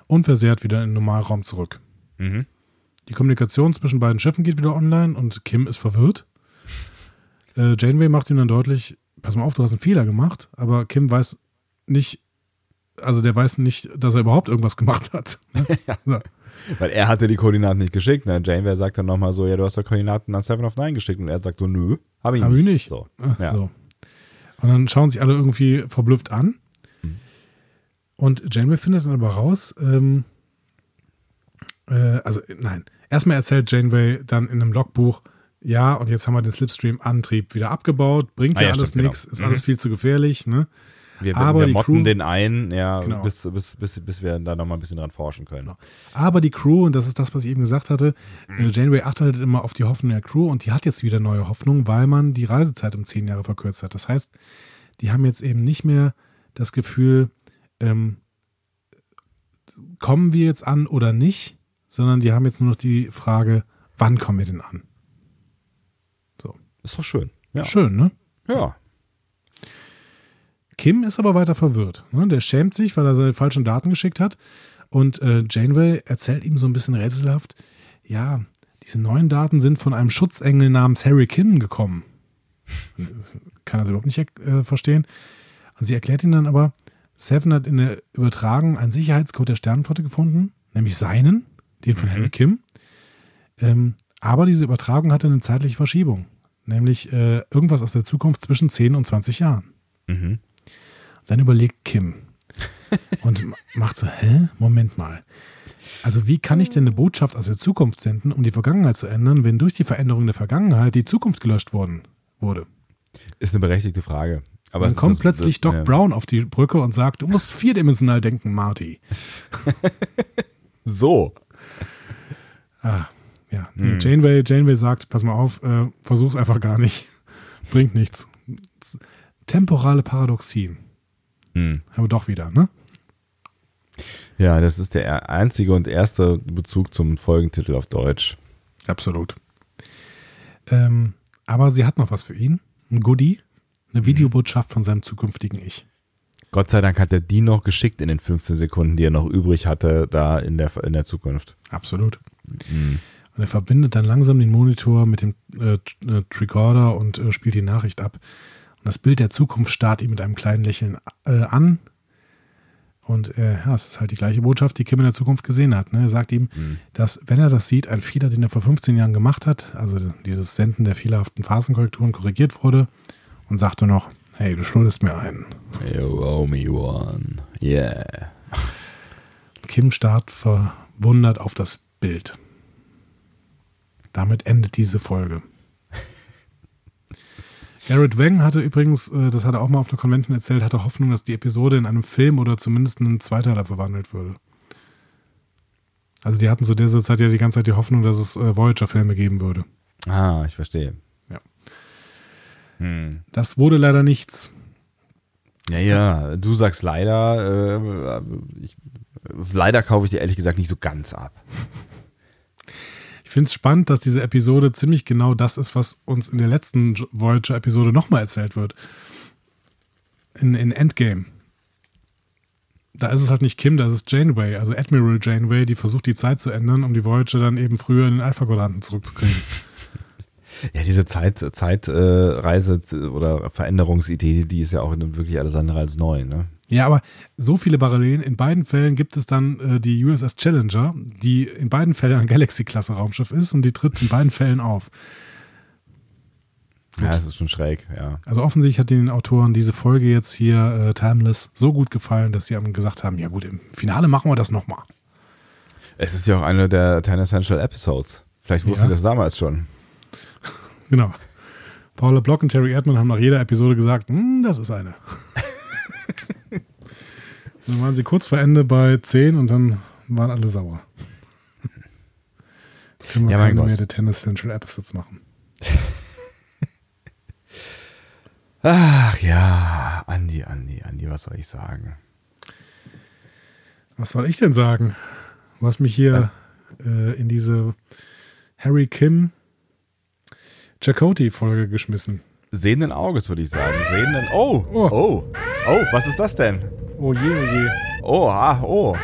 unversehrt wieder in den Normalraum zurück. Mhm. Die Kommunikation zwischen beiden Schiffen geht wieder online und Kim ist verwirrt. Äh, Janeway macht ihm dann deutlich, pass mal auf, du hast einen Fehler gemacht, aber Kim weiß nicht, also der weiß nicht, dass er überhaupt irgendwas gemacht hat. ja. so. Weil er hatte die Koordinaten nicht geschickt. Ne? Janeway sagt dann nochmal so, ja, du hast doch Koordinaten an Seven of Nine geschickt. Und er sagt so, nö, habe ich hab nicht. Ich nicht. So. Ja. so. Und dann schauen sich alle irgendwie verblüfft an. Mhm. Und Janeway findet dann aber raus, ähm, äh, also nein, erstmal erzählt Janeway dann in einem Logbuch, ja, und jetzt haben wir den Slipstream-Antrieb wieder abgebaut, bringt ah, ja, ja alles nichts, genau. ist mhm. alles viel zu gefährlich, ne? Wir, aber wir motten Crew, den ein, ja, genau. bis, bis, bis, bis wir da nochmal ein bisschen dran forschen können. Genau. Aber die Crew, und das ist das, was ich eben gesagt hatte, mhm. Äh, Janeway achtet halt immer auf die Hoffnung der Crew und die hat jetzt wieder neue Hoffnung, weil man die Reisezeit um zehn Jahre verkürzt hat. Das heißt, die haben jetzt eben nicht mehr das Gefühl, ähm, kommen wir jetzt an oder nicht, sondern die haben jetzt nur noch die Frage, wann kommen wir denn an? So. Ist doch schön. Ja. Schön, ne? Ja. Kim ist aber weiter verwirrt. Ne? Der schämt sich, weil er seine falschen Daten geschickt hat. Und äh, Janeway erzählt ihm so ein bisschen rätselhaft, ja, diese neuen Daten sind von einem Schutzengel namens Harry Kim gekommen. Kann er überhaupt nicht äh, verstehen. Und sie erklärt ihm dann aber, Seven hat in der Übertragung einen Sicherheitscode der Sternenflotte gefunden, nämlich seinen, den von mhm. Harry Kim. Ähm, aber diese Übertragung hatte eine zeitliche Verschiebung, nämlich äh, irgendwas aus der Zukunft zwischen 10 und 20 Jahren. Mhm. Dann überlegt Kim und macht so, hä, Moment mal. Also wie kann ich denn eine Botschaft aus der Zukunft senden, um die Vergangenheit zu ändern, wenn durch die Veränderung der Vergangenheit die Zukunft gelöscht worden wurde? Ist eine berechtigte Frage. Aber dann kommt plötzlich Doc ja. Brown auf die Brücke und sagt, du musst vierdimensional denken, Marty. so. Ah, ja. Nee, hm. Janeway, Janeway sagt, pass mal auf, äh, versuch's einfach gar nicht. Bringt nichts. Temporale Paradoxien. Hm. Haben wir doch wieder, ne? Ja, das ist der einzige und erste Bezug zum Folgentitel auf Deutsch. Absolut. Ähm, aber sie hat noch was für ihn. Ein Goodie. Eine mhm. Videobotschaft von seinem zukünftigen Ich. Gott sei Dank hat er die noch geschickt in den 15 Sekunden, die er noch übrig hatte, da in der, in der Zukunft. Absolut. Mhm. Und er verbindet dann langsam den Monitor mit dem äh, äh, Tricorder und äh, spielt die Nachricht ab. Und das Bild der Zukunft starrt ihn mit einem kleinen Lächeln äh, an. Und äh, ja, es ist halt die gleiche Botschaft, die Kim in der Zukunft gesehen hat. Ne? Er sagt ihm, mhm. dass, wenn er das sieht, ein Fehler, den er vor 15 Jahren gemacht hat, also dieses Senden der fehlerhaften Phasenkorrekturen korrigiert wurde und sagte noch, hey, du schuldest mir einen. You owe me one. Yeah. Kim starrt verwundert auf das Bild. Damit endet diese Folge. Garrett Wang hatte übrigens, äh, das hat er auch mal auf der Convention erzählt, hatte Hoffnung, dass die Episode in einem Film oder zumindest in einen Zweiteiler verwandelt würde. Also die hatten zu dieser Zeit ja die ganze Zeit die Hoffnung, dass es äh, Voyager-Filme geben würde. Ah, ich verstehe. Ja. Hm. Das wurde leider nichts. Ja, ja, du sagst leider, äh, ich, leider kaufe ich dir ehrlich gesagt nicht so ganz ab. Ich finde es spannend, dass diese Episode ziemlich genau das ist, was uns in der letzten Voyager-Episode nochmal erzählt wird. In, in Endgame. Da ist es halt nicht Kim, da ist es Janeway, also Admiral Janeway, die versucht, die Zeit zu ändern, um die Voyager dann eben früher in den Alpha-Quadranten zurückzukriegen. Ja, diese Zeit, Zeitreise äh, oder Veränderungsidee, die ist ja auch wirklich alles andere als neu, ne? Ja, aber so viele Parallelen. In beiden Fällen gibt es dann äh, die USS Challenger, die in beiden Fällen ein Galaxy-Klasse Raumschiff ist und die tritt in beiden Fällen auf. Gut. Ja, das ist schon schräg, ja. Also offensichtlich hat den Autoren diese Folge jetzt hier, äh, Timeless, so gut gefallen, dass sie gesagt haben, ja gut, im Finale machen wir das nochmal. Es ist ja auch eine der Ten Essential Episodes. Vielleicht wusste ja. das damals schon. Genau. Paula Block und Terry Erdmann haben nach jeder Episode gesagt, hm, das ist eine. dann waren sie kurz vor Ende bei 10 und dann waren alle sauer. Können wir ja, keine mehr der Tennis Central Episodes machen. Ach ja, Andi, Andi, Andi, was soll ich sagen? Was soll ich denn sagen? Du hast mich hier äh, in diese Harry Kim Chakoti-Folge geschmissen. Sehenden Auges, würde ich sagen. Sehenden. Oh, oh, oh, oh, was ist das denn? Oh je, oh je. Oh, ah, oh.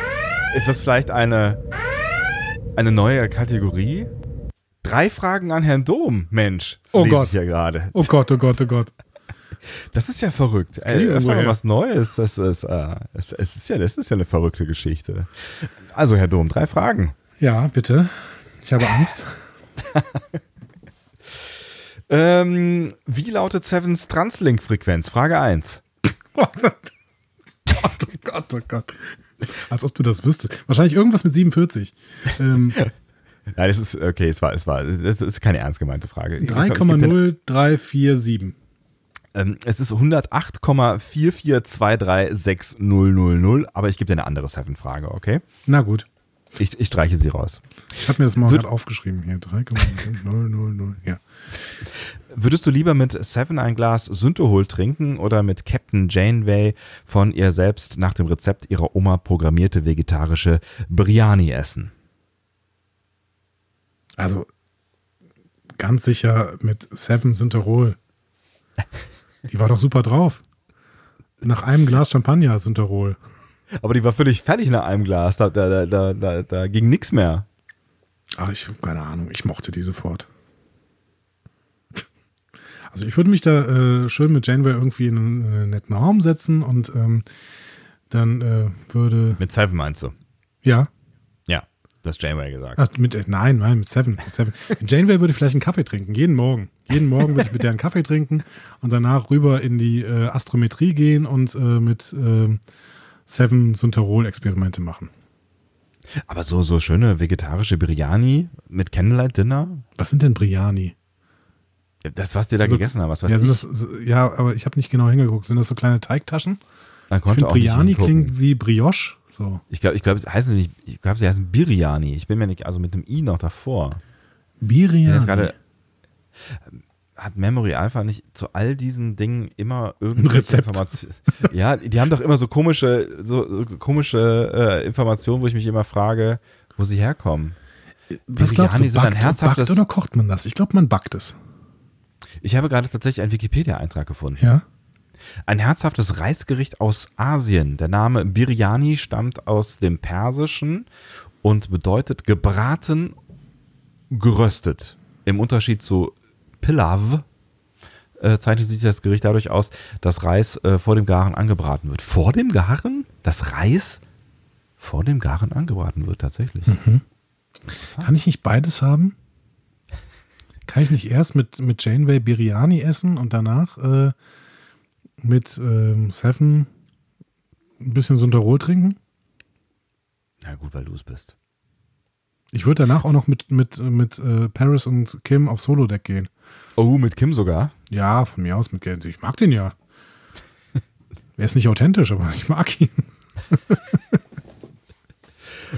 Ist das vielleicht eine, eine neue Kategorie? Drei Fragen an Herrn Dom, Mensch. Das oh Gott. Ich ja gerade. Oh Gott, oh Gott, oh Gott. Das ist ja verrückt. Ey, öfter mal was Neues. Das ist, äh, es, es ist ja, das ist ja eine verrückte Geschichte. Also, Herr Dom, drei Fragen. Ja, bitte. Ich habe Angst. ähm, wie lautet Sevens Translink-Frequenz? Frage 1. Gott, oh Gott, oh Gott. Als ob du das wüsstest. Wahrscheinlich irgendwas mit 47. Ähm, Nein, das ist, okay, es war, es war, das ist keine ernst gemeinte Frage. 3,0347. Ähm, es ist 108,4423600, aber ich gebe dir eine andere Seven-Frage, okay? Na gut. Ich, ich streiche sie raus. Ich habe mir das mal gerade aufgeschrieben hier. 3,000, ja. Würdest du lieber mit Seven ein Glas Syntohol trinken oder mit Captain Janeway von ihr selbst nach dem Rezept ihrer Oma programmierte vegetarische Biryani essen? Also ganz sicher mit Seven Synthorol. Die war doch super drauf. Nach einem Glas Champagner Synthorol. Aber die war völlig fertig nach einem Glas. Da, da, da, da, da ging nichts mehr. Ach, ich habe keine Ahnung. Ich mochte die sofort. Also ich würde mich da äh, schön mit Janeway irgendwie in einen, in einen, netten Raum setzen und ähm, dann äh, würde. Mit Seven meinst du? Ja. Ja, du hast Janeway gesagt. Ach, mit, äh, nein, nein, mit Seven. Mit Seven. Janeway würde ich vielleicht einen Kaffee trinken, jeden Morgen. Jeden Morgen würde ich mit der einen Kaffee trinken und danach rüber in die äh, Astrometrie gehen und äh, mit äh, Seven Sunterol-Experimente machen. Aber so, so schöne vegetarische Biryani mit Candlelight Dinner? Was sind denn Biryani? Das, was dir da also, gegessen haben, was weiß ja, ich. Das, ja, aber ich habe nicht genau hingeguckt. Sind das so kleine Teigtaschen? ich finde, Biryani klingt wie Brioche. So. Ich glaube, ich glaube, es heißen nicht, ich glaube, sie heißen Biryani. Ich bin mir nicht, also mit dem I noch davor. Biryani. Grade, hat Memory Alpha nicht zu all diesen Dingen immer irgendwelche Informationen? Ja, die haben doch immer so komische, so, so komische äh, Informationen, wo ich mich immer frage, wo sie herkommen. Was glaubst du, backt, herzhaftes, backt oder kocht man das? Ich glaube, man backt es. Ich habe gerade tatsächlich einen Wikipedia-Eintrag gefunden. Ja. Ein herzhaftes Reisgericht aus Asien. Der Name Biryani stammt aus dem Persischen und bedeutet gebraten, geröstet. Im Unterschied zu Pilav äh, zeichnet sich das Gericht dadurch aus, dass Reis äh, vor dem Garen angebraten wird. Vor dem Garen? Das Reis vor dem Garen angebraten wird, tatsächlich. Mhm. Kann ich nicht beides haben? Kann ich nicht erst mit, mit Janeway Biryani essen und danach äh, mit ähm, Seven ein bisschen Sunderol trinken? Na gut, weil du es bist. Ich würde danach auch noch mit, mit, mit äh, Paris und Kim auf Solo-Deck gehen. Oh, mit Kim sogar? Ja, von mir aus mit Kim. Ich mag den ja. er ist nicht authentisch, aber ich mag ihn.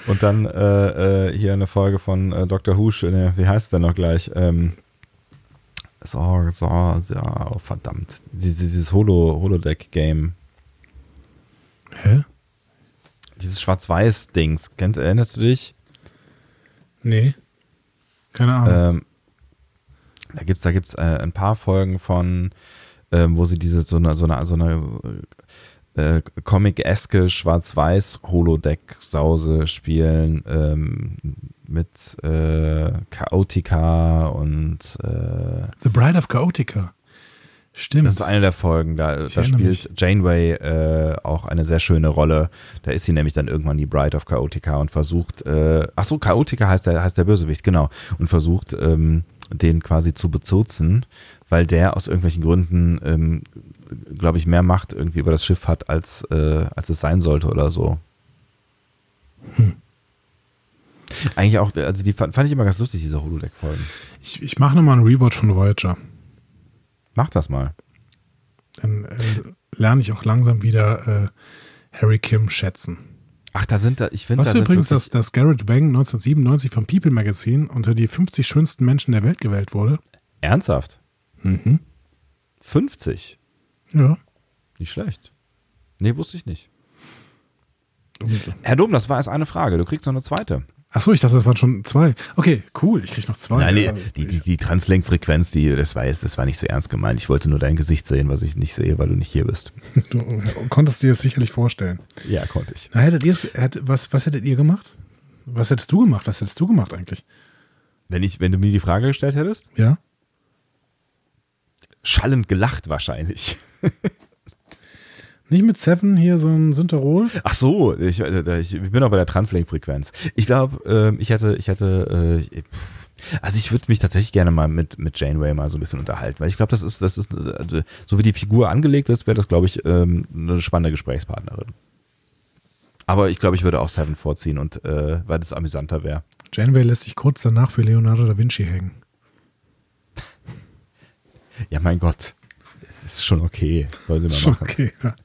und dann äh, äh, hier eine Folge von äh, Dr. Husch, ne, wie heißt es denn noch gleich? Ähm, so, so, ja, oh, verdammt. Dieses, dieses Holo, Holodeck-Game. Hä? Dieses Schwarz-Weiß-Dings. Erinnerst du dich? Nee. Keine Ahnung. Ähm, da gibt es da gibt's, äh, ein paar Folgen von, ähm, wo sie diese so eine, so eine, so eine äh, Comic-eske Schwarz-Weiß-Holodeck-Sause spielen ähm, mit äh, Chaotica und äh, The Bride of Chaotica. Stimmt. Das ist eine der Folgen. Da, da spielt mich. Janeway äh, auch eine sehr schöne Rolle. Da ist sie nämlich dann irgendwann die Bride of Chaotica und versucht, äh, ach so, Chaotica heißt der, heißt der Bösewicht, genau. Und versucht, ähm, den quasi zu bezurzen, weil der aus irgendwelchen Gründen, ähm, glaube ich, mehr Macht irgendwie über das Schiff hat, als, äh, als es sein sollte oder so. Hm. Eigentlich auch, also die fand, fand ich immer ganz lustig, diese Holodeck-Folgen. Ich, ich mache nochmal einen Reboot von Voyager. Mach das mal. Dann äh, lerne ich auch langsam wieder äh, Harry Kim schätzen. Ach, da sind da, ich finde. Was da übrigens, dass, dass Garrett Wang 1997 vom People Magazine unter die 50 schönsten Menschen der Welt gewählt wurde? Ernsthaft? Mhm. 50? Ja. Nicht schlecht. Nee, wusste ich nicht. Herr Dom, das war erst eine Frage. Du kriegst noch eine zweite. Achso, ich dachte, das waren schon zwei. Okay, cool, ich krieg noch zwei. Nein, nee, die, die, die Translink-Frequenz, die, das war jetzt, das war nicht so ernst gemeint. Ich wollte nur dein Gesicht sehen, was ich nicht sehe, weil du nicht hier bist. Du konntest dir das sicherlich vorstellen. Ja, konnte ich. Na, hättet ihr was, was hättet ihr gemacht? Was hättest du gemacht? Was hättest du gemacht eigentlich? Wenn ich, wenn du mir die Frage gestellt hättest? Ja. Schallend gelacht wahrscheinlich. Nicht mit Seven hier so ein Synterol? Ach so, ich, äh, ich, bin auch bei der Translink-Frequenz. Ich glaube, äh, ich hätte, ich hätte, äh, also ich würde mich tatsächlich gerne mal mit, mit Janeway mal so ein bisschen unterhalten, weil ich glaube, das ist, das ist, also, so wie die Figur angelegt ist, wäre das, glaube ich, ähm, eine spannende Gesprächspartnerin. Aber ich glaube, ich würde auch Seven vorziehen und äh, weil das amüsanter wäre. Janeway lässt sich kurz danach für Leonardo da Vinci hängen. ja, mein Gott. Ist schon okay. Soll sie mal schon machen. Okay, ja.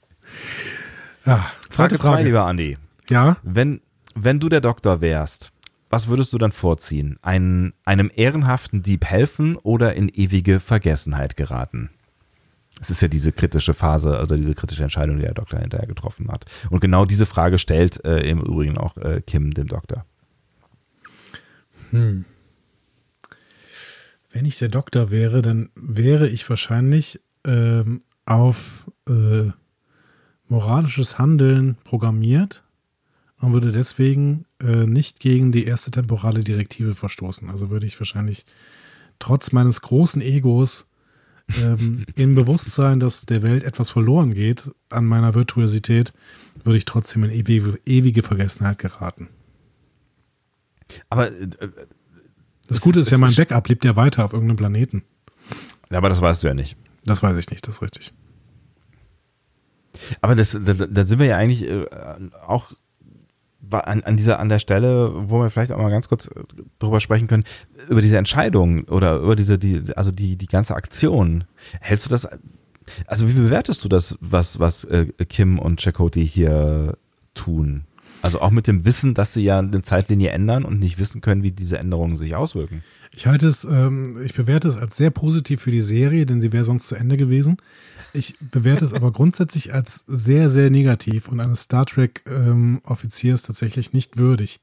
Ja, Frage 2, lieber Andi. Ja. Wenn, wenn du der Doktor wärst, was würdest du dann vorziehen? Ein, einem ehrenhaften Dieb helfen oder in ewige Vergessenheit geraten? Es ist ja diese kritische Phase oder diese kritische Entscheidung, die der Doktor hinterher getroffen hat. Und genau diese Frage stellt äh, im Übrigen auch äh, Kim dem Doktor. Hm. Wenn ich der Doktor wäre, dann wäre ich wahrscheinlich ähm, auf äh, moralisches Handeln programmiert und würde deswegen äh, nicht gegen die erste temporale Direktive verstoßen. Also würde ich wahrscheinlich trotz meines großen Egos ähm, im Bewusstsein, dass der Welt etwas verloren geht an meiner Virtuosität, würde ich trotzdem in ewige, ewige Vergessenheit geraten. Aber äh, das Gute ist, ist ja, mein Backup lebt ja weiter auf irgendeinem Planeten. Ja, aber das weißt du ja nicht. Das weiß ich nicht, das ist richtig. Aber das, da, sind wir ja eigentlich äh, auch an, an dieser, an der Stelle, wo wir vielleicht auch mal ganz kurz drüber sprechen können, über diese Entscheidung oder über diese, die, also die, die ganze Aktion. Hältst du das, also wie bewertest du das, was, was äh, Kim und Chakoti hier tun? Also auch mit dem Wissen, dass sie ja eine Zeitlinie ändern und nicht wissen können, wie diese Änderungen sich auswirken. Ich halte es, ähm, ich bewerte es als sehr positiv für die Serie, denn sie wäre sonst zu Ende gewesen. Ich bewerte es aber grundsätzlich als sehr, sehr negativ und eines Star Trek-Offiziers ähm, tatsächlich nicht würdig.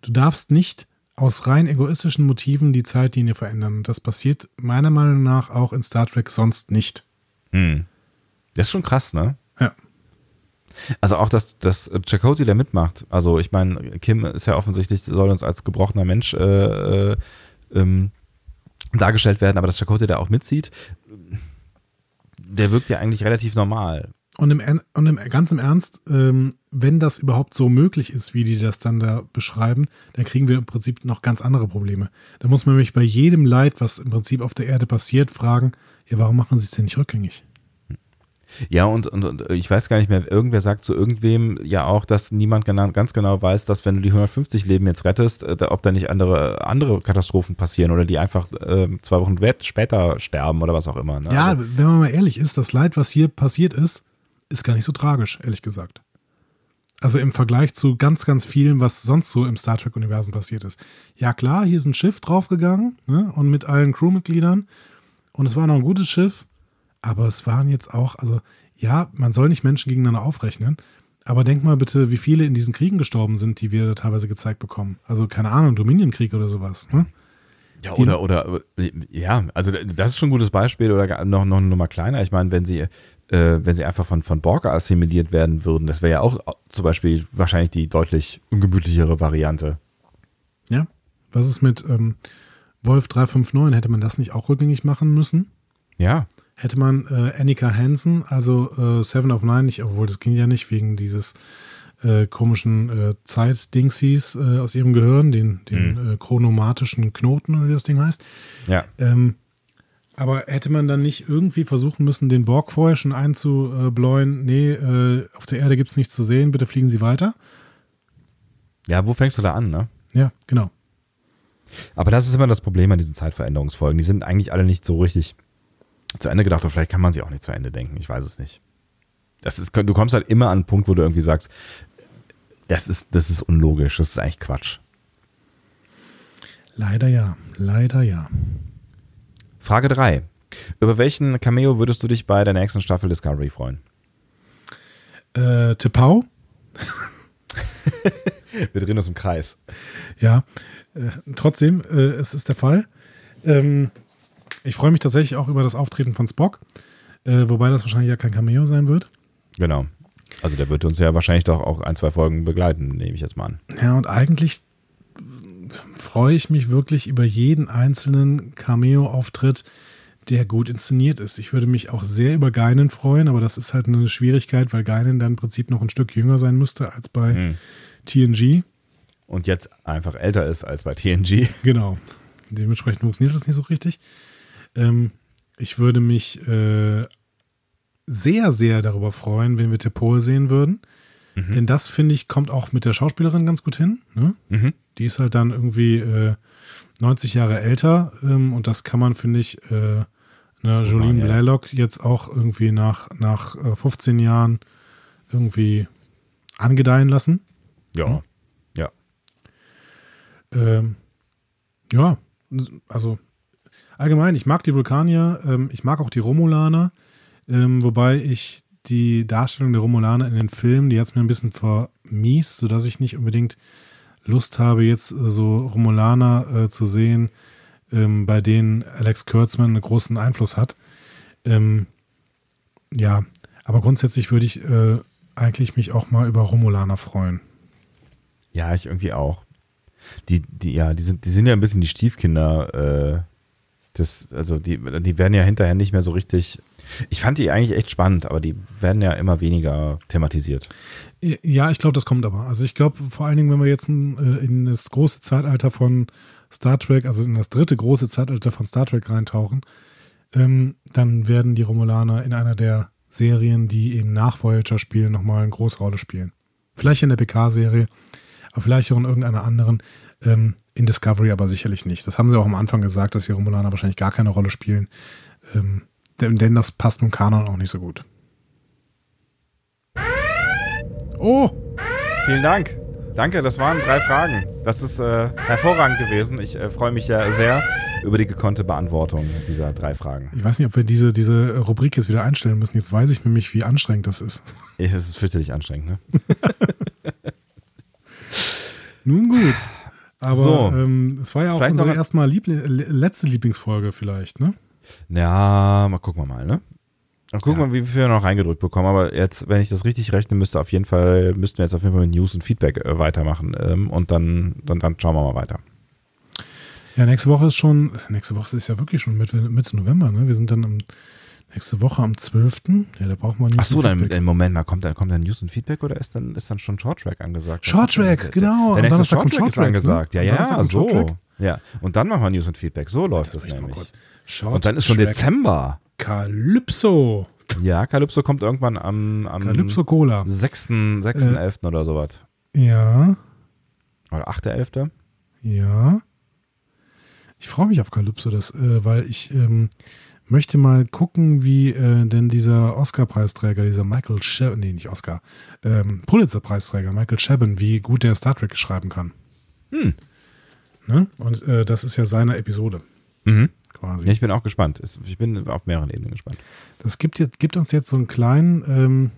Du darfst nicht aus rein egoistischen Motiven die Zeitlinie verändern. Das passiert meiner Meinung nach auch in Star Trek sonst nicht. Hm. Das ist schon krass, ne? Ja. Also auch, dass, dass Chakoti da mitmacht. Also ich meine, Kim ist ja offensichtlich, soll uns als gebrochener Mensch äh, äh, ähm, dargestellt werden, aber dass Chakoti da auch mitzieht, der wirkt ja eigentlich relativ normal. Und im, und im ganz im Ernst, ähm, wenn das überhaupt so möglich ist, wie die das dann da beschreiben, dann kriegen wir im Prinzip noch ganz andere Probleme. Da muss man nämlich bei jedem Leid, was im Prinzip auf der Erde passiert, fragen, ja, warum machen sie es denn nicht rückgängig? Ja, und, und, und ich weiß gar nicht mehr, irgendwer sagt zu irgendwem ja auch, dass niemand genau, ganz genau weiß, dass wenn du die 150 Leben jetzt rettest, äh, ob da nicht andere, andere Katastrophen passieren oder die einfach äh, zwei Wochen später sterben oder was auch immer. Ne? Ja, also, wenn man mal ehrlich ist, das Leid, was hier passiert ist, ist gar nicht so tragisch, ehrlich gesagt. Also im Vergleich zu ganz, ganz vielen, was sonst so im Star Trek-Universum passiert ist. Ja, klar, hier ist ein Schiff draufgegangen ne, und mit allen Crewmitgliedern. Und es war noch ein gutes Schiff, aber es waren jetzt auch, also ja, man soll nicht Menschen gegeneinander aufrechnen, aber denk mal bitte, wie viele in diesen Kriegen gestorben sind, die wir teilweise gezeigt bekommen. Also keine Ahnung, Dominienkrieg oder sowas. Ne? Ja, oder, oder, ja, also das ist schon ein gutes Beispiel oder noch, noch eine Nummer kleiner. Ich meine, wenn sie, äh, wenn sie einfach von, von Borka assimiliert werden würden, das wäre ja auch zum Beispiel wahrscheinlich die deutlich ungemütlichere Variante. Ja, was ist mit ähm, Wolf 359? Hätte man das nicht auch rückgängig machen müssen? Ja hätte man äh, Annika Hansen, also äh, Seven of Nine, nicht, obwohl das ging ja nicht wegen dieses äh, komischen äh, Zeitdingsies äh, aus ihrem Gehirn, den, den mhm. äh, chronomatischen Knoten oder wie das Ding heißt. Ja. Ähm, aber hätte man dann nicht irgendwie versuchen müssen, den Borg vorher schon einzubläuen, nee, äh, auf der Erde gibt es nichts zu sehen, bitte fliegen Sie weiter? Ja, wo fängst du da an, ne? Ja, genau. Aber das ist immer das Problem an diesen Zeitveränderungsfolgen. Die sind eigentlich alle nicht so richtig zu Ende gedacht und vielleicht kann man sie auch nicht zu Ende denken. Ich weiß es nicht. Das ist, du kommst halt immer an einen Punkt, wo du irgendwie sagst, das ist, das ist unlogisch, das ist eigentlich Quatsch. Leider ja, leider ja. Frage 3. Über welchen Cameo würdest du dich bei der nächsten Staffel Discovery freuen? Äh, Tipau. Wir drehen uns im Kreis. Ja, äh, trotzdem, äh, es ist der Fall. Ähm, ich freue mich tatsächlich auch über das Auftreten von Spock, äh, wobei das wahrscheinlich ja kein Cameo sein wird. Genau. Also der wird uns ja wahrscheinlich doch auch ein, zwei Folgen begleiten, nehme ich jetzt mal an. Ja, und eigentlich freue ich mich wirklich über jeden einzelnen Cameo-Auftritt, der gut inszeniert ist. Ich würde mich auch sehr über Geinen freuen, aber das ist halt eine Schwierigkeit, weil Geinen dann im Prinzip noch ein Stück jünger sein müsste als bei hm. TNG. Und jetzt einfach älter ist als bei TNG. Genau. Dementsprechend funktioniert das nicht so richtig. Ähm, ich würde mich äh, sehr, sehr darüber freuen, wenn wir Tepol sehen würden. Mhm. Denn das, finde ich, kommt auch mit der Schauspielerin ganz gut hin. Ne? Mhm. Die ist halt dann irgendwie äh, 90 Jahre älter ähm, und das kann man, finde ich, äh, ne, Jolene ja. Blaylock jetzt auch irgendwie nach, nach 15 äh, Jahren irgendwie angedeihen lassen. Ja. Hm? Ja. Ähm, ja, also allgemein, ich mag die Vulkanier, ähm, ich mag auch die Romulaner, ähm, wobei ich die Darstellung der Romulaner in den Filmen, die hat es mir ein bisschen vermiest, sodass ich nicht unbedingt Lust habe, jetzt äh, so Romulaner äh, zu sehen, ähm, bei denen Alex Kurtzman einen großen Einfluss hat. Ähm, ja, aber grundsätzlich würde ich äh, eigentlich mich auch mal über Romulaner freuen. Ja, ich irgendwie auch. Die, die, ja, die sind, die sind ja ein bisschen die Stiefkinder äh, das, also die, die werden ja hinterher nicht mehr so richtig Ich fand die eigentlich echt spannend, aber die werden ja immer weniger thematisiert. Ja, ich glaube, das kommt aber. Also ich glaube, vor allen Dingen, wenn wir jetzt in, äh, in das große Zeitalter von Star Trek, also in das dritte große Zeitalter von Star Trek reintauchen, ähm, dann werden die Romulaner in einer der Serien, die eben nach Voyager spielen, nochmal eine große Rolle spielen. Vielleicht in der PK-Serie, aber vielleicht auch in irgendeiner anderen. Ähm, in Discovery aber sicherlich nicht. Das haben sie auch am Anfang gesagt, dass die Romulaner wahrscheinlich gar keine Rolle spielen. Ähm, denn, denn das passt mit Kanon auch nicht so gut. Oh! Vielen Dank. Danke, das waren drei Fragen. Das ist äh, hervorragend gewesen. Ich äh, freue mich ja sehr über die gekonnte Beantwortung dieser drei Fragen. Ich weiß nicht, ob wir diese, diese Rubrik jetzt wieder einstellen müssen. Jetzt weiß ich nämlich, wie anstrengend das ist. Es ist fürchterlich anstrengend, ne? Nun gut. Aber so, ähm, es war ja auch unsere erstmal Liebli letzte Lieblingsfolge vielleicht, ne? Ja, mal gucken wir mal, ne? Mal gucken ja. wir, wie viel wir noch reingedrückt bekommen. Aber jetzt, wenn ich das richtig rechne, müsste auf jeden Fall, müssten wir jetzt auf jeden Fall mit News und Feedback äh, weitermachen. Ähm, und dann, dann, dann schauen wir mal weiter. Ja, nächste Woche ist schon, nächste Woche ist ja wirklich schon Mitte, Mitte November, ne? Wir sind dann am, nächste Woche am 12. Ja, da braucht man News Ach so, dann im Moment mal, kommt dann, kommt dann News und Feedback oder ist dann, ist dann schon Short angesagt? Short genau. Der, der nächste Short ist angesagt. Ne? Ja, ja, so. Ja, und dann machen wir News und Feedback. So läuft es nämlich. und dann ist schon Dezember. Calypso. Ja, Calypso kommt irgendwann am, am Calypso Cola. 6. 6. Äh, 11. oder sowas. Ja. Oder 8.11. Ja. Ich freue mich auf Calypso, das, äh, weil ich ähm, möchte mal gucken, wie äh, denn dieser Oscar-Preisträger, dieser Michael Chabon, nee, nicht Oscar, ähm, Pulitzer-Preisträger, Michael Chabon, wie gut der Star Trek schreiben kann. Hm. Ne? Und äh, das ist ja seine Episode. Mhm. Quasi. Ja, ich bin auch gespannt. Ich bin auf mehreren Ebenen gespannt. Das gibt, jetzt, gibt uns jetzt so einen kleinen ähm,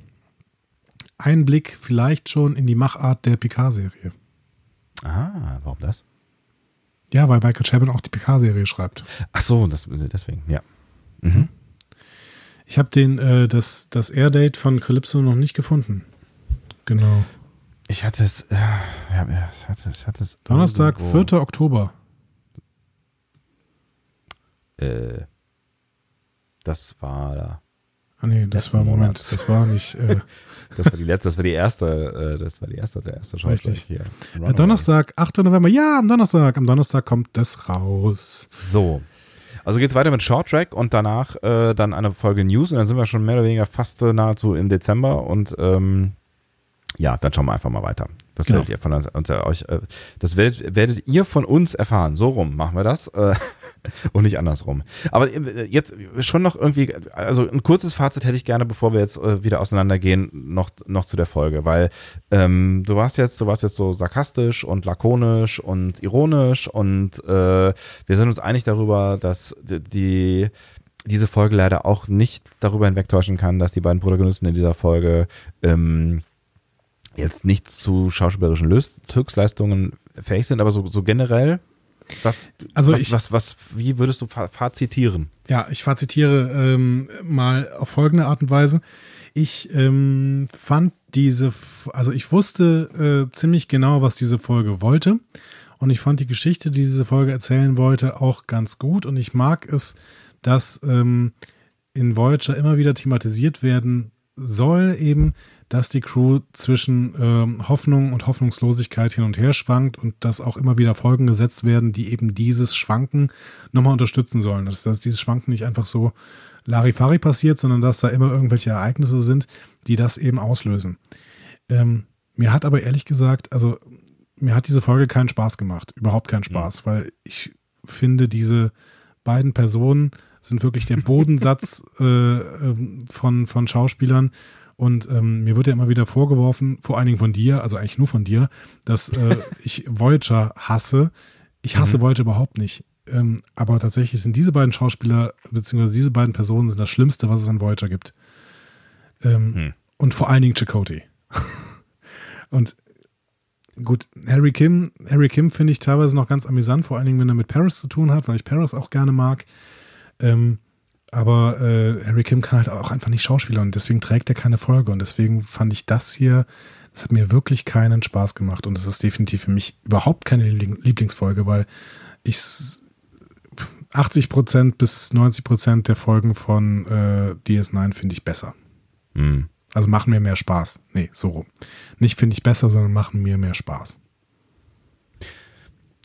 Einblick vielleicht schon in die Machart der Picard-Serie. Ah, warum das? Ja, weil Michael Chabon auch die PK-Serie schreibt. Ach so, das, deswegen, ja. Mhm. Ich habe den äh, das das Airdate von Calypso noch nicht gefunden. Genau. Ich hatte es, äh, ja, ich hatte, ich hatte es. Donnerstag, irgendwo. 4. Oktober. Äh, das war da. Ah nee, das war Moment, Monat. das war nicht. Äh, das war die letzte, das war die erste, äh, das war die erste, der erste Schauspieler hier. Äh, Donnerstag, 8. November. Ja, am Donnerstag, am Donnerstag kommt das raus. So. Also geht es weiter mit Short Track und danach äh, dann eine Folge News und dann sind wir schon mehr oder weniger fast äh, nahezu im Dezember und ähm, ja, dann schauen wir einfach mal weiter. Das genau. werdet ihr von uns, uns euch, äh, das werdet, werdet, ihr von uns erfahren. So rum machen wir das äh, und nicht andersrum. Aber äh, jetzt schon noch irgendwie, also ein kurzes Fazit hätte ich gerne, bevor wir jetzt äh, wieder auseinandergehen, noch, noch zu der Folge, weil ähm, du warst jetzt, du warst jetzt so sarkastisch und lakonisch und ironisch und äh, wir sind uns einig darüber, dass die diese Folge leider auch nicht darüber hinwegtäuschen kann, dass die beiden Protagonisten in dieser Folge ähm, jetzt nicht zu schauspielerischen Höchstleistungen fähig sind, aber so, so generell, was, also was, ich, was, was, wie würdest du fazitieren? Ja, ich fazitiere ähm, mal auf folgende Art und Weise. Ich ähm, fand diese, also ich wusste äh, ziemlich genau, was diese Folge wollte. Und ich fand die Geschichte, die diese Folge erzählen wollte, auch ganz gut. Und ich mag es, dass ähm, in Voyager immer wieder thematisiert werden soll, eben, dass die Crew zwischen ähm, Hoffnung und Hoffnungslosigkeit hin und her schwankt und dass auch immer wieder Folgen gesetzt werden, die eben dieses Schwanken nochmal unterstützen sollen. Dass, dass dieses Schwanken nicht einfach so Larifari passiert, sondern dass da immer irgendwelche Ereignisse sind, die das eben auslösen. Ähm, mir hat aber ehrlich gesagt, also mir hat diese Folge keinen Spaß gemacht. Überhaupt keinen Spaß, mhm. weil ich finde, diese beiden Personen sind wirklich der Bodensatz äh, ähm, von, von Schauspielern und ähm, mir wird ja immer wieder vorgeworfen, vor allen Dingen von dir, also eigentlich nur von dir, dass äh, ich Voyager hasse. Ich hasse mhm. Voyager überhaupt nicht. Ähm, aber tatsächlich sind diese beiden Schauspieler, beziehungsweise diese beiden Personen sind das Schlimmste, was es an Voyager gibt. Ähm, mhm. Und vor allen Dingen Chakotay. und gut, Harry Kim, Harry Kim finde ich teilweise noch ganz amüsant, vor allen Dingen, wenn er mit Paris zu tun hat, weil ich Paris auch gerne mag. Ähm, aber äh, Harry Kim kann halt auch einfach nicht Schauspieler und deswegen trägt er keine Folge. Und deswegen fand ich das hier, das hat mir wirklich keinen Spaß gemacht. Und es ist definitiv für mich überhaupt keine Lieblingsfolge, weil ich 80 Prozent bis 90 Prozent der Folgen von äh, DS9 finde ich besser. Mhm. Also machen mir mehr Spaß. Nee, so rum. Nicht finde ich besser, sondern machen mir mehr Spaß.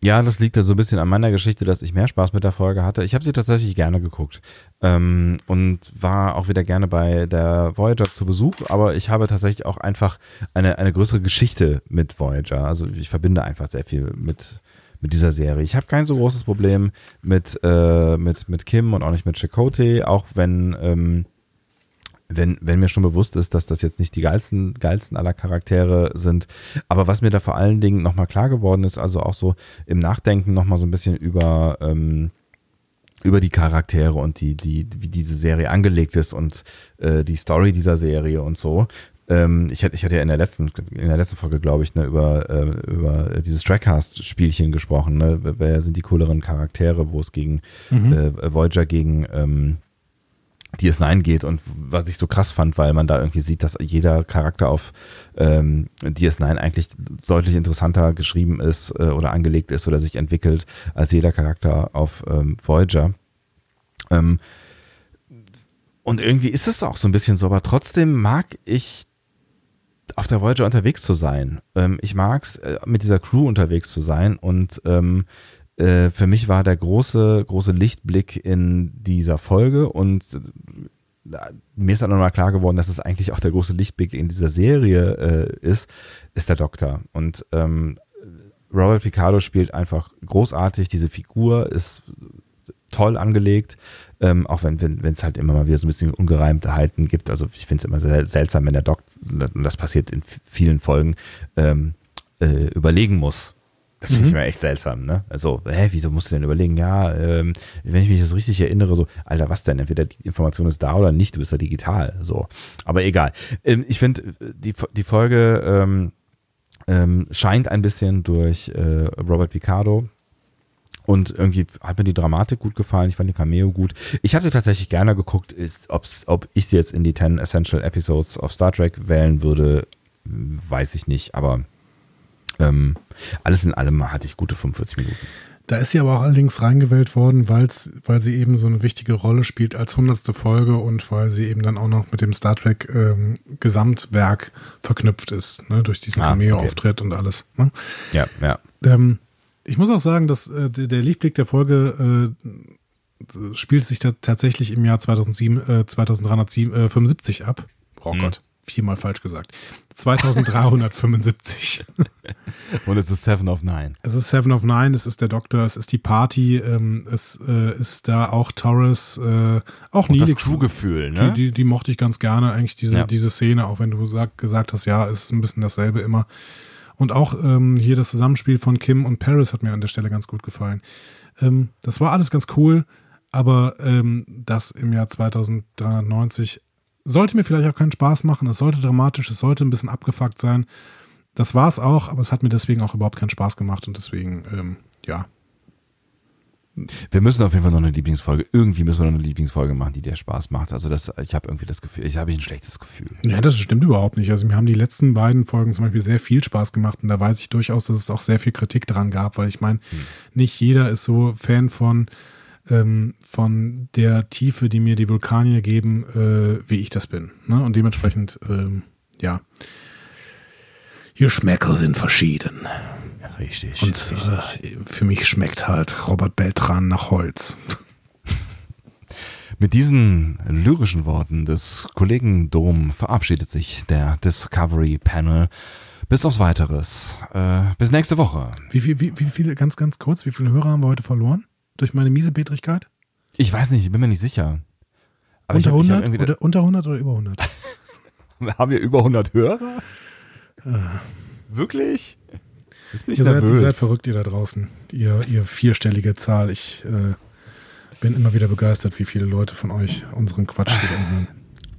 Ja, das liegt ja so ein bisschen an meiner Geschichte, dass ich mehr Spaß mit der Folge hatte. Ich habe sie tatsächlich gerne geguckt ähm, und war auch wieder gerne bei der Voyager zu Besuch, aber ich habe tatsächlich auch einfach eine, eine größere Geschichte mit Voyager. Also ich verbinde einfach sehr viel mit, mit dieser Serie. Ich habe kein so großes Problem mit, äh, mit, mit Kim und auch nicht mit Chakotay, auch wenn ähm, wenn, wenn mir schon bewusst ist, dass das jetzt nicht die geilsten, geilsten aller Charaktere sind. Aber was mir da vor allen Dingen nochmal klar geworden ist, also auch so im Nachdenken nochmal so ein bisschen über, ähm, über die Charaktere und die, die, wie diese Serie angelegt ist und äh, die Story dieser Serie und so. Ähm, ich, hatte, ich hatte ja in der letzten, in der letzten Folge, glaube ich, ne, über, äh, über dieses Trackcast-Spielchen gesprochen. Ne? Wer sind die cooleren Charaktere, wo es gegen mhm. äh, Voyager gegen ähm, DS9 geht und was ich so krass fand, weil man da irgendwie sieht, dass jeder Charakter auf ähm, DS9 eigentlich deutlich interessanter geschrieben ist äh, oder angelegt ist oder sich entwickelt als jeder Charakter auf ähm, Voyager. Ähm, und irgendwie ist es auch so ein bisschen so, aber trotzdem mag ich auf der Voyager unterwegs zu sein. Ähm, ich mag es, äh, mit dieser Crew unterwegs zu sein und ähm, äh, für mich war der große, große Lichtblick in dieser Folge und äh, mir ist dann nochmal klar geworden, dass es eigentlich auch der große Lichtblick in dieser Serie äh, ist, ist der Doktor. Und ähm, Robert Picardo spielt einfach großartig, diese Figur ist toll angelegt, ähm, auch wenn es wenn, halt immer mal wieder so ein bisschen Ungereimtheiten gibt. Also ich finde es immer sehr seltsam, wenn der Doktor, und das passiert in vielen Folgen, ähm, äh, überlegen muss, das finde ich mhm. mir echt seltsam, ne? Also, hä, wieso musst du denn überlegen? Ja, ähm, wenn ich mich das richtig erinnere, so, Alter, was denn? Entweder die Information ist da oder nicht, du bist ja digital, so. Aber egal. Ähm, ich finde, die, die Folge ähm, ähm, scheint ein bisschen durch äh, Robert Picardo, und irgendwie hat mir die Dramatik gut gefallen. Ich fand die Cameo gut. Ich hatte tatsächlich gerne geguckt, ist, ob's, ob ich sie jetzt in die 10 Essential Episodes of Star Trek wählen würde, weiß ich nicht. Aber ähm, alles in allem hatte ich gute 45 Minuten. Da ist sie aber auch allerdings reingewählt worden, weil's, weil sie eben so eine wichtige Rolle spielt als hundertste Folge und weil sie eben dann auch noch mit dem Star Trek ähm, Gesamtwerk verknüpft ist, ne, durch diesen ah, Cameo-Auftritt okay. und alles. Ne? Ja, ja. Ähm, ich muss auch sagen, dass äh, der Lichtblick der Folge äh, spielt sich da tatsächlich im Jahr 2007, äh, 2375 ab. Oh. Gott viermal falsch gesagt. 2375. Und es ist Seven of Nine. Es ist Seven of Nine, es ist der Doktor, es ist die Party, ähm, es äh, ist da auch Torres, äh, auch Nilix. Das Crewgefühl, ne? Die, die, die, mochte ich ganz gerne, eigentlich diese, ja. diese Szene, auch wenn du sag, gesagt hast, ja, es ist ein bisschen dasselbe immer. Und auch ähm, hier das Zusammenspiel von Kim und Paris hat mir an der Stelle ganz gut gefallen. Ähm, das war alles ganz cool, aber ähm, das im Jahr 2390 sollte mir vielleicht auch keinen Spaß machen. Es sollte dramatisch, es sollte ein bisschen abgefuckt sein. Das war es auch, aber es hat mir deswegen auch überhaupt keinen Spaß gemacht und deswegen, ähm, ja. Wir müssen auf jeden Fall noch eine Lieblingsfolge. Irgendwie müssen wir noch eine Lieblingsfolge machen, die dir Spaß macht. Also das, ich habe irgendwie das Gefühl, ich habe ein schlechtes Gefühl. Ja, das stimmt überhaupt nicht. Also mir haben die letzten beiden Folgen zum Beispiel sehr viel Spaß gemacht und da weiß ich durchaus, dass es auch sehr viel Kritik dran gab, weil ich meine, hm. nicht jeder ist so Fan von ähm, von der Tiefe, die mir die Vulkanier geben, äh, wie ich das bin. Ne? Und dementsprechend, ähm, ja. Geschmäcker sind verschieden. Ja, richtig. Und richtig. Äh, für mich schmeckt halt Robert Beltran nach Holz. Mit diesen lyrischen Worten des Kollegen Dom verabschiedet sich der Discovery Panel. Bis aufs Weiteres. Äh, bis nächste Woche. Wie, wie, wie, wie viele, ganz, ganz kurz, wie viele Hörer haben wir heute verloren? Durch meine Miesepetrigkeit? Ich weiß nicht, ich bin mir nicht sicher. Aber unter, ich hab, 100 ich oder, unter 100 oder über 100? haben wir über 100 Hörer? Ah. Wirklich? Jetzt bin ich ihr, nervös. Seid, ihr seid verrückt, ihr da draußen. Ihr, ihr vierstellige Zahl. Ich äh, bin immer wieder begeistert, wie viele Leute von euch unseren Quatsch hier anhören.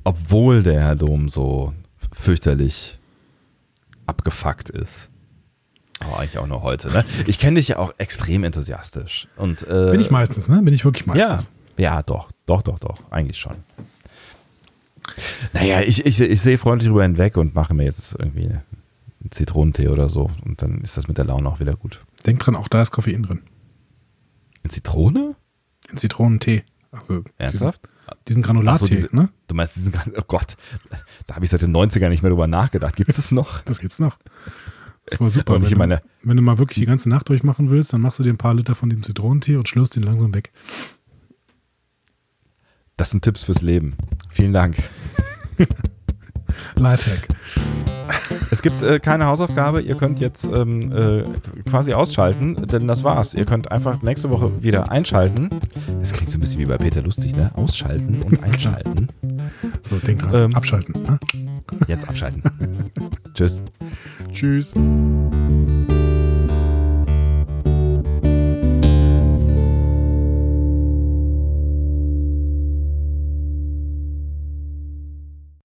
Obwohl der Herr Dom so fürchterlich abgefuckt ist. Aber eigentlich auch nur heute, ne? Ich kenne dich ja auch extrem enthusiastisch. Und, äh, Bin ich meistens, ne? Bin ich wirklich meistens. Ja, ja doch, doch, doch, doch. Eigentlich schon. Naja, ich, ich, ich sehe freundlich drüber hinweg und mache mir jetzt irgendwie einen Zitronentee oder so. Und dann ist das mit der Laune auch wieder gut. Denk dran, auch da ist Koffein drin. In Zitrone? Den Zitronentee. Also Ernsthaft? Diesen, diesen Granulattee, so, diese, ne? Du meinst diesen Oh Gott, da habe ich seit den 90ern nicht mehr drüber nachgedacht. Gibt es das noch? Das gibt's noch. Das war super. Wenn du, meine... wenn du mal wirklich die ganze Nacht durchmachen willst, dann machst du dir ein paar Liter von diesem Zitronentee und schlürfst ihn langsam weg. Das sind Tipps fürs Leben. Vielen Dank. Lifehack. Es gibt äh, keine Hausaufgabe. Ihr könnt jetzt ähm, äh, quasi ausschalten, denn das war's. Ihr könnt einfach nächste Woche wieder einschalten. Es klingt so ein bisschen wie bei Peter Lustig, ne? Ausschalten und einschalten. so, denk dran. Ähm, abschalten. Ne? Jetzt abschalten. Tschüss. Tschüss.